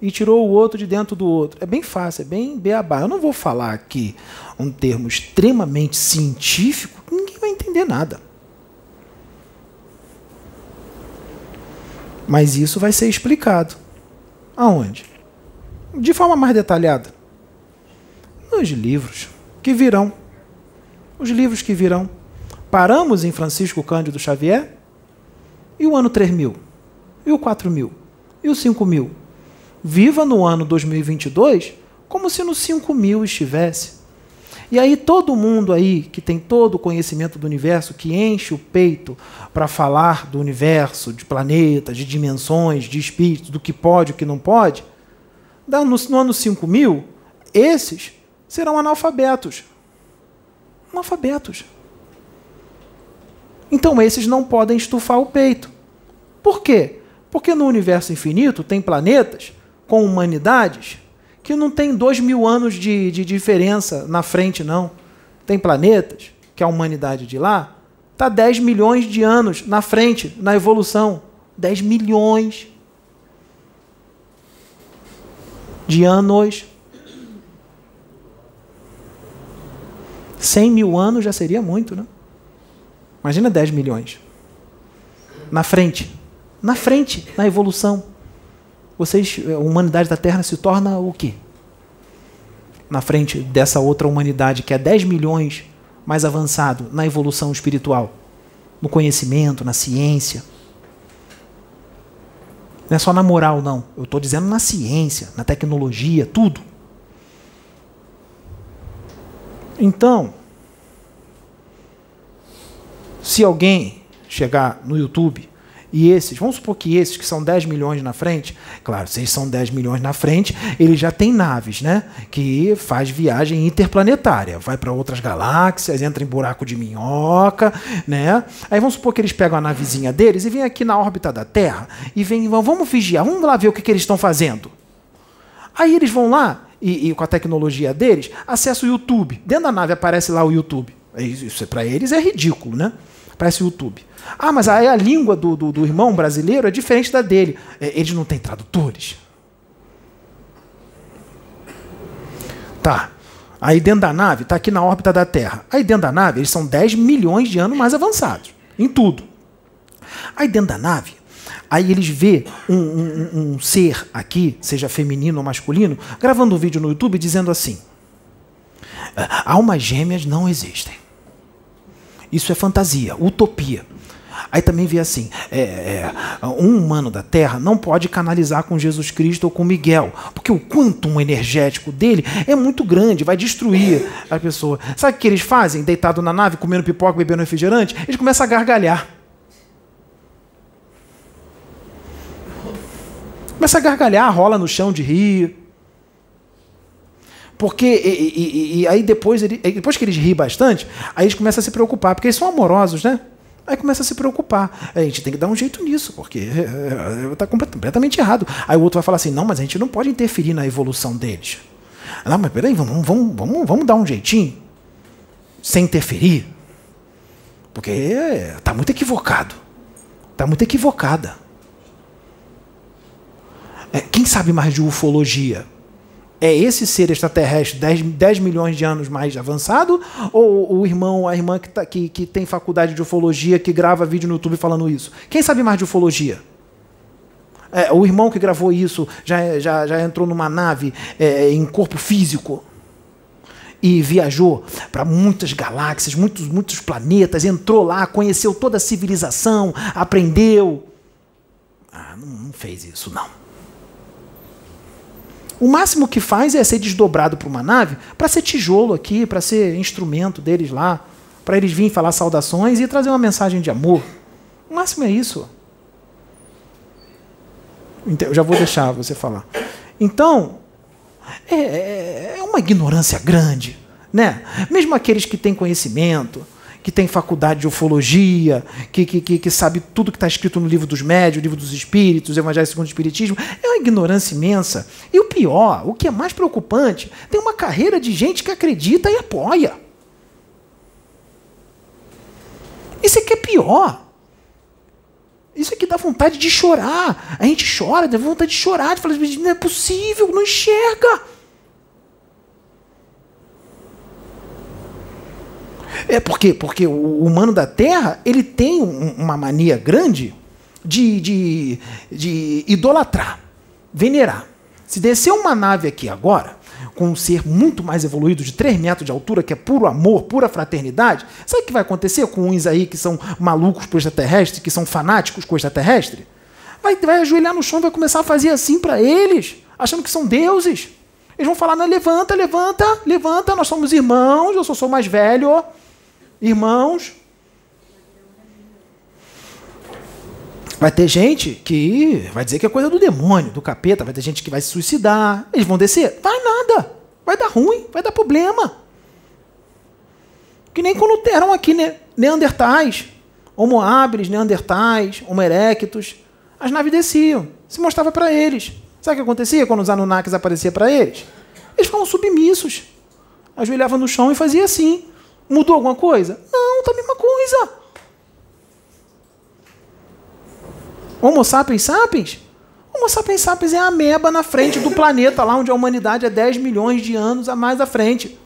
e tirou o outro de dentro do outro. É bem fácil, é bem beabá. Eu não vou falar aqui um termo extremamente científico, ninguém vai entender nada. Mas isso vai ser explicado. Aonde? De forma mais detalhada. Nos livros que virão. Os livros que virão. Paramos em Francisco Cândido Xavier? E o ano 3000? E o 4000? E o 5000? Viva no ano 2022 como se no 5000 estivesse. E aí todo mundo aí que tem todo o conhecimento do universo, que enche o peito para falar do universo, de planetas, de dimensões, de espíritos, do que pode o que não pode, no ano 5000, esses serão analfabetos. Analfabetos. Então esses não podem estufar o peito. Por quê? Porque no universo infinito tem planetas com humanidades que não tem dois mil anos de, de diferença na frente, não. Tem planetas que a humanidade de lá está 10 milhões de anos na frente, na evolução. 10 milhões de anos. 100 mil anos já seria muito, né? Imagina 10 milhões. Na frente. Na frente, na evolução vocês, a humanidade da Terra se torna o quê? Na frente dessa outra humanidade que é 10 milhões mais avançado na evolução espiritual, no conhecimento, na ciência. Não é só na moral, não. Eu estou dizendo na ciência, na tecnologia, tudo. Então, se alguém chegar no YouTube e esses, vamos supor que esses que são 10 milhões na frente, claro, se eles são 10 milhões na frente, eles já têm naves, né? Que faz viagem interplanetária, vai para outras galáxias, entra em buraco de minhoca, né? Aí vamos supor que eles pegam a navezinha deles e vêm aqui na órbita da Terra e vêm, vamos vigiar, vamos lá ver o que, que eles estão fazendo. Aí eles vão lá e, e, com a tecnologia deles, acessa o YouTube. Dentro da nave aparece lá o YouTube. Isso para eles é ridículo, né? Parece o YouTube. Ah, mas aí a língua do, do, do irmão brasileiro é diferente da dele. É, eles não têm tradutores. Tá. Aí dentro da nave, está aqui na órbita da Terra. Aí dentro da nave, eles são 10 milhões de anos mais avançados. Em tudo. Aí dentro da nave, aí eles vê um, um, um ser aqui, seja feminino ou masculino, gravando um vídeo no YouTube dizendo assim: almas gêmeas não existem. Isso é fantasia, utopia. Aí também vê assim: é, é, um humano da Terra não pode canalizar com Jesus Cristo ou com Miguel, porque o quantum energético dele é muito grande, vai destruir a pessoa. Sabe o que eles fazem? Deitado na nave, comendo pipoca, bebendo refrigerante, eles começam a gargalhar. Começa a gargalhar, rola no chão de rir. Porque, e, e, e aí depois, ele, depois que eles riem bastante, aí eles começam a se preocupar, porque eles são amorosos, né? Aí começa a se preocupar. A gente tem que dar um jeito nisso, porque está é, é, completamente errado. Aí o outro vai falar assim: não, mas a gente não pode interferir na evolução deles. Não, mas peraí, vamos, vamos, vamos, vamos dar um jeitinho, sem interferir. Porque está muito equivocado. Está muito equivocada. É, quem sabe mais de ufologia? É esse ser extraterrestre 10, 10 milhões de anos mais avançado? Ou o irmão, a irmã que, tá, que, que tem faculdade de ufologia, que grava vídeo no YouTube falando isso? Quem sabe mais de ufologia? É, o irmão que gravou isso já, já, já entrou numa nave é, em corpo físico e viajou para muitas galáxias, muitos, muitos planetas, entrou lá, conheceu toda a civilização, aprendeu. Ah, não, não fez isso, não. O máximo que faz é ser desdobrado para uma nave para ser tijolo aqui, para ser instrumento deles lá, para eles virem falar saudações e trazer uma mensagem de amor. O máximo é isso. Eu já vou deixar você falar. Então, é, é, é uma ignorância grande. Né? Mesmo aqueles que têm conhecimento, que tem faculdade de ufologia, que, que, que, que sabe tudo que está escrito no livro dos médios, livro dos espíritos, Evangelho segundo o Espiritismo, é uma ignorância imensa. E o pior, o que é mais preocupante, tem uma carreira de gente que acredita e apoia. Isso que é pior. Isso aqui dá vontade de chorar. A gente chora, dá vontade de chorar, de falar, não é possível, não enxerga. É por quê? Porque o humano da Terra ele tem uma mania grande de, de, de idolatrar, venerar. Se descer uma nave aqui agora, com um ser muito mais evoluído, de 3 metros de altura, que é puro amor, pura fraternidade, sabe o que vai acontecer com uns aí que são malucos com extraterrestre, que são fanáticos com extraterrestre? Vai, vai ajoelhar no chão e vai começar a fazer assim para eles, achando que são deuses. Eles vão falar: levanta, levanta, levanta, nós somos irmãos, eu só sou mais velho. Irmãos, vai ter gente que vai dizer que é coisa do demônio, do capeta, vai ter gente que vai se suicidar. Eles vão descer? Vai nada. Vai dar ruim, vai dar problema. Que nem quando eram aqui neandertais, homo habilis, neandertais, homo erectus, as naves desciam, se mostrava para eles. Sabe o que acontecia quando os Anunnakis aparecia para eles? Eles ficavam submissos. Ajoelhavam no chão e fazia assim. Mudou alguma coisa? Não, tá a mesma coisa. Homo sapiens sapiens? Homo sapiens sapiens é a ameba na frente do planeta, lá onde a humanidade é 10 milhões de anos a mais à frente.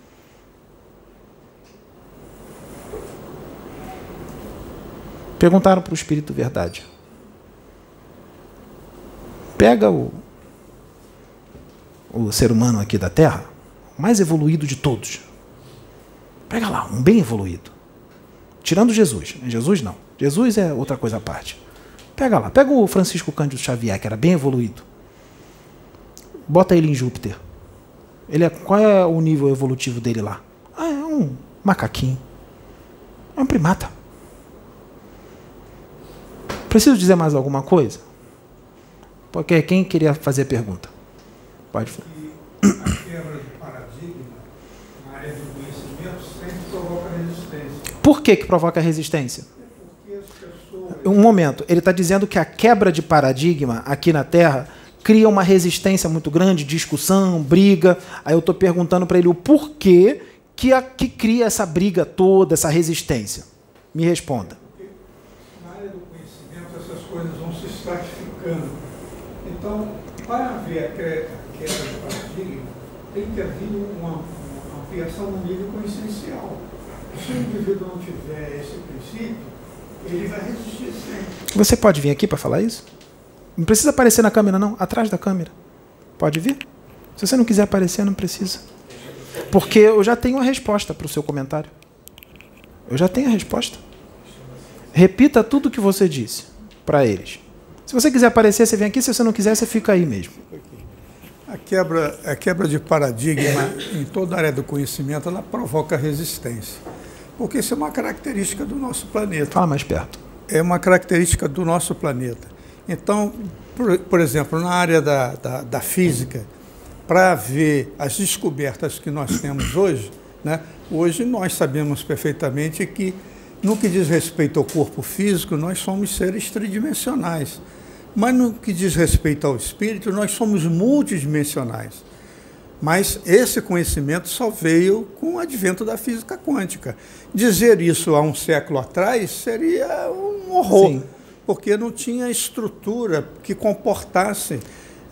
Perguntaram para o Espírito Verdade. Pega o, o ser humano aqui da Terra, mais evoluído de todos, Pega lá, um bem evoluído. Tirando Jesus. Jesus não. Jesus é outra coisa à parte. Pega lá, pega o Francisco Cândido Xavier, que era bem evoluído. Bota ele em Júpiter. Ele é, qual é o nível evolutivo dele lá? Ah, é um macaquinho. É um primata. Preciso dizer mais alguma coisa? Porque quem queria fazer pergunta? Pode falar. Por que, que provoca resistência? Um momento, ele está dizendo que a quebra de paradigma aqui na Terra cria uma resistência muito grande, discussão, briga. Aí eu estou perguntando para ele o porquê que, a, que cria essa briga toda, essa resistência. Me responda. Na área do conhecimento, essas coisas vão se estratificando. Então, para haver a quebra de paradigma, tem que haver uma, uma ampliação no nível consciencial. Se o indivíduo não tiver esse princípio, ele vai resistir sempre. Você pode vir aqui para falar isso? Não precisa aparecer na câmera, não. Atrás da câmera. Pode vir. Se você não quiser aparecer, não precisa. Porque eu já tenho a resposta para o seu comentário. Eu já tenho a resposta. Repita tudo o que você disse para eles. Se você quiser aparecer, você vem aqui. Se você não quiser, você fica aí mesmo. A quebra, a quebra de paradigma em toda a área do conhecimento, ela provoca resistência porque isso é uma característica do nosso planeta. Fala mais perto. É uma característica do nosso planeta. Então, por, por exemplo, na área da, da, da física, para ver as descobertas que nós temos hoje, né, hoje nós sabemos perfeitamente que, no que diz respeito ao corpo físico, nós somos seres tridimensionais. Mas no que diz respeito ao espírito, nós somos multidimensionais. Mas esse conhecimento só veio com o advento da física quântica. Dizer isso há um século atrás seria um horror, Sim. porque não tinha estrutura que comportasse.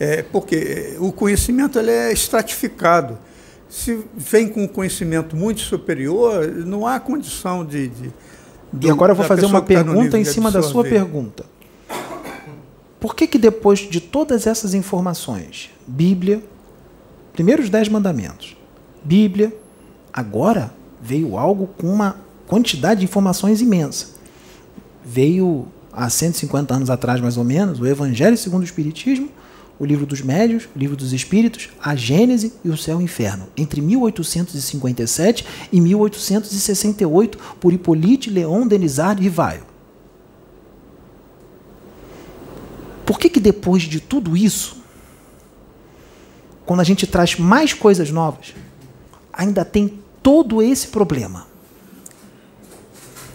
É, porque o conhecimento ele é estratificado. Se vem com um conhecimento muito superior, não há condição de. de e agora eu vou fazer uma tá pergunta em cima da sua pergunta. Por que, que depois de todas essas informações, Bíblia, primeiros dez mandamentos, Bíblia, agora veio algo com uma quantidade de informações imensa. Veio há 150 anos atrás, mais ou menos, o Evangelho segundo o Espiritismo, o Livro dos Médios, o Livro dos Espíritos, a Gênese e o Céu e o Inferno, entre 1857 e 1868, por Hippolyte Leon Denisard Rivaio. Por que, que depois de tudo isso, quando a gente traz mais coisas novas, ainda tem todo esse problema?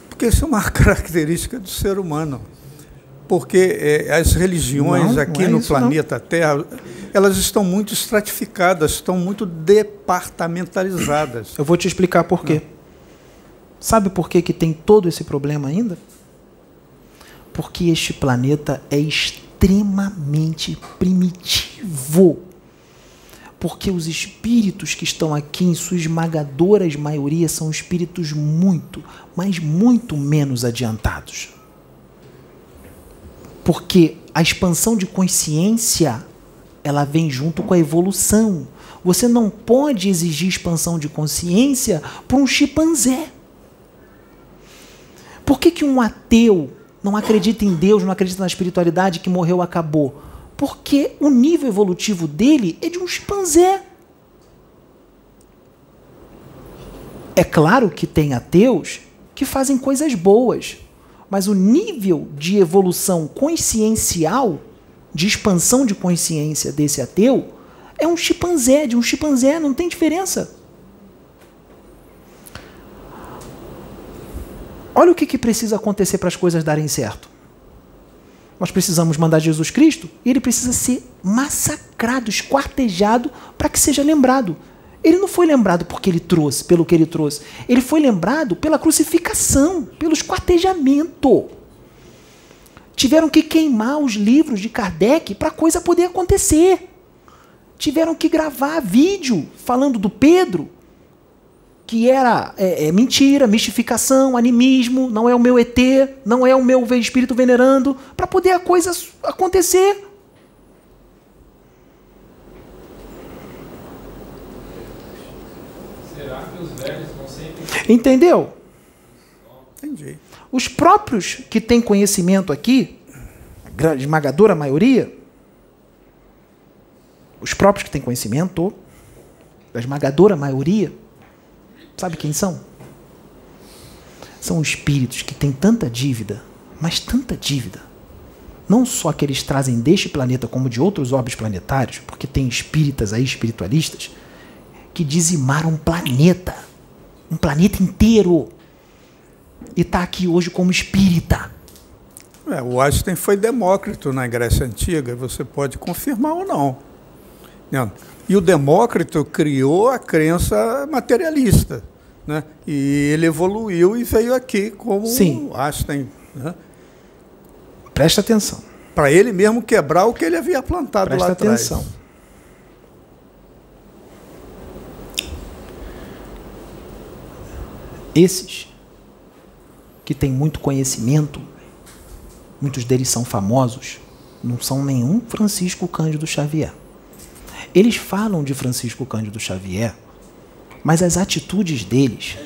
Porque isso é uma característica do ser humano. Porque é, as religiões não, aqui não é no planeta não. Terra, elas estão muito estratificadas, estão muito departamentalizadas. Eu vou te explicar por quê. Sabe por que, que tem todo esse problema ainda? Porque este planeta é extremamente primitivo. Porque os espíritos que estão aqui, em sua esmagadora maioria, são espíritos muito, mas muito menos adiantados. Porque a expansão de consciência, ela vem junto com a evolução. Você não pode exigir expansão de consciência para um chimpanzé. Por que, que um ateu não acredita em Deus, não acredita na espiritualidade que morreu acabou? Porque o nível evolutivo dele é de um chimpanzé. É claro que tem ateus que fazem coisas boas, mas o nível de evolução consciencial, de expansão de consciência desse ateu, é um chimpanzé, de um chimpanzé, não tem diferença. Olha o que, que precisa acontecer para as coisas darem certo. Nós precisamos mandar Jesus Cristo e ele precisa ser massacrado, esquartejado, para que seja lembrado. Ele não foi lembrado porque ele trouxe, pelo que ele trouxe. Ele foi lembrado pela crucificação, pelo esquartejamento. Tiveram que queimar os livros de Kardec para a coisa poder acontecer. Tiveram que gravar vídeo falando do Pedro, que era é, é, mentira, mistificação, animismo, não é o meu ET, não é o meu espírito venerando, para poder a coisa acontecer. Será que os velhos vão sempre. Entendeu? Entendi. Os próprios que têm conhecimento aqui, a grande esmagadora maioria, os próprios que têm conhecimento, a esmagadora maioria, sabe quem são? São espíritos que têm tanta dívida, mas tanta dívida. Não só que eles trazem deste planeta, como de outros orbes planetários, porque tem espíritas aí, espiritualistas, que dizimaram um planeta. Um planeta inteiro. E está aqui hoje como espírita. É, o Einstein foi Demócrito na Grécia Antiga, você pode confirmar ou não. E o Demócrito criou a crença materialista. Né? E ele evoluiu e veio aqui como Sim. Einstein. Né? Presta atenção. Para ele mesmo quebrar o que ele havia plantado Presta lá atrás. atenção. Esses que têm muito conhecimento, muitos deles são famosos, não são nenhum Francisco Cândido Xavier. Eles falam de Francisco Cândido Xavier, mas as atitudes deles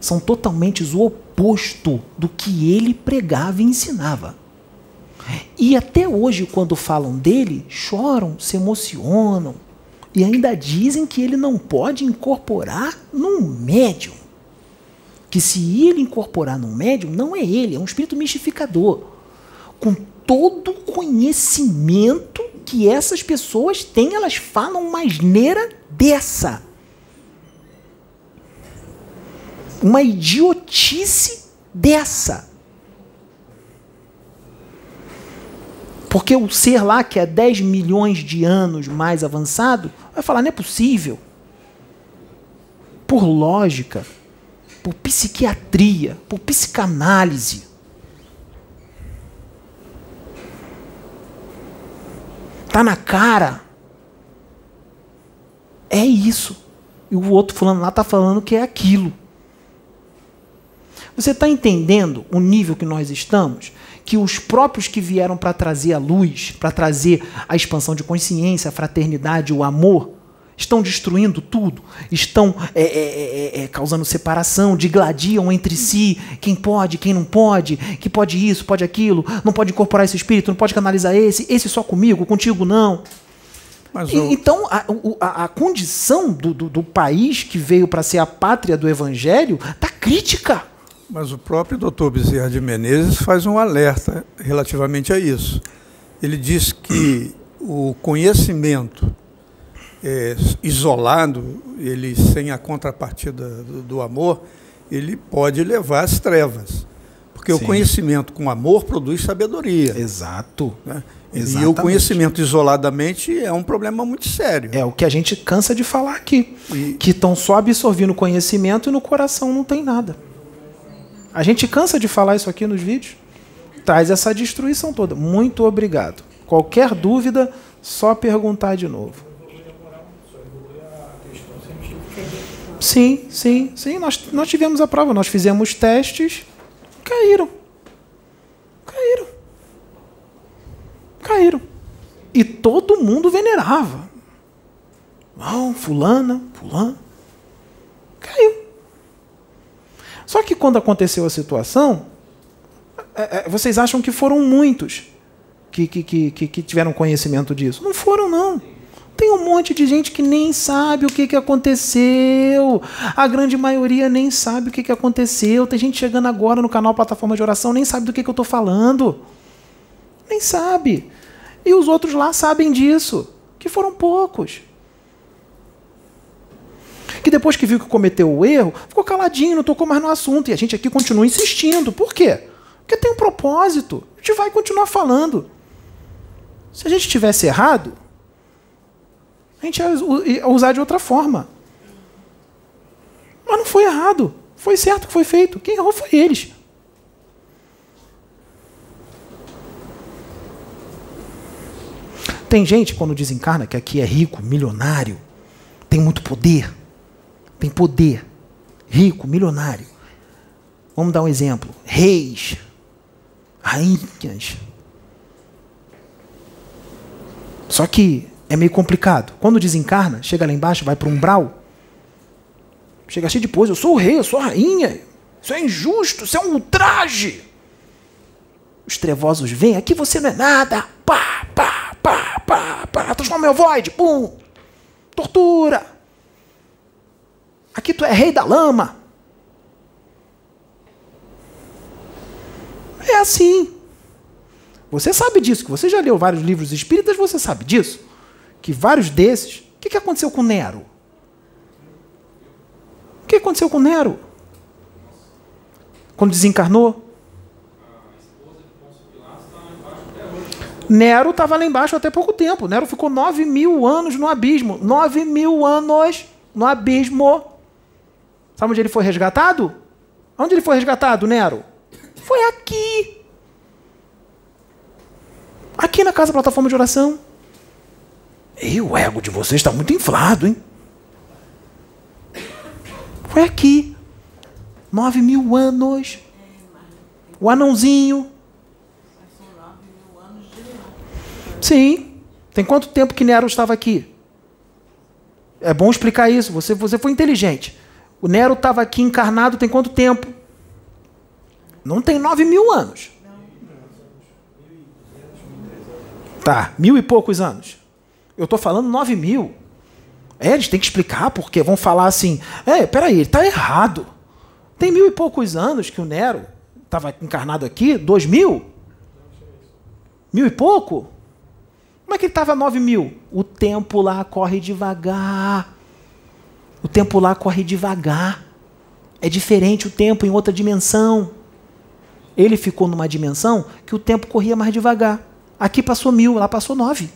são totalmente o oposto do que ele pregava e ensinava. E até hoje, quando falam dele, choram, se emocionam e ainda dizem que ele não pode incorporar num médium. Que se ele incorporar num médium, não é ele, é um espírito mistificador. Com todo o conhecimento que essas pessoas têm, elas falam uma asneira dessa. Uma idiotice dessa. Porque o ser lá, que é 10 milhões de anos mais avançado, vai falar: não é possível. Por lógica, por psiquiatria, por psicanálise. Tá na cara. É isso. E o outro fulano lá tá falando que é aquilo. Você está entendendo o nível que nós estamos? Que os próprios que vieram para trazer a luz, para trazer a expansão de consciência, a fraternidade, o amor, estão destruindo tudo, estão é, é, é, causando separação, digladiam entre si quem pode, quem não pode, que pode isso, pode aquilo, não pode incorporar esse espírito, não pode canalizar esse, esse só comigo, contigo não. Eu... Então, a, a, a condição do, do, do, país que veio para ser a pátria do evangelho está crítica. Mas o próprio doutor Bezerra de Menezes faz um alerta relativamente a isso. Ele diz que o conhecimento é, isolado, ele sem a contrapartida do, do, amor, ele pode levar às trevas. Porque Sim. o conhecimento com amor produz sabedoria. Exato. Né? E o conhecimento isoladamente é um problema muito sério. É o que a gente cansa de falar aqui. E... Que estão só absorvendo conhecimento e no coração não tem nada. A gente cansa de falar isso aqui nos vídeos. traz essa destruição toda. Muito obrigado. Qualquer dúvida, só perguntar de novo. Sim, sim, sim. Nós, nós tivemos a prova, nós fizemos testes, caíram. Caíram. Caíram. E todo mundo venerava. Não, fulana, fulano. Caiu. Só que quando aconteceu a situação, é, é, vocês acham que foram muitos que, que, que, que tiveram conhecimento disso? Não foram, não. Tem um monte de gente que nem sabe o que, que aconteceu. A grande maioria nem sabe o que, que aconteceu. Tem gente chegando agora no canal Plataforma de Oração, nem sabe do que, que eu estou falando. Nem sabe. E os outros lá sabem disso, que foram poucos. Que depois que viu que cometeu o erro, ficou caladinho, não tocou mais no assunto. E a gente aqui continua insistindo. Por quê? Porque tem um propósito. A gente vai continuar falando. Se a gente tivesse errado, a gente ia usar de outra forma. Mas não foi errado. Foi certo que foi feito. Quem errou foi eles. Tem gente, quando desencarna, que aqui é rico, milionário, tem muito poder. Tem poder. Rico, milionário. Vamos dar um exemplo. Reis, rainhas. Só que é meio complicado. Quando desencarna, chega lá embaixo, vai para um umbral, chega cheio de eu sou o rei, eu sou a rainha. Isso é injusto, isso é um ultraje. Os trevosos vêm, aqui você não é nada. Pá, pá, pá, pá, pá. Transforma meu void, pum. Tortura. Aqui tu é rei da lama. É assim. Você sabe disso, que você já leu vários livros espíritas, você sabe disso. Que vários desses. O que, que aconteceu com Nero? O que aconteceu com Nero? Quando desencarnou? Nero estava lá embaixo até pouco tempo. Nero ficou nove mil anos no abismo. Nove mil anos no abismo. Sabe onde ele foi resgatado? Onde ele foi resgatado, Nero? Foi aqui. Aqui na casa plataforma de oração. E o ego de vocês está muito inflado, hein? Foi aqui. Nove mil anos. O anãozinho. Sim. Tem quanto tempo que Nero estava aqui? É bom explicar isso. Você, você foi inteligente. O Nero estava aqui encarnado tem quanto tempo? Não tem nove mil anos. Tá, mil e poucos anos. Eu estou falando nove mil. É, eles têm que explicar porque vão falar assim: é, peraí, ele está errado. Tem mil e poucos anos que o Nero estava encarnado aqui, dois mil? Mil e pouco? Como é que ele estava nove mil? O tempo lá corre devagar. O tempo lá corre devagar. É diferente o tempo em outra dimensão. Ele ficou numa dimensão que o tempo corria mais devagar. Aqui passou mil, lá passou nove.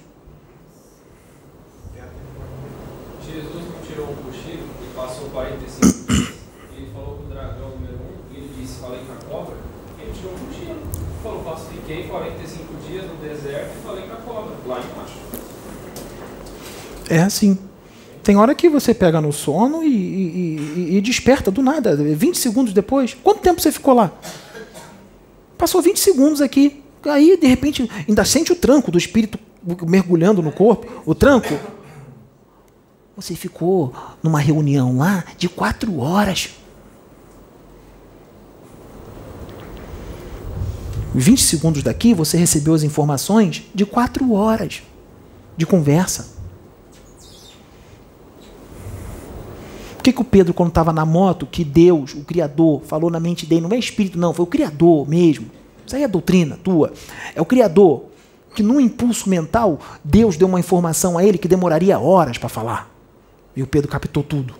Jesus não tirou um cochilo e passou 45 dias. Ele falou com o dragão número 1 e ele disse: Falei com a cobra. Ele tirou um cochilo. Ele falou: Passo, fiquei 45 dias no deserto e falei com a cobra, lá embaixo. É assim. Tem hora que você pega no sono e, e, e, desperta do nada, 20 segundos depois. Quanto tempo você ficou lá? Passou 20 segundos aqui. Aí, de repente, ainda sente o tranco do espírito mergulhando no corpo. O tranco. Você ficou numa reunião lá de quatro horas. 20 segundos daqui, você recebeu as informações de quatro horas de conversa. Que, que o Pedro, quando estava na moto, que Deus, o Criador, falou na mente dele, não é espírito, não, foi o Criador mesmo. Isso aí é doutrina tua. É o Criador que, num impulso mental, Deus deu uma informação a ele que demoraria horas para falar. E o Pedro captou tudo.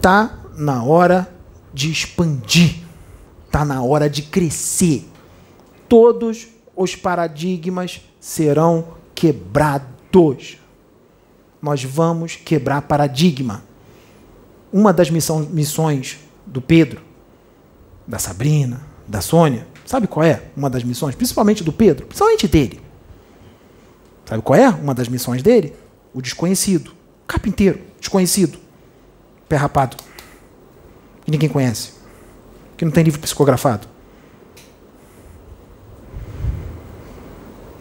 Tá na hora de expandir. Tá na hora de crescer. Todos os paradigmas serão quebrados. Nós vamos quebrar paradigma. Uma das missões do Pedro da Sabrina, da Sônia. Sabe qual é uma das missões? Principalmente do Pedro, principalmente dele. Sabe qual é uma das missões dele? O desconhecido. O carpinteiro, desconhecido. Pé rapado. Que ninguém conhece. Que não tem livro psicografado.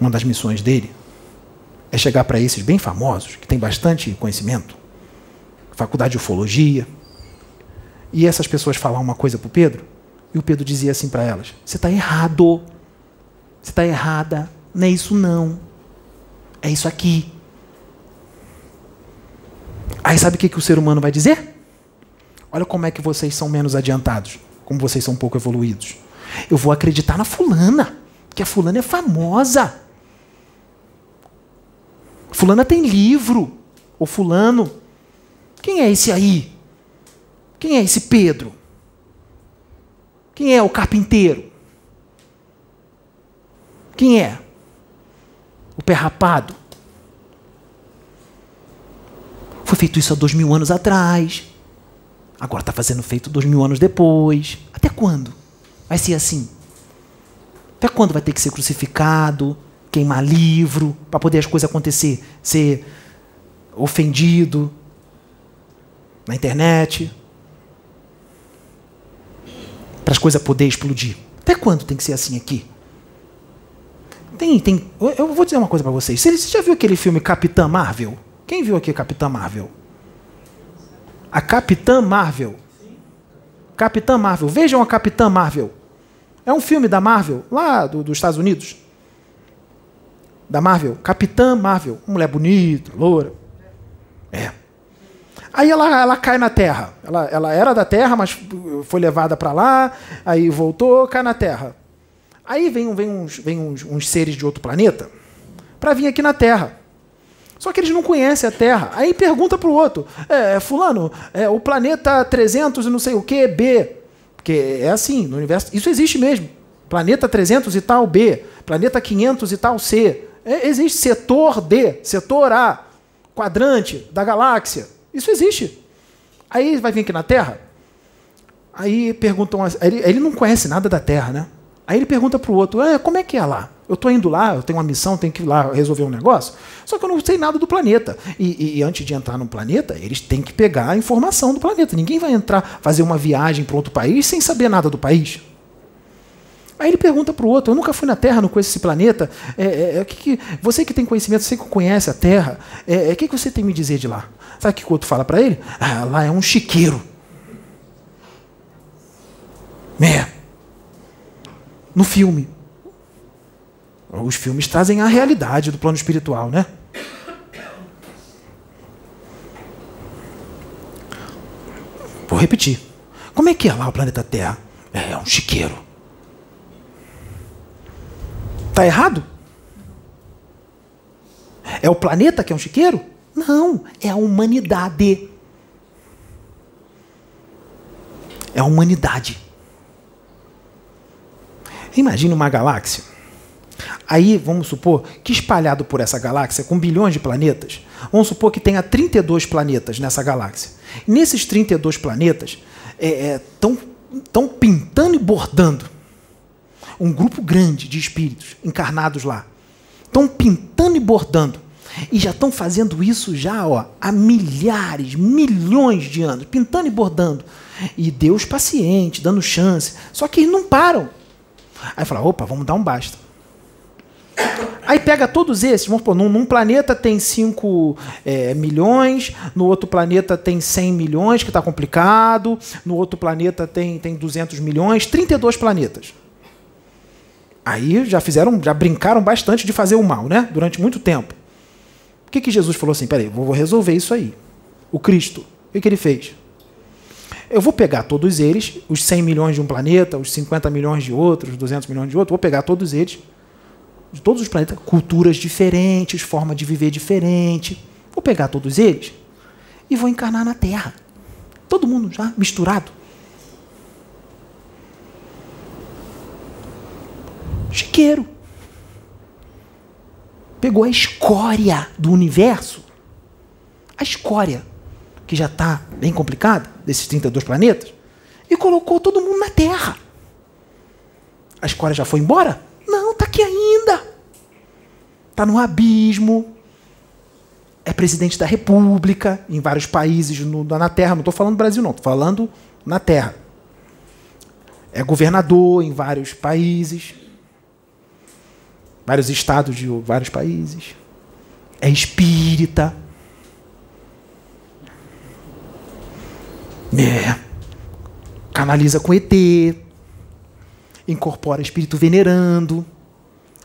Uma das missões dele é chegar para esses bem famosos, que têm bastante conhecimento, faculdade de ufologia, e essas pessoas falar uma coisa para o Pedro, e o Pedro dizia assim para elas: Você está errado. Você está errada. Não é isso, não. É isso aqui. Aí sabe o que, que o ser humano vai dizer? Olha como é que vocês são menos adiantados, como vocês são pouco evoluídos. Eu vou acreditar na fulana, que a fulana é famosa. Fulana tem livro. Ou fulano. Quem é esse aí? Quem é esse Pedro? Quem é o carpinteiro? Quem é? O pé rapado? Foi feito isso há dois mil anos atrás. Agora está fazendo feito dois mil anos depois. Até quando? Vai ser assim? Até quando vai ter que ser crucificado, queimar livro, para poder as coisas acontecer? Ser ofendido na internet? Para as coisas poder explodir. Até quando tem que ser assim aqui? Tem, tem. Eu vou dizer uma coisa para vocês. Você já viu aquele filme Capitã Marvel? Quem viu aqui Capitã Marvel? A Capitã Marvel. Capitã Marvel. Vejam a Capitã Marvel. É um filme da Marvel, lá do, dos Estados Unidos. Da Marvel. Capitã Marvel. Uma mulher bonita, loura. É. Aí ela, ela cai na Terra. Ela, ela era da Terra, mas foi levada para lá, aí voltou, cai na Terra. Aí vem, vem, uns, vem uns, uns seres de outro planeta para vir aqui na Terra. Só que eles não conhecem a Terra. Aí pergunta para o outro: é, Fulano, é, o planeta 300 e não sei o que, B. Porque é assim, no universo. Isso existe mesmo. Planeta 300 e tal, B. Planeta 500 e tal, C. É, existe setor D, setor A, quadrante da galáxia. Isso existe. Aí vai vir aqui na Terra. Aí perguntam. Ele, ele não conhece nada da Terra, né? Aí ele pergunta para o outro: é, como é que é lá? Eu estou indo lá, eu tenho uma missão, tenho que ir lá resolver um negócio. Só que eu não sei nada do planeta. E, e, e, antes de entrar no planeta, eles têm que pegar a informação do planeta. Ninguém vai entrar, fazer uma viagem para outro país sem saber nada do país. Aí ele pergunta para o outro: Eu nunca fui na Terra, não conheço esse planeta. É, é, é, que, que, você que tem conhecimento, você que conhece a Terra, é, é, o que, que você tem me dizer de lá? Sabe o que o outro fala para ele? Ah, lá é um chiqueiro. É. No filme. Os filmes trazem a realidade do plano espiritual, né? Vou repetir. Como é que é lá o planeta Terra? É um chiqueiro. Tá errado? É o planeta que é um chiqueiro? Não, é a humanidade. É a humanidade. Imagine uma galáxia Aí, vamos supor que espalhado por essa galáxia, com bilhões de planetas, vamos supor que tenha 32 planetas nessa galáxia. E nesses 32 planetas, estão é, é, pintando e bordando um grupo grande de espíritos encarnados lá. Estão pintando e bordando. E já estão fazendo isso já ó, há milhares, milhões de anos, pintando e bordando. E Deus paciente, dando chance. Só que eles não param. Aí fala, opa, vamos dar um basta. Aí pega todos esses, vamos supor, num, num planeta tem 5 é, milhões, no outro planeta tem 100 milhões, que está complicado, no outro planeta tem, tem 200 milhões, 32 planetas. Aí já fizeram, já brincaram bastante de fazer o mal, né? Durante muito tempo. O que, que Jesus falou assim? Peraí, vou resolver isso aí. O Cristo, o que, que ele fez? Eu vou pegar todos eles, os 100 milhões de um planeta, os 50 milhões de outros, os 200 milhões de outro, vou pegar todos eles de todos os planetas, culturas diferentes, forma de viver diferente. Vou pegar todos eles e vou encarnar na Terra. Todo mundo já misturado. Pegou a escória do universo, a escória, que já está bem complicada, desses 32 planetas, e colocou todo mundo na Terra. A escória já foi embora? Não, está aqui ainda. Está no abismo. É presidente da República em vários países no, na Terra. Não estou falando Brasil, não. Estou falando na Terra. É governador em vários países. Vários estados de vários países. É espírita. É. Canaliza com ET. Incorpora espírito venerando.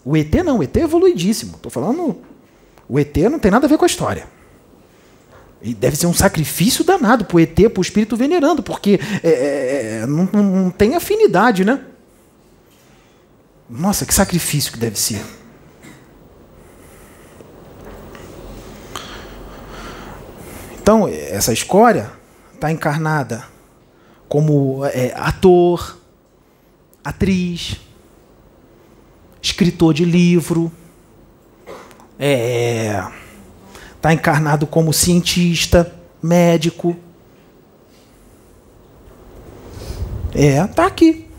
O ET não, o ET é evoluidíssimo. Estou falando. O ET não tem nada a ver com a história. E deve ser um sacrifício danado para o ET, para o espírito venerando, porque é, é, é, não, não tem afinidade, né? Nossa, que sacrifício que deve ser. Então, essa escória está encarnada como é, ator, atriz, escritor de livro, está é, tá encarnado como cientista, médico. É, tá aqui.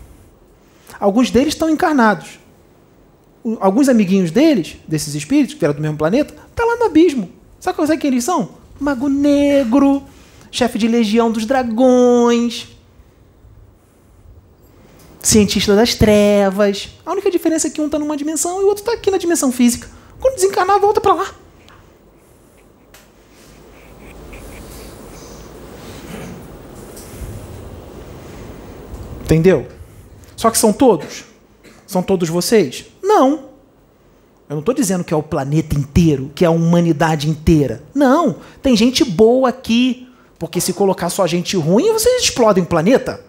Alguns deles estão encarnados. Alguns amiguinhos deles, desses espíritos que vieram do mesmo planeta, tá lá no abismo. Sabe, sabe quem eles são? Mago Negro, chefe de legião dos dragões, cientista das trevas. A única diferença é que um está numa dimensão e o outro está aqui na dimensão física. Quando desencarnar, volta para lá. Entendeu? Só que são todos? São todos vocês? Não. Eu não estou dizendo que é o planeta inteiro, que é a humanidade inteira. Não. Tem gente boa aqui. Porque se colocar só gente ruim, vocês explodem o planeta.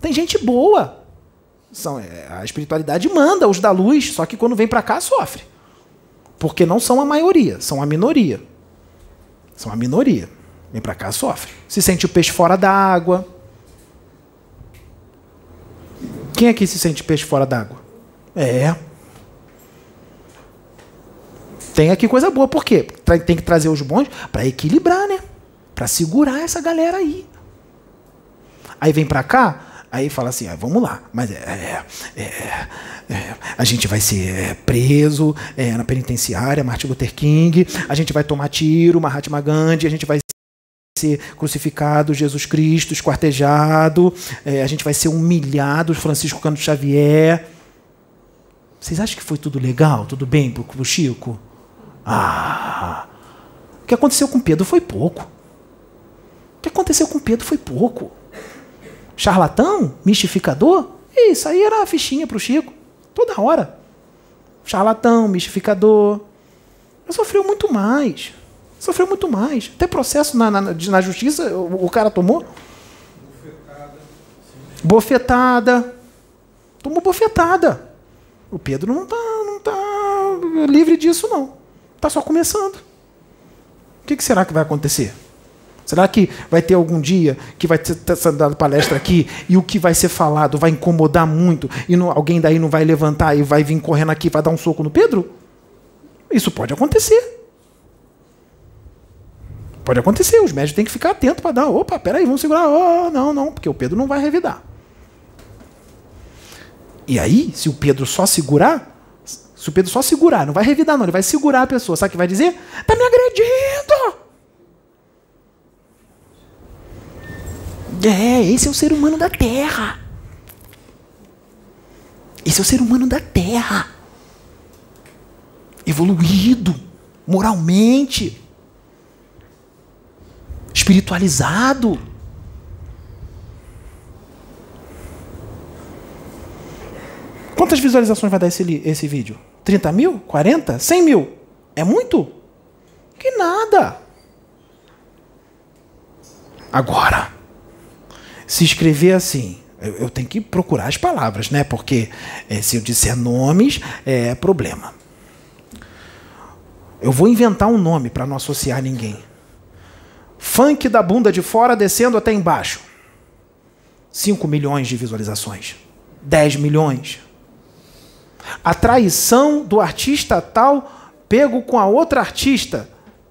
Tem gente boa. São, é, a espiritualidade manda os da luz, só que quando vem para cá sofre. Porque não são a maioria, são a minoria. São a minoria. Vem para cá sofre. Se sente o peixe fora da água. Quem aqui se sente peixe fora d'água? É. Tem aqui coisa boa, por quê? Tem que trazer os bons para equilibrar, né? para segurar essa galera aí. Aí vem para cá, aí fala assim, ah, vamos lá, mas é, é, é, é a gente vai ser é, preso é, na penitenciária, Martin Luther King, a gente vai tomar tiro, Mahatma Gandhi, a gente vai ser crucificado, Jesus Cristo, esquartejado, a gente vai ser humilhado, Francisco Cano Xavier. Vocês acham que foi tudo legal, tudo bem pro, pro Chico? Ah, o que aconteceu com Pedro foi pouco que aconteceu com Pedro foi pouco. Charlatão? Mistificador? Isso aí era a fichinha para o Chico. Toda hora. Charlatão, mistificador. Mas sofreu muito mais. Sofreu muito mais. Até processo na, na, na justiça o, o, cara tomou. Bofetada. Bofetada. Tomou bofetada. O Pedro não está não tá livre disso, não. Está só começando. O que, que será que vai acontecer? Será que vai ter algum dia que vai ter dado palestra aqui e o que vai ser falado vai incomodar muito e não, alguém daí não vai levantar e vai vir correndo aqui para dar um soco no Pedro? Isso pode acontecer. Pode acontecer, os médicos têm que ficar atentos para dar. Opa, peraí, vamos segurar. Oh, não, não, porque o Pedro não vai revidar. E aí, se o Pedro só segurar, se o Pedro só segurar, não vai revidar, não, ele vai segurar a pessoa. Sabe o que vai dizer? Está me agredindo! É, esse é o ser humano da Terra. Esse é o ser humano da Terra. Evoluído, moralmente, espiritualizado. Quantas visualizações vai dar esse, esse vídeo? 30 mil? 40? 100 mil? É muito? Que nada. Agora, se escrever assim, eu, eu tenho que procurar as palavras, né? Porque é, se eu disser nomes, é problema. Eu vou inventar um nome para não associar ninguém. Funk da bunda de fora descendo até embaixo. 5 milhões de visualizações. 10 milhões. A traição do artista tal pego com a outra artista.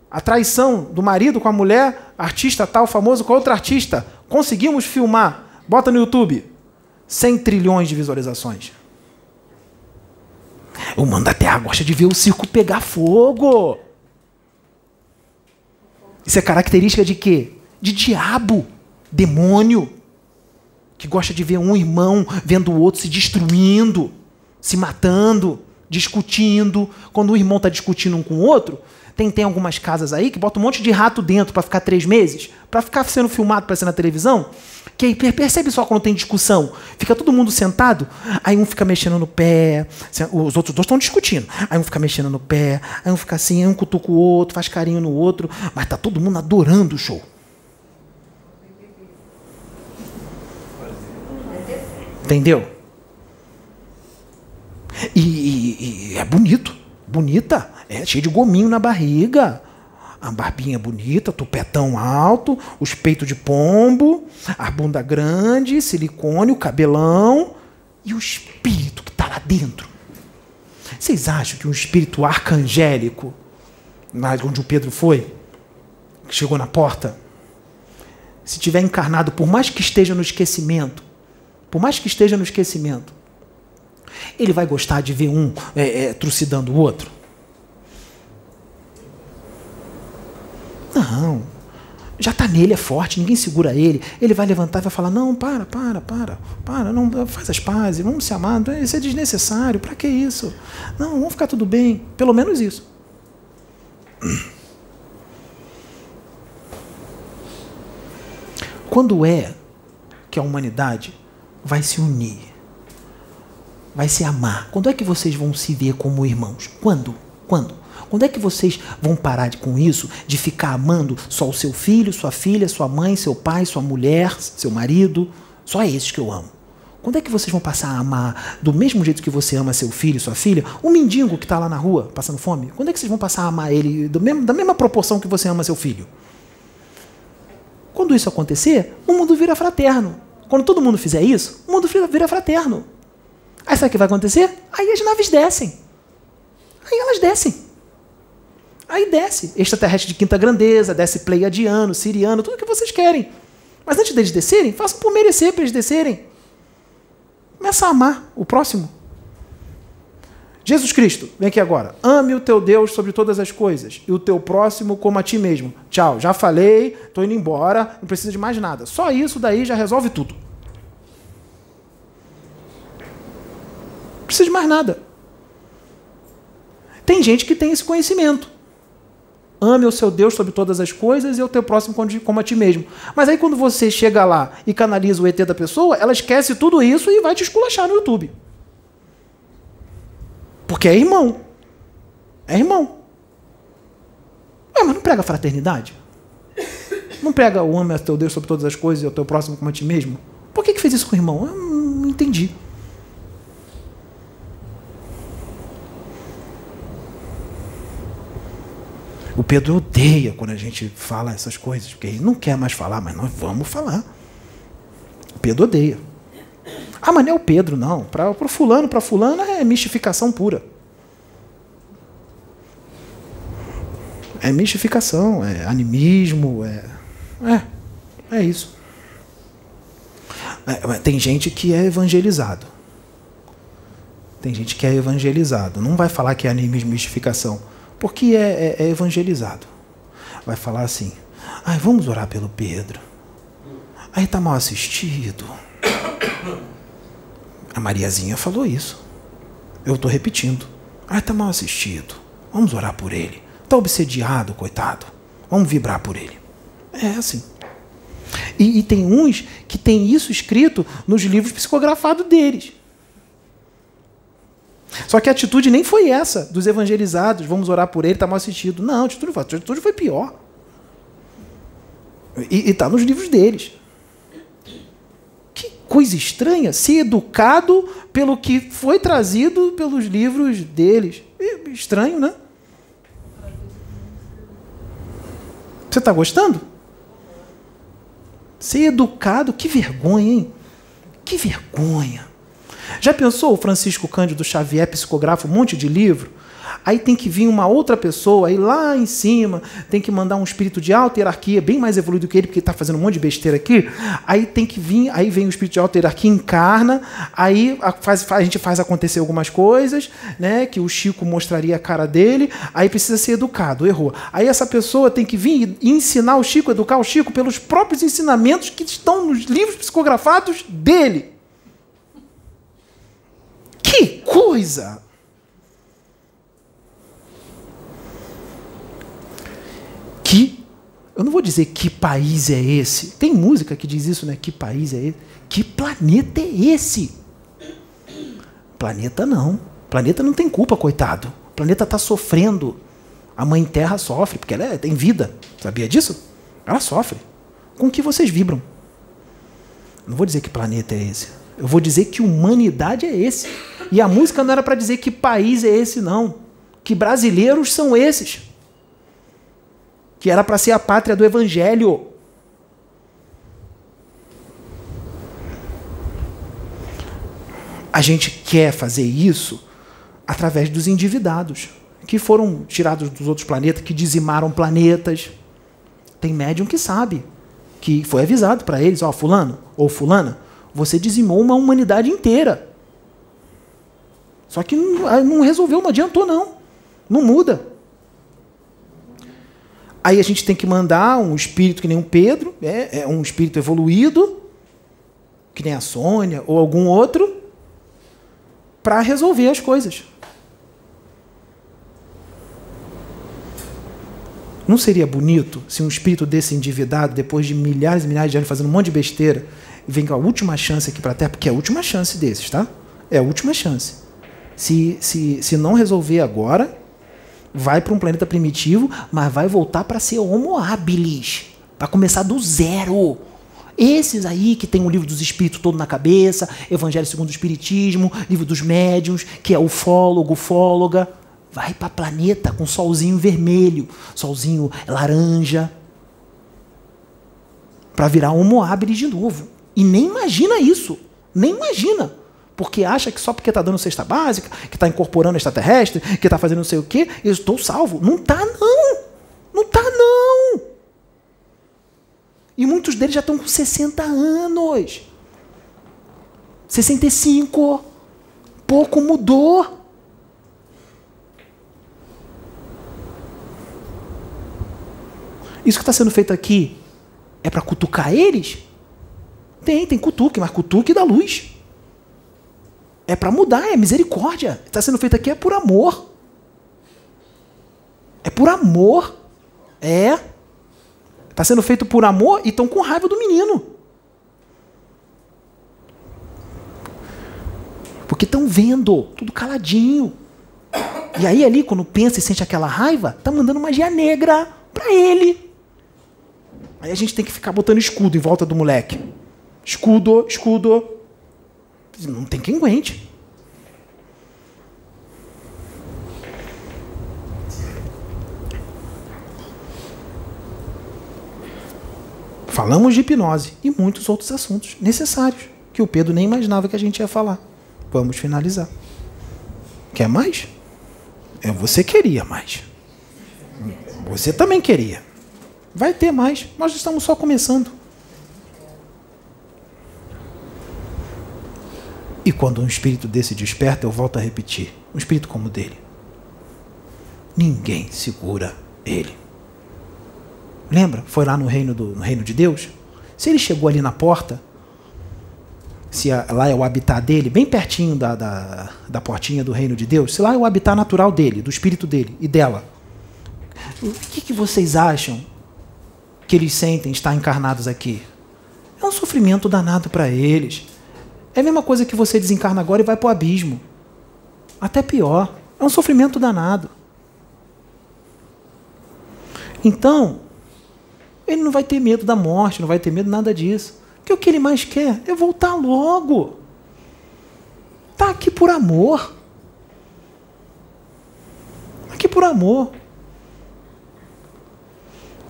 A traição do marido com a mulher, artista tal famoso com a outra artista. Conseguimos filmar. Bota no YouTube. 100 trilhões de visualizações. O humano da Terra gosta de ver o circo pegar fogo. Isso é característica de quê? De diabo, demônio, que gosta de ver um irmão vendo o outro se destruindo, se matando, discutindo. Quando o irmão está discutindo um com o outro, tem, tem algumas casas aí que botam um monte de rato dentro para ficar três meses, para ficar sendo filmado para ser na televisão. Que aí, percebe só quando tem discussão, fica todo mundo sentado, aí um fica mexendo no pé, os outros dois estão discutindo, aí um fica mexendo no pé, aí um fica assim, aí um cutuca o outro, faz carinho no outro, mas tá todo mundo adorando o show. Entendeu? E, e, e, é bonito, bonita, é cheio de gominho na barriga a barbinha bonita, tupetão alto, os peitos de pombo, a bunda grande, silicone, o cabelão e o espírito que está lá dentro. Vocês acham que um espírito arcangélico, onde o Pedro foi, que chegou na porta, se tiver encarnado, por mais que esteja no esquecimento, por mais que esteja no esquecimento, ele vai gostar de ver um é, é, trucidando o outro? Não. Já está nele, é forte, ninguém segura ele. Ele vai levantar e vai falar: Não, para, para, para, para, não faz as pazes, vamos se amar. Isso é desnecessário, para que isso? Não, vamos ficar tudo bem. Pelo menos isso. Quando é que a humanidade vai se unir? Vai se amar? Quando é que vocês vão se ver como irmãos? Quando? Quando? Quando é que vocês vão parar de, com isso, de ficar amando só o seu filho, sua filha, sua mãe, seu pai, sua mulher, seu marido? Só esses que eu amo. Quando é que vocês vão passar a amar, do mesmo jeito que você ama seu filho, sua filha, o mendigo que está lá na rua passando fome? Quando é que vocês vão passar a amar ele mesmo, da mesma proporção que você ama seu filho? Quando isso acontecer, o mundo vira fraterno. Quando todo mundo fizer isso, o mundo vira fraterno. Aí sabe o que vai acontecer? Aí as naves descem. Aí elas descem. Aí desce. Extraterrestre de quinta grandeza, desce pleiadiano, siriano, tudo que vocês querem. Mas antes deles descerem, façam por merecer para eles descerem. Começa a amar o próximo. Jesus Cristo, vem aqui agora. Ame o teu Deus sobre todas as coisas e o teu próximo como a ti mesmo. Tchau, já falei, estou indo embora, não precisa de mais nada. Só isso daí já resolve tudo. Precisa de mais nada. Tem gente que tem esse conhecimento. Ame o seu Deus sobre todas as coisas e o teu próximo como a ti mesmo. Mas aí quando você chega lá e canaliza o ET da pessoa, ela esquece tudo isso e vai te esculachar no YouTube. Porque é irmão. É irmão. Mas não prega fraternidade? Não prega o ame a teu Deus sobre todas as coisas e o teu próximo como a ti mesmo? Por que, que fez isso com o irmão? Eu não entendi. O Pedro odeia quando a gente fala essas coisas, porque ele não quer mais falar, mas nós vamos falar. O Pedro odeia. Ah, mas não é o Pedro, não. Para o fulano, para fulano é mistificação pura. É mistificação, é animismo, é. É, é isso. É, tem gente que é evangelizado. Tem gente que é evangelizado. Não vai falar que é animismo e mistificação porque é, é, é evangelizado. Vai falar assim: ai, vamos orar pelo Pedro. Aí está mal assistido. A Mariazinha falou isso. Eu estou repetindo. Ai, está mal assistido. Vamos orar por ele. Está obsediado, coitado. Vamos vibrar por ele. É assim. E, e, tem uns que tem isso escrito nos livros psicografados deles. Só que a atitude nem foi essa dos evangelizados, vamos orar por ele, está mal assistido. Não, a atitude, a atitude foi pior. E está nos livros deles. Que coisa estranha, ser educado pelo que foi trazido pelos livros deles. Estranho, né? Você está gostando? Ser educado, que vergonha, hein? Que vergonha. Já pensou o Francisco Cândido Xavier psicografa um monte de livro? Aí tem que vir uma outra pessoa, aí lá em cima tem que mandar um espírito de alta hierarquia, bem mais evoluído que ele, porque está fazendo um monte de besteira aqui. Aí tem que vir, aí vem o espírito de alta hierarquia, encarna, aí a, faz, a gente faz acontecer algumas coisas, né? Que o Chico mostraria a cara dele, aí precisa ser educado, errou. Aí essa pessoa tem que vir e ensinar o Chico, educar o Chico pelos próprios ensinamentos que estão nos livros psicografados dele. Que coisa! Que eu não vou dizer que país é esse. Tem música que diz isso, né? Que país é esse? Que planeta é esse? Planeta não. Planeta não tem culpa, coitado. O planeta está sofrendo. A mãe Terra sofre, porque ela é, tem vida. Sabia disso? Ela sofre. Com o que vocês vibram? Não vou dizer que planeta é esse. Eu vou dizer que humanidade é esse. E a música não era para dizer que país é esse, não. Que brasileiros são esses. Que era para ser a pátria do evangelho. A gente quer fazer isso através dos endividados, que foram tirados dos outros planetas, que dizimaram planetas. Tem médium que sabe, que foi avisado para eles, ó, fulano ou fulana, você dizimou uma humanidade inteira. Só que não, resolveu, não adiantou não. Não muda. Aí a gente tem que mandar um espírito que nem um Pedro, é, é um espírito evoluído, que nem a Sônia ou algum outro, para resolver as coisas. Não seria bonito se um espírito desse endividado, depois de milhares e milhares de anos fazendo um monte de besteira, vem com a última chance aqui para a Terra, porque é a última chance desses, tá? É a última chance. Se, se, se não resolver agora, vai para um planeta primitivo, mas vai voltar para ser Homo habilis, para começar do zero. Esses aí que tem o livro dos espíritos todo na cabeça, Evangelho segundo o Espiritismo, livro dos médiuns, que é ufólogo, ufóloga, vai para planeta com solzinho vermelho, solzinho laranja, para virar Homo habilis de novo. E nem imagina isso. Nem imagina. Porque acha que só porque está dando cesta básica, que está incorporando extraterrestre, que está fazendo não sei o quê, eu estou salvo. Não está, não. Não está, não. E muitos deles já estão com 60 anos. 65. Pouco mudou. Isso que está sendo feito aqui é para cutucar eles? Tem, tem cutuque, mas cutuque da luz. É para mudar, é misericórdia. Está sendo feito aqui é por amor. É por amor. É. Está sendo feito por amor e estão com raiva do menino. Porque estão vendo, tudo caladinho. E aí ali, quando pensa e sente aquela raiva, tá mandando magia negra para ele. Aí a gente tem que ficar botando escudo em volta do moleque. Escudo, escudo. Não tem quem aguente. Falamos de hipnose e muitos outros assuntos necessários que o Pedro nem imaginava que a gente ia falar. Vamos finalizar. Quer mais? É, você queria mais. Você também queria. Vai ter mais. Nós estamos só começando. E quando um espírito desse desperta, eu volto a repetir: um espírito como o dele. Ninguém segura ele. Lembra? Foi lá no reino, do, no reino de Deus? Se ele chegou ali na porta, se a, lá é o habitat dele, bem pertinho da, da, da portinha do reino de Deus, se lá é o habitat natural dele, do espírito dele e dela, o que, que vocês acham que eles sentem estar encarnados aqui? É um sofrimento danado para eles. É a mesma coisa que você desencarna agora e vai para o abismo. Até pior. É um sofrimento danado. Então, ele não vai ter medo da morte, não vai ter medo nada disso. Porque o que ele mais quer é voltar logo. Está aqui por amor. Aqui por amor.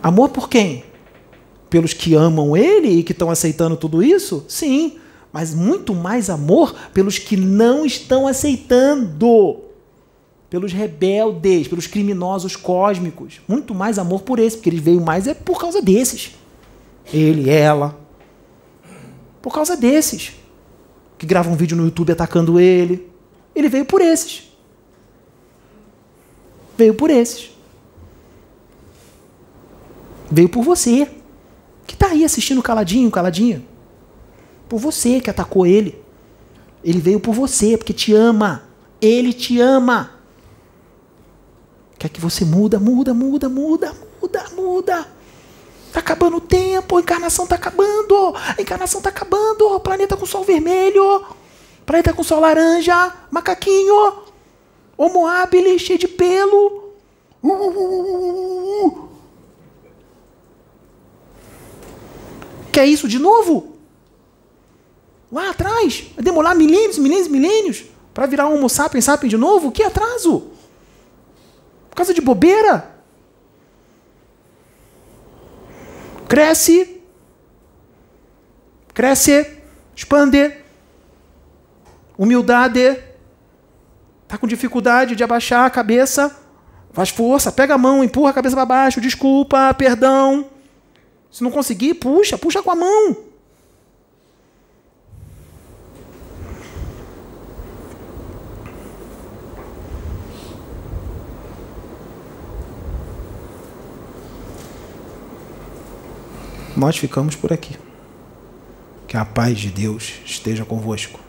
Amor por quem? Pelos que amam ele e que estão aceitando tudo isso? Sim mas muito mais amor pelos que não estão aceitando. pelos rebeldes, pelos criminosos cósmicos. Muito mais amor por esse, porque ele veio mais é por causa desses. Ele, ela. Por causa desses. Que gravam um vídeo no YouTube atacando ele. Ele veio por esses. Veio por esses. Veio por você. Que está aí assistindo caladinho, caladinha. Por você que atacou ele. Ele veio por você, porque te ama. Ele te ama. Quer que você muda, muda, muda, muda, muda, muda. Tá acabando o tempo, a encarnação tá acabando. A encarnação tá acabando. O planeta com sol vermelho. Planeta com sol laranja. Macaquinho. Homo habilis, cheio de pelo. Uh, uh, uh, Quer isso de novo? Lá atrás? Vai demorar milênios, milênios, milênios para virar um Homo sapiens sapiens de novo? Que atraso? Por causa de bobeira? Cresce. Cresce. Expande. Humildade. Está com dificuldade de abaixar a cabeça. Faz força, pega a mão, empurra a cabeça para baixo, desculpa, perdão. Se não conseguir, puxa, puxa com a mão. Nós ficamos por aqui. Que a paz de Deus esteja convosco.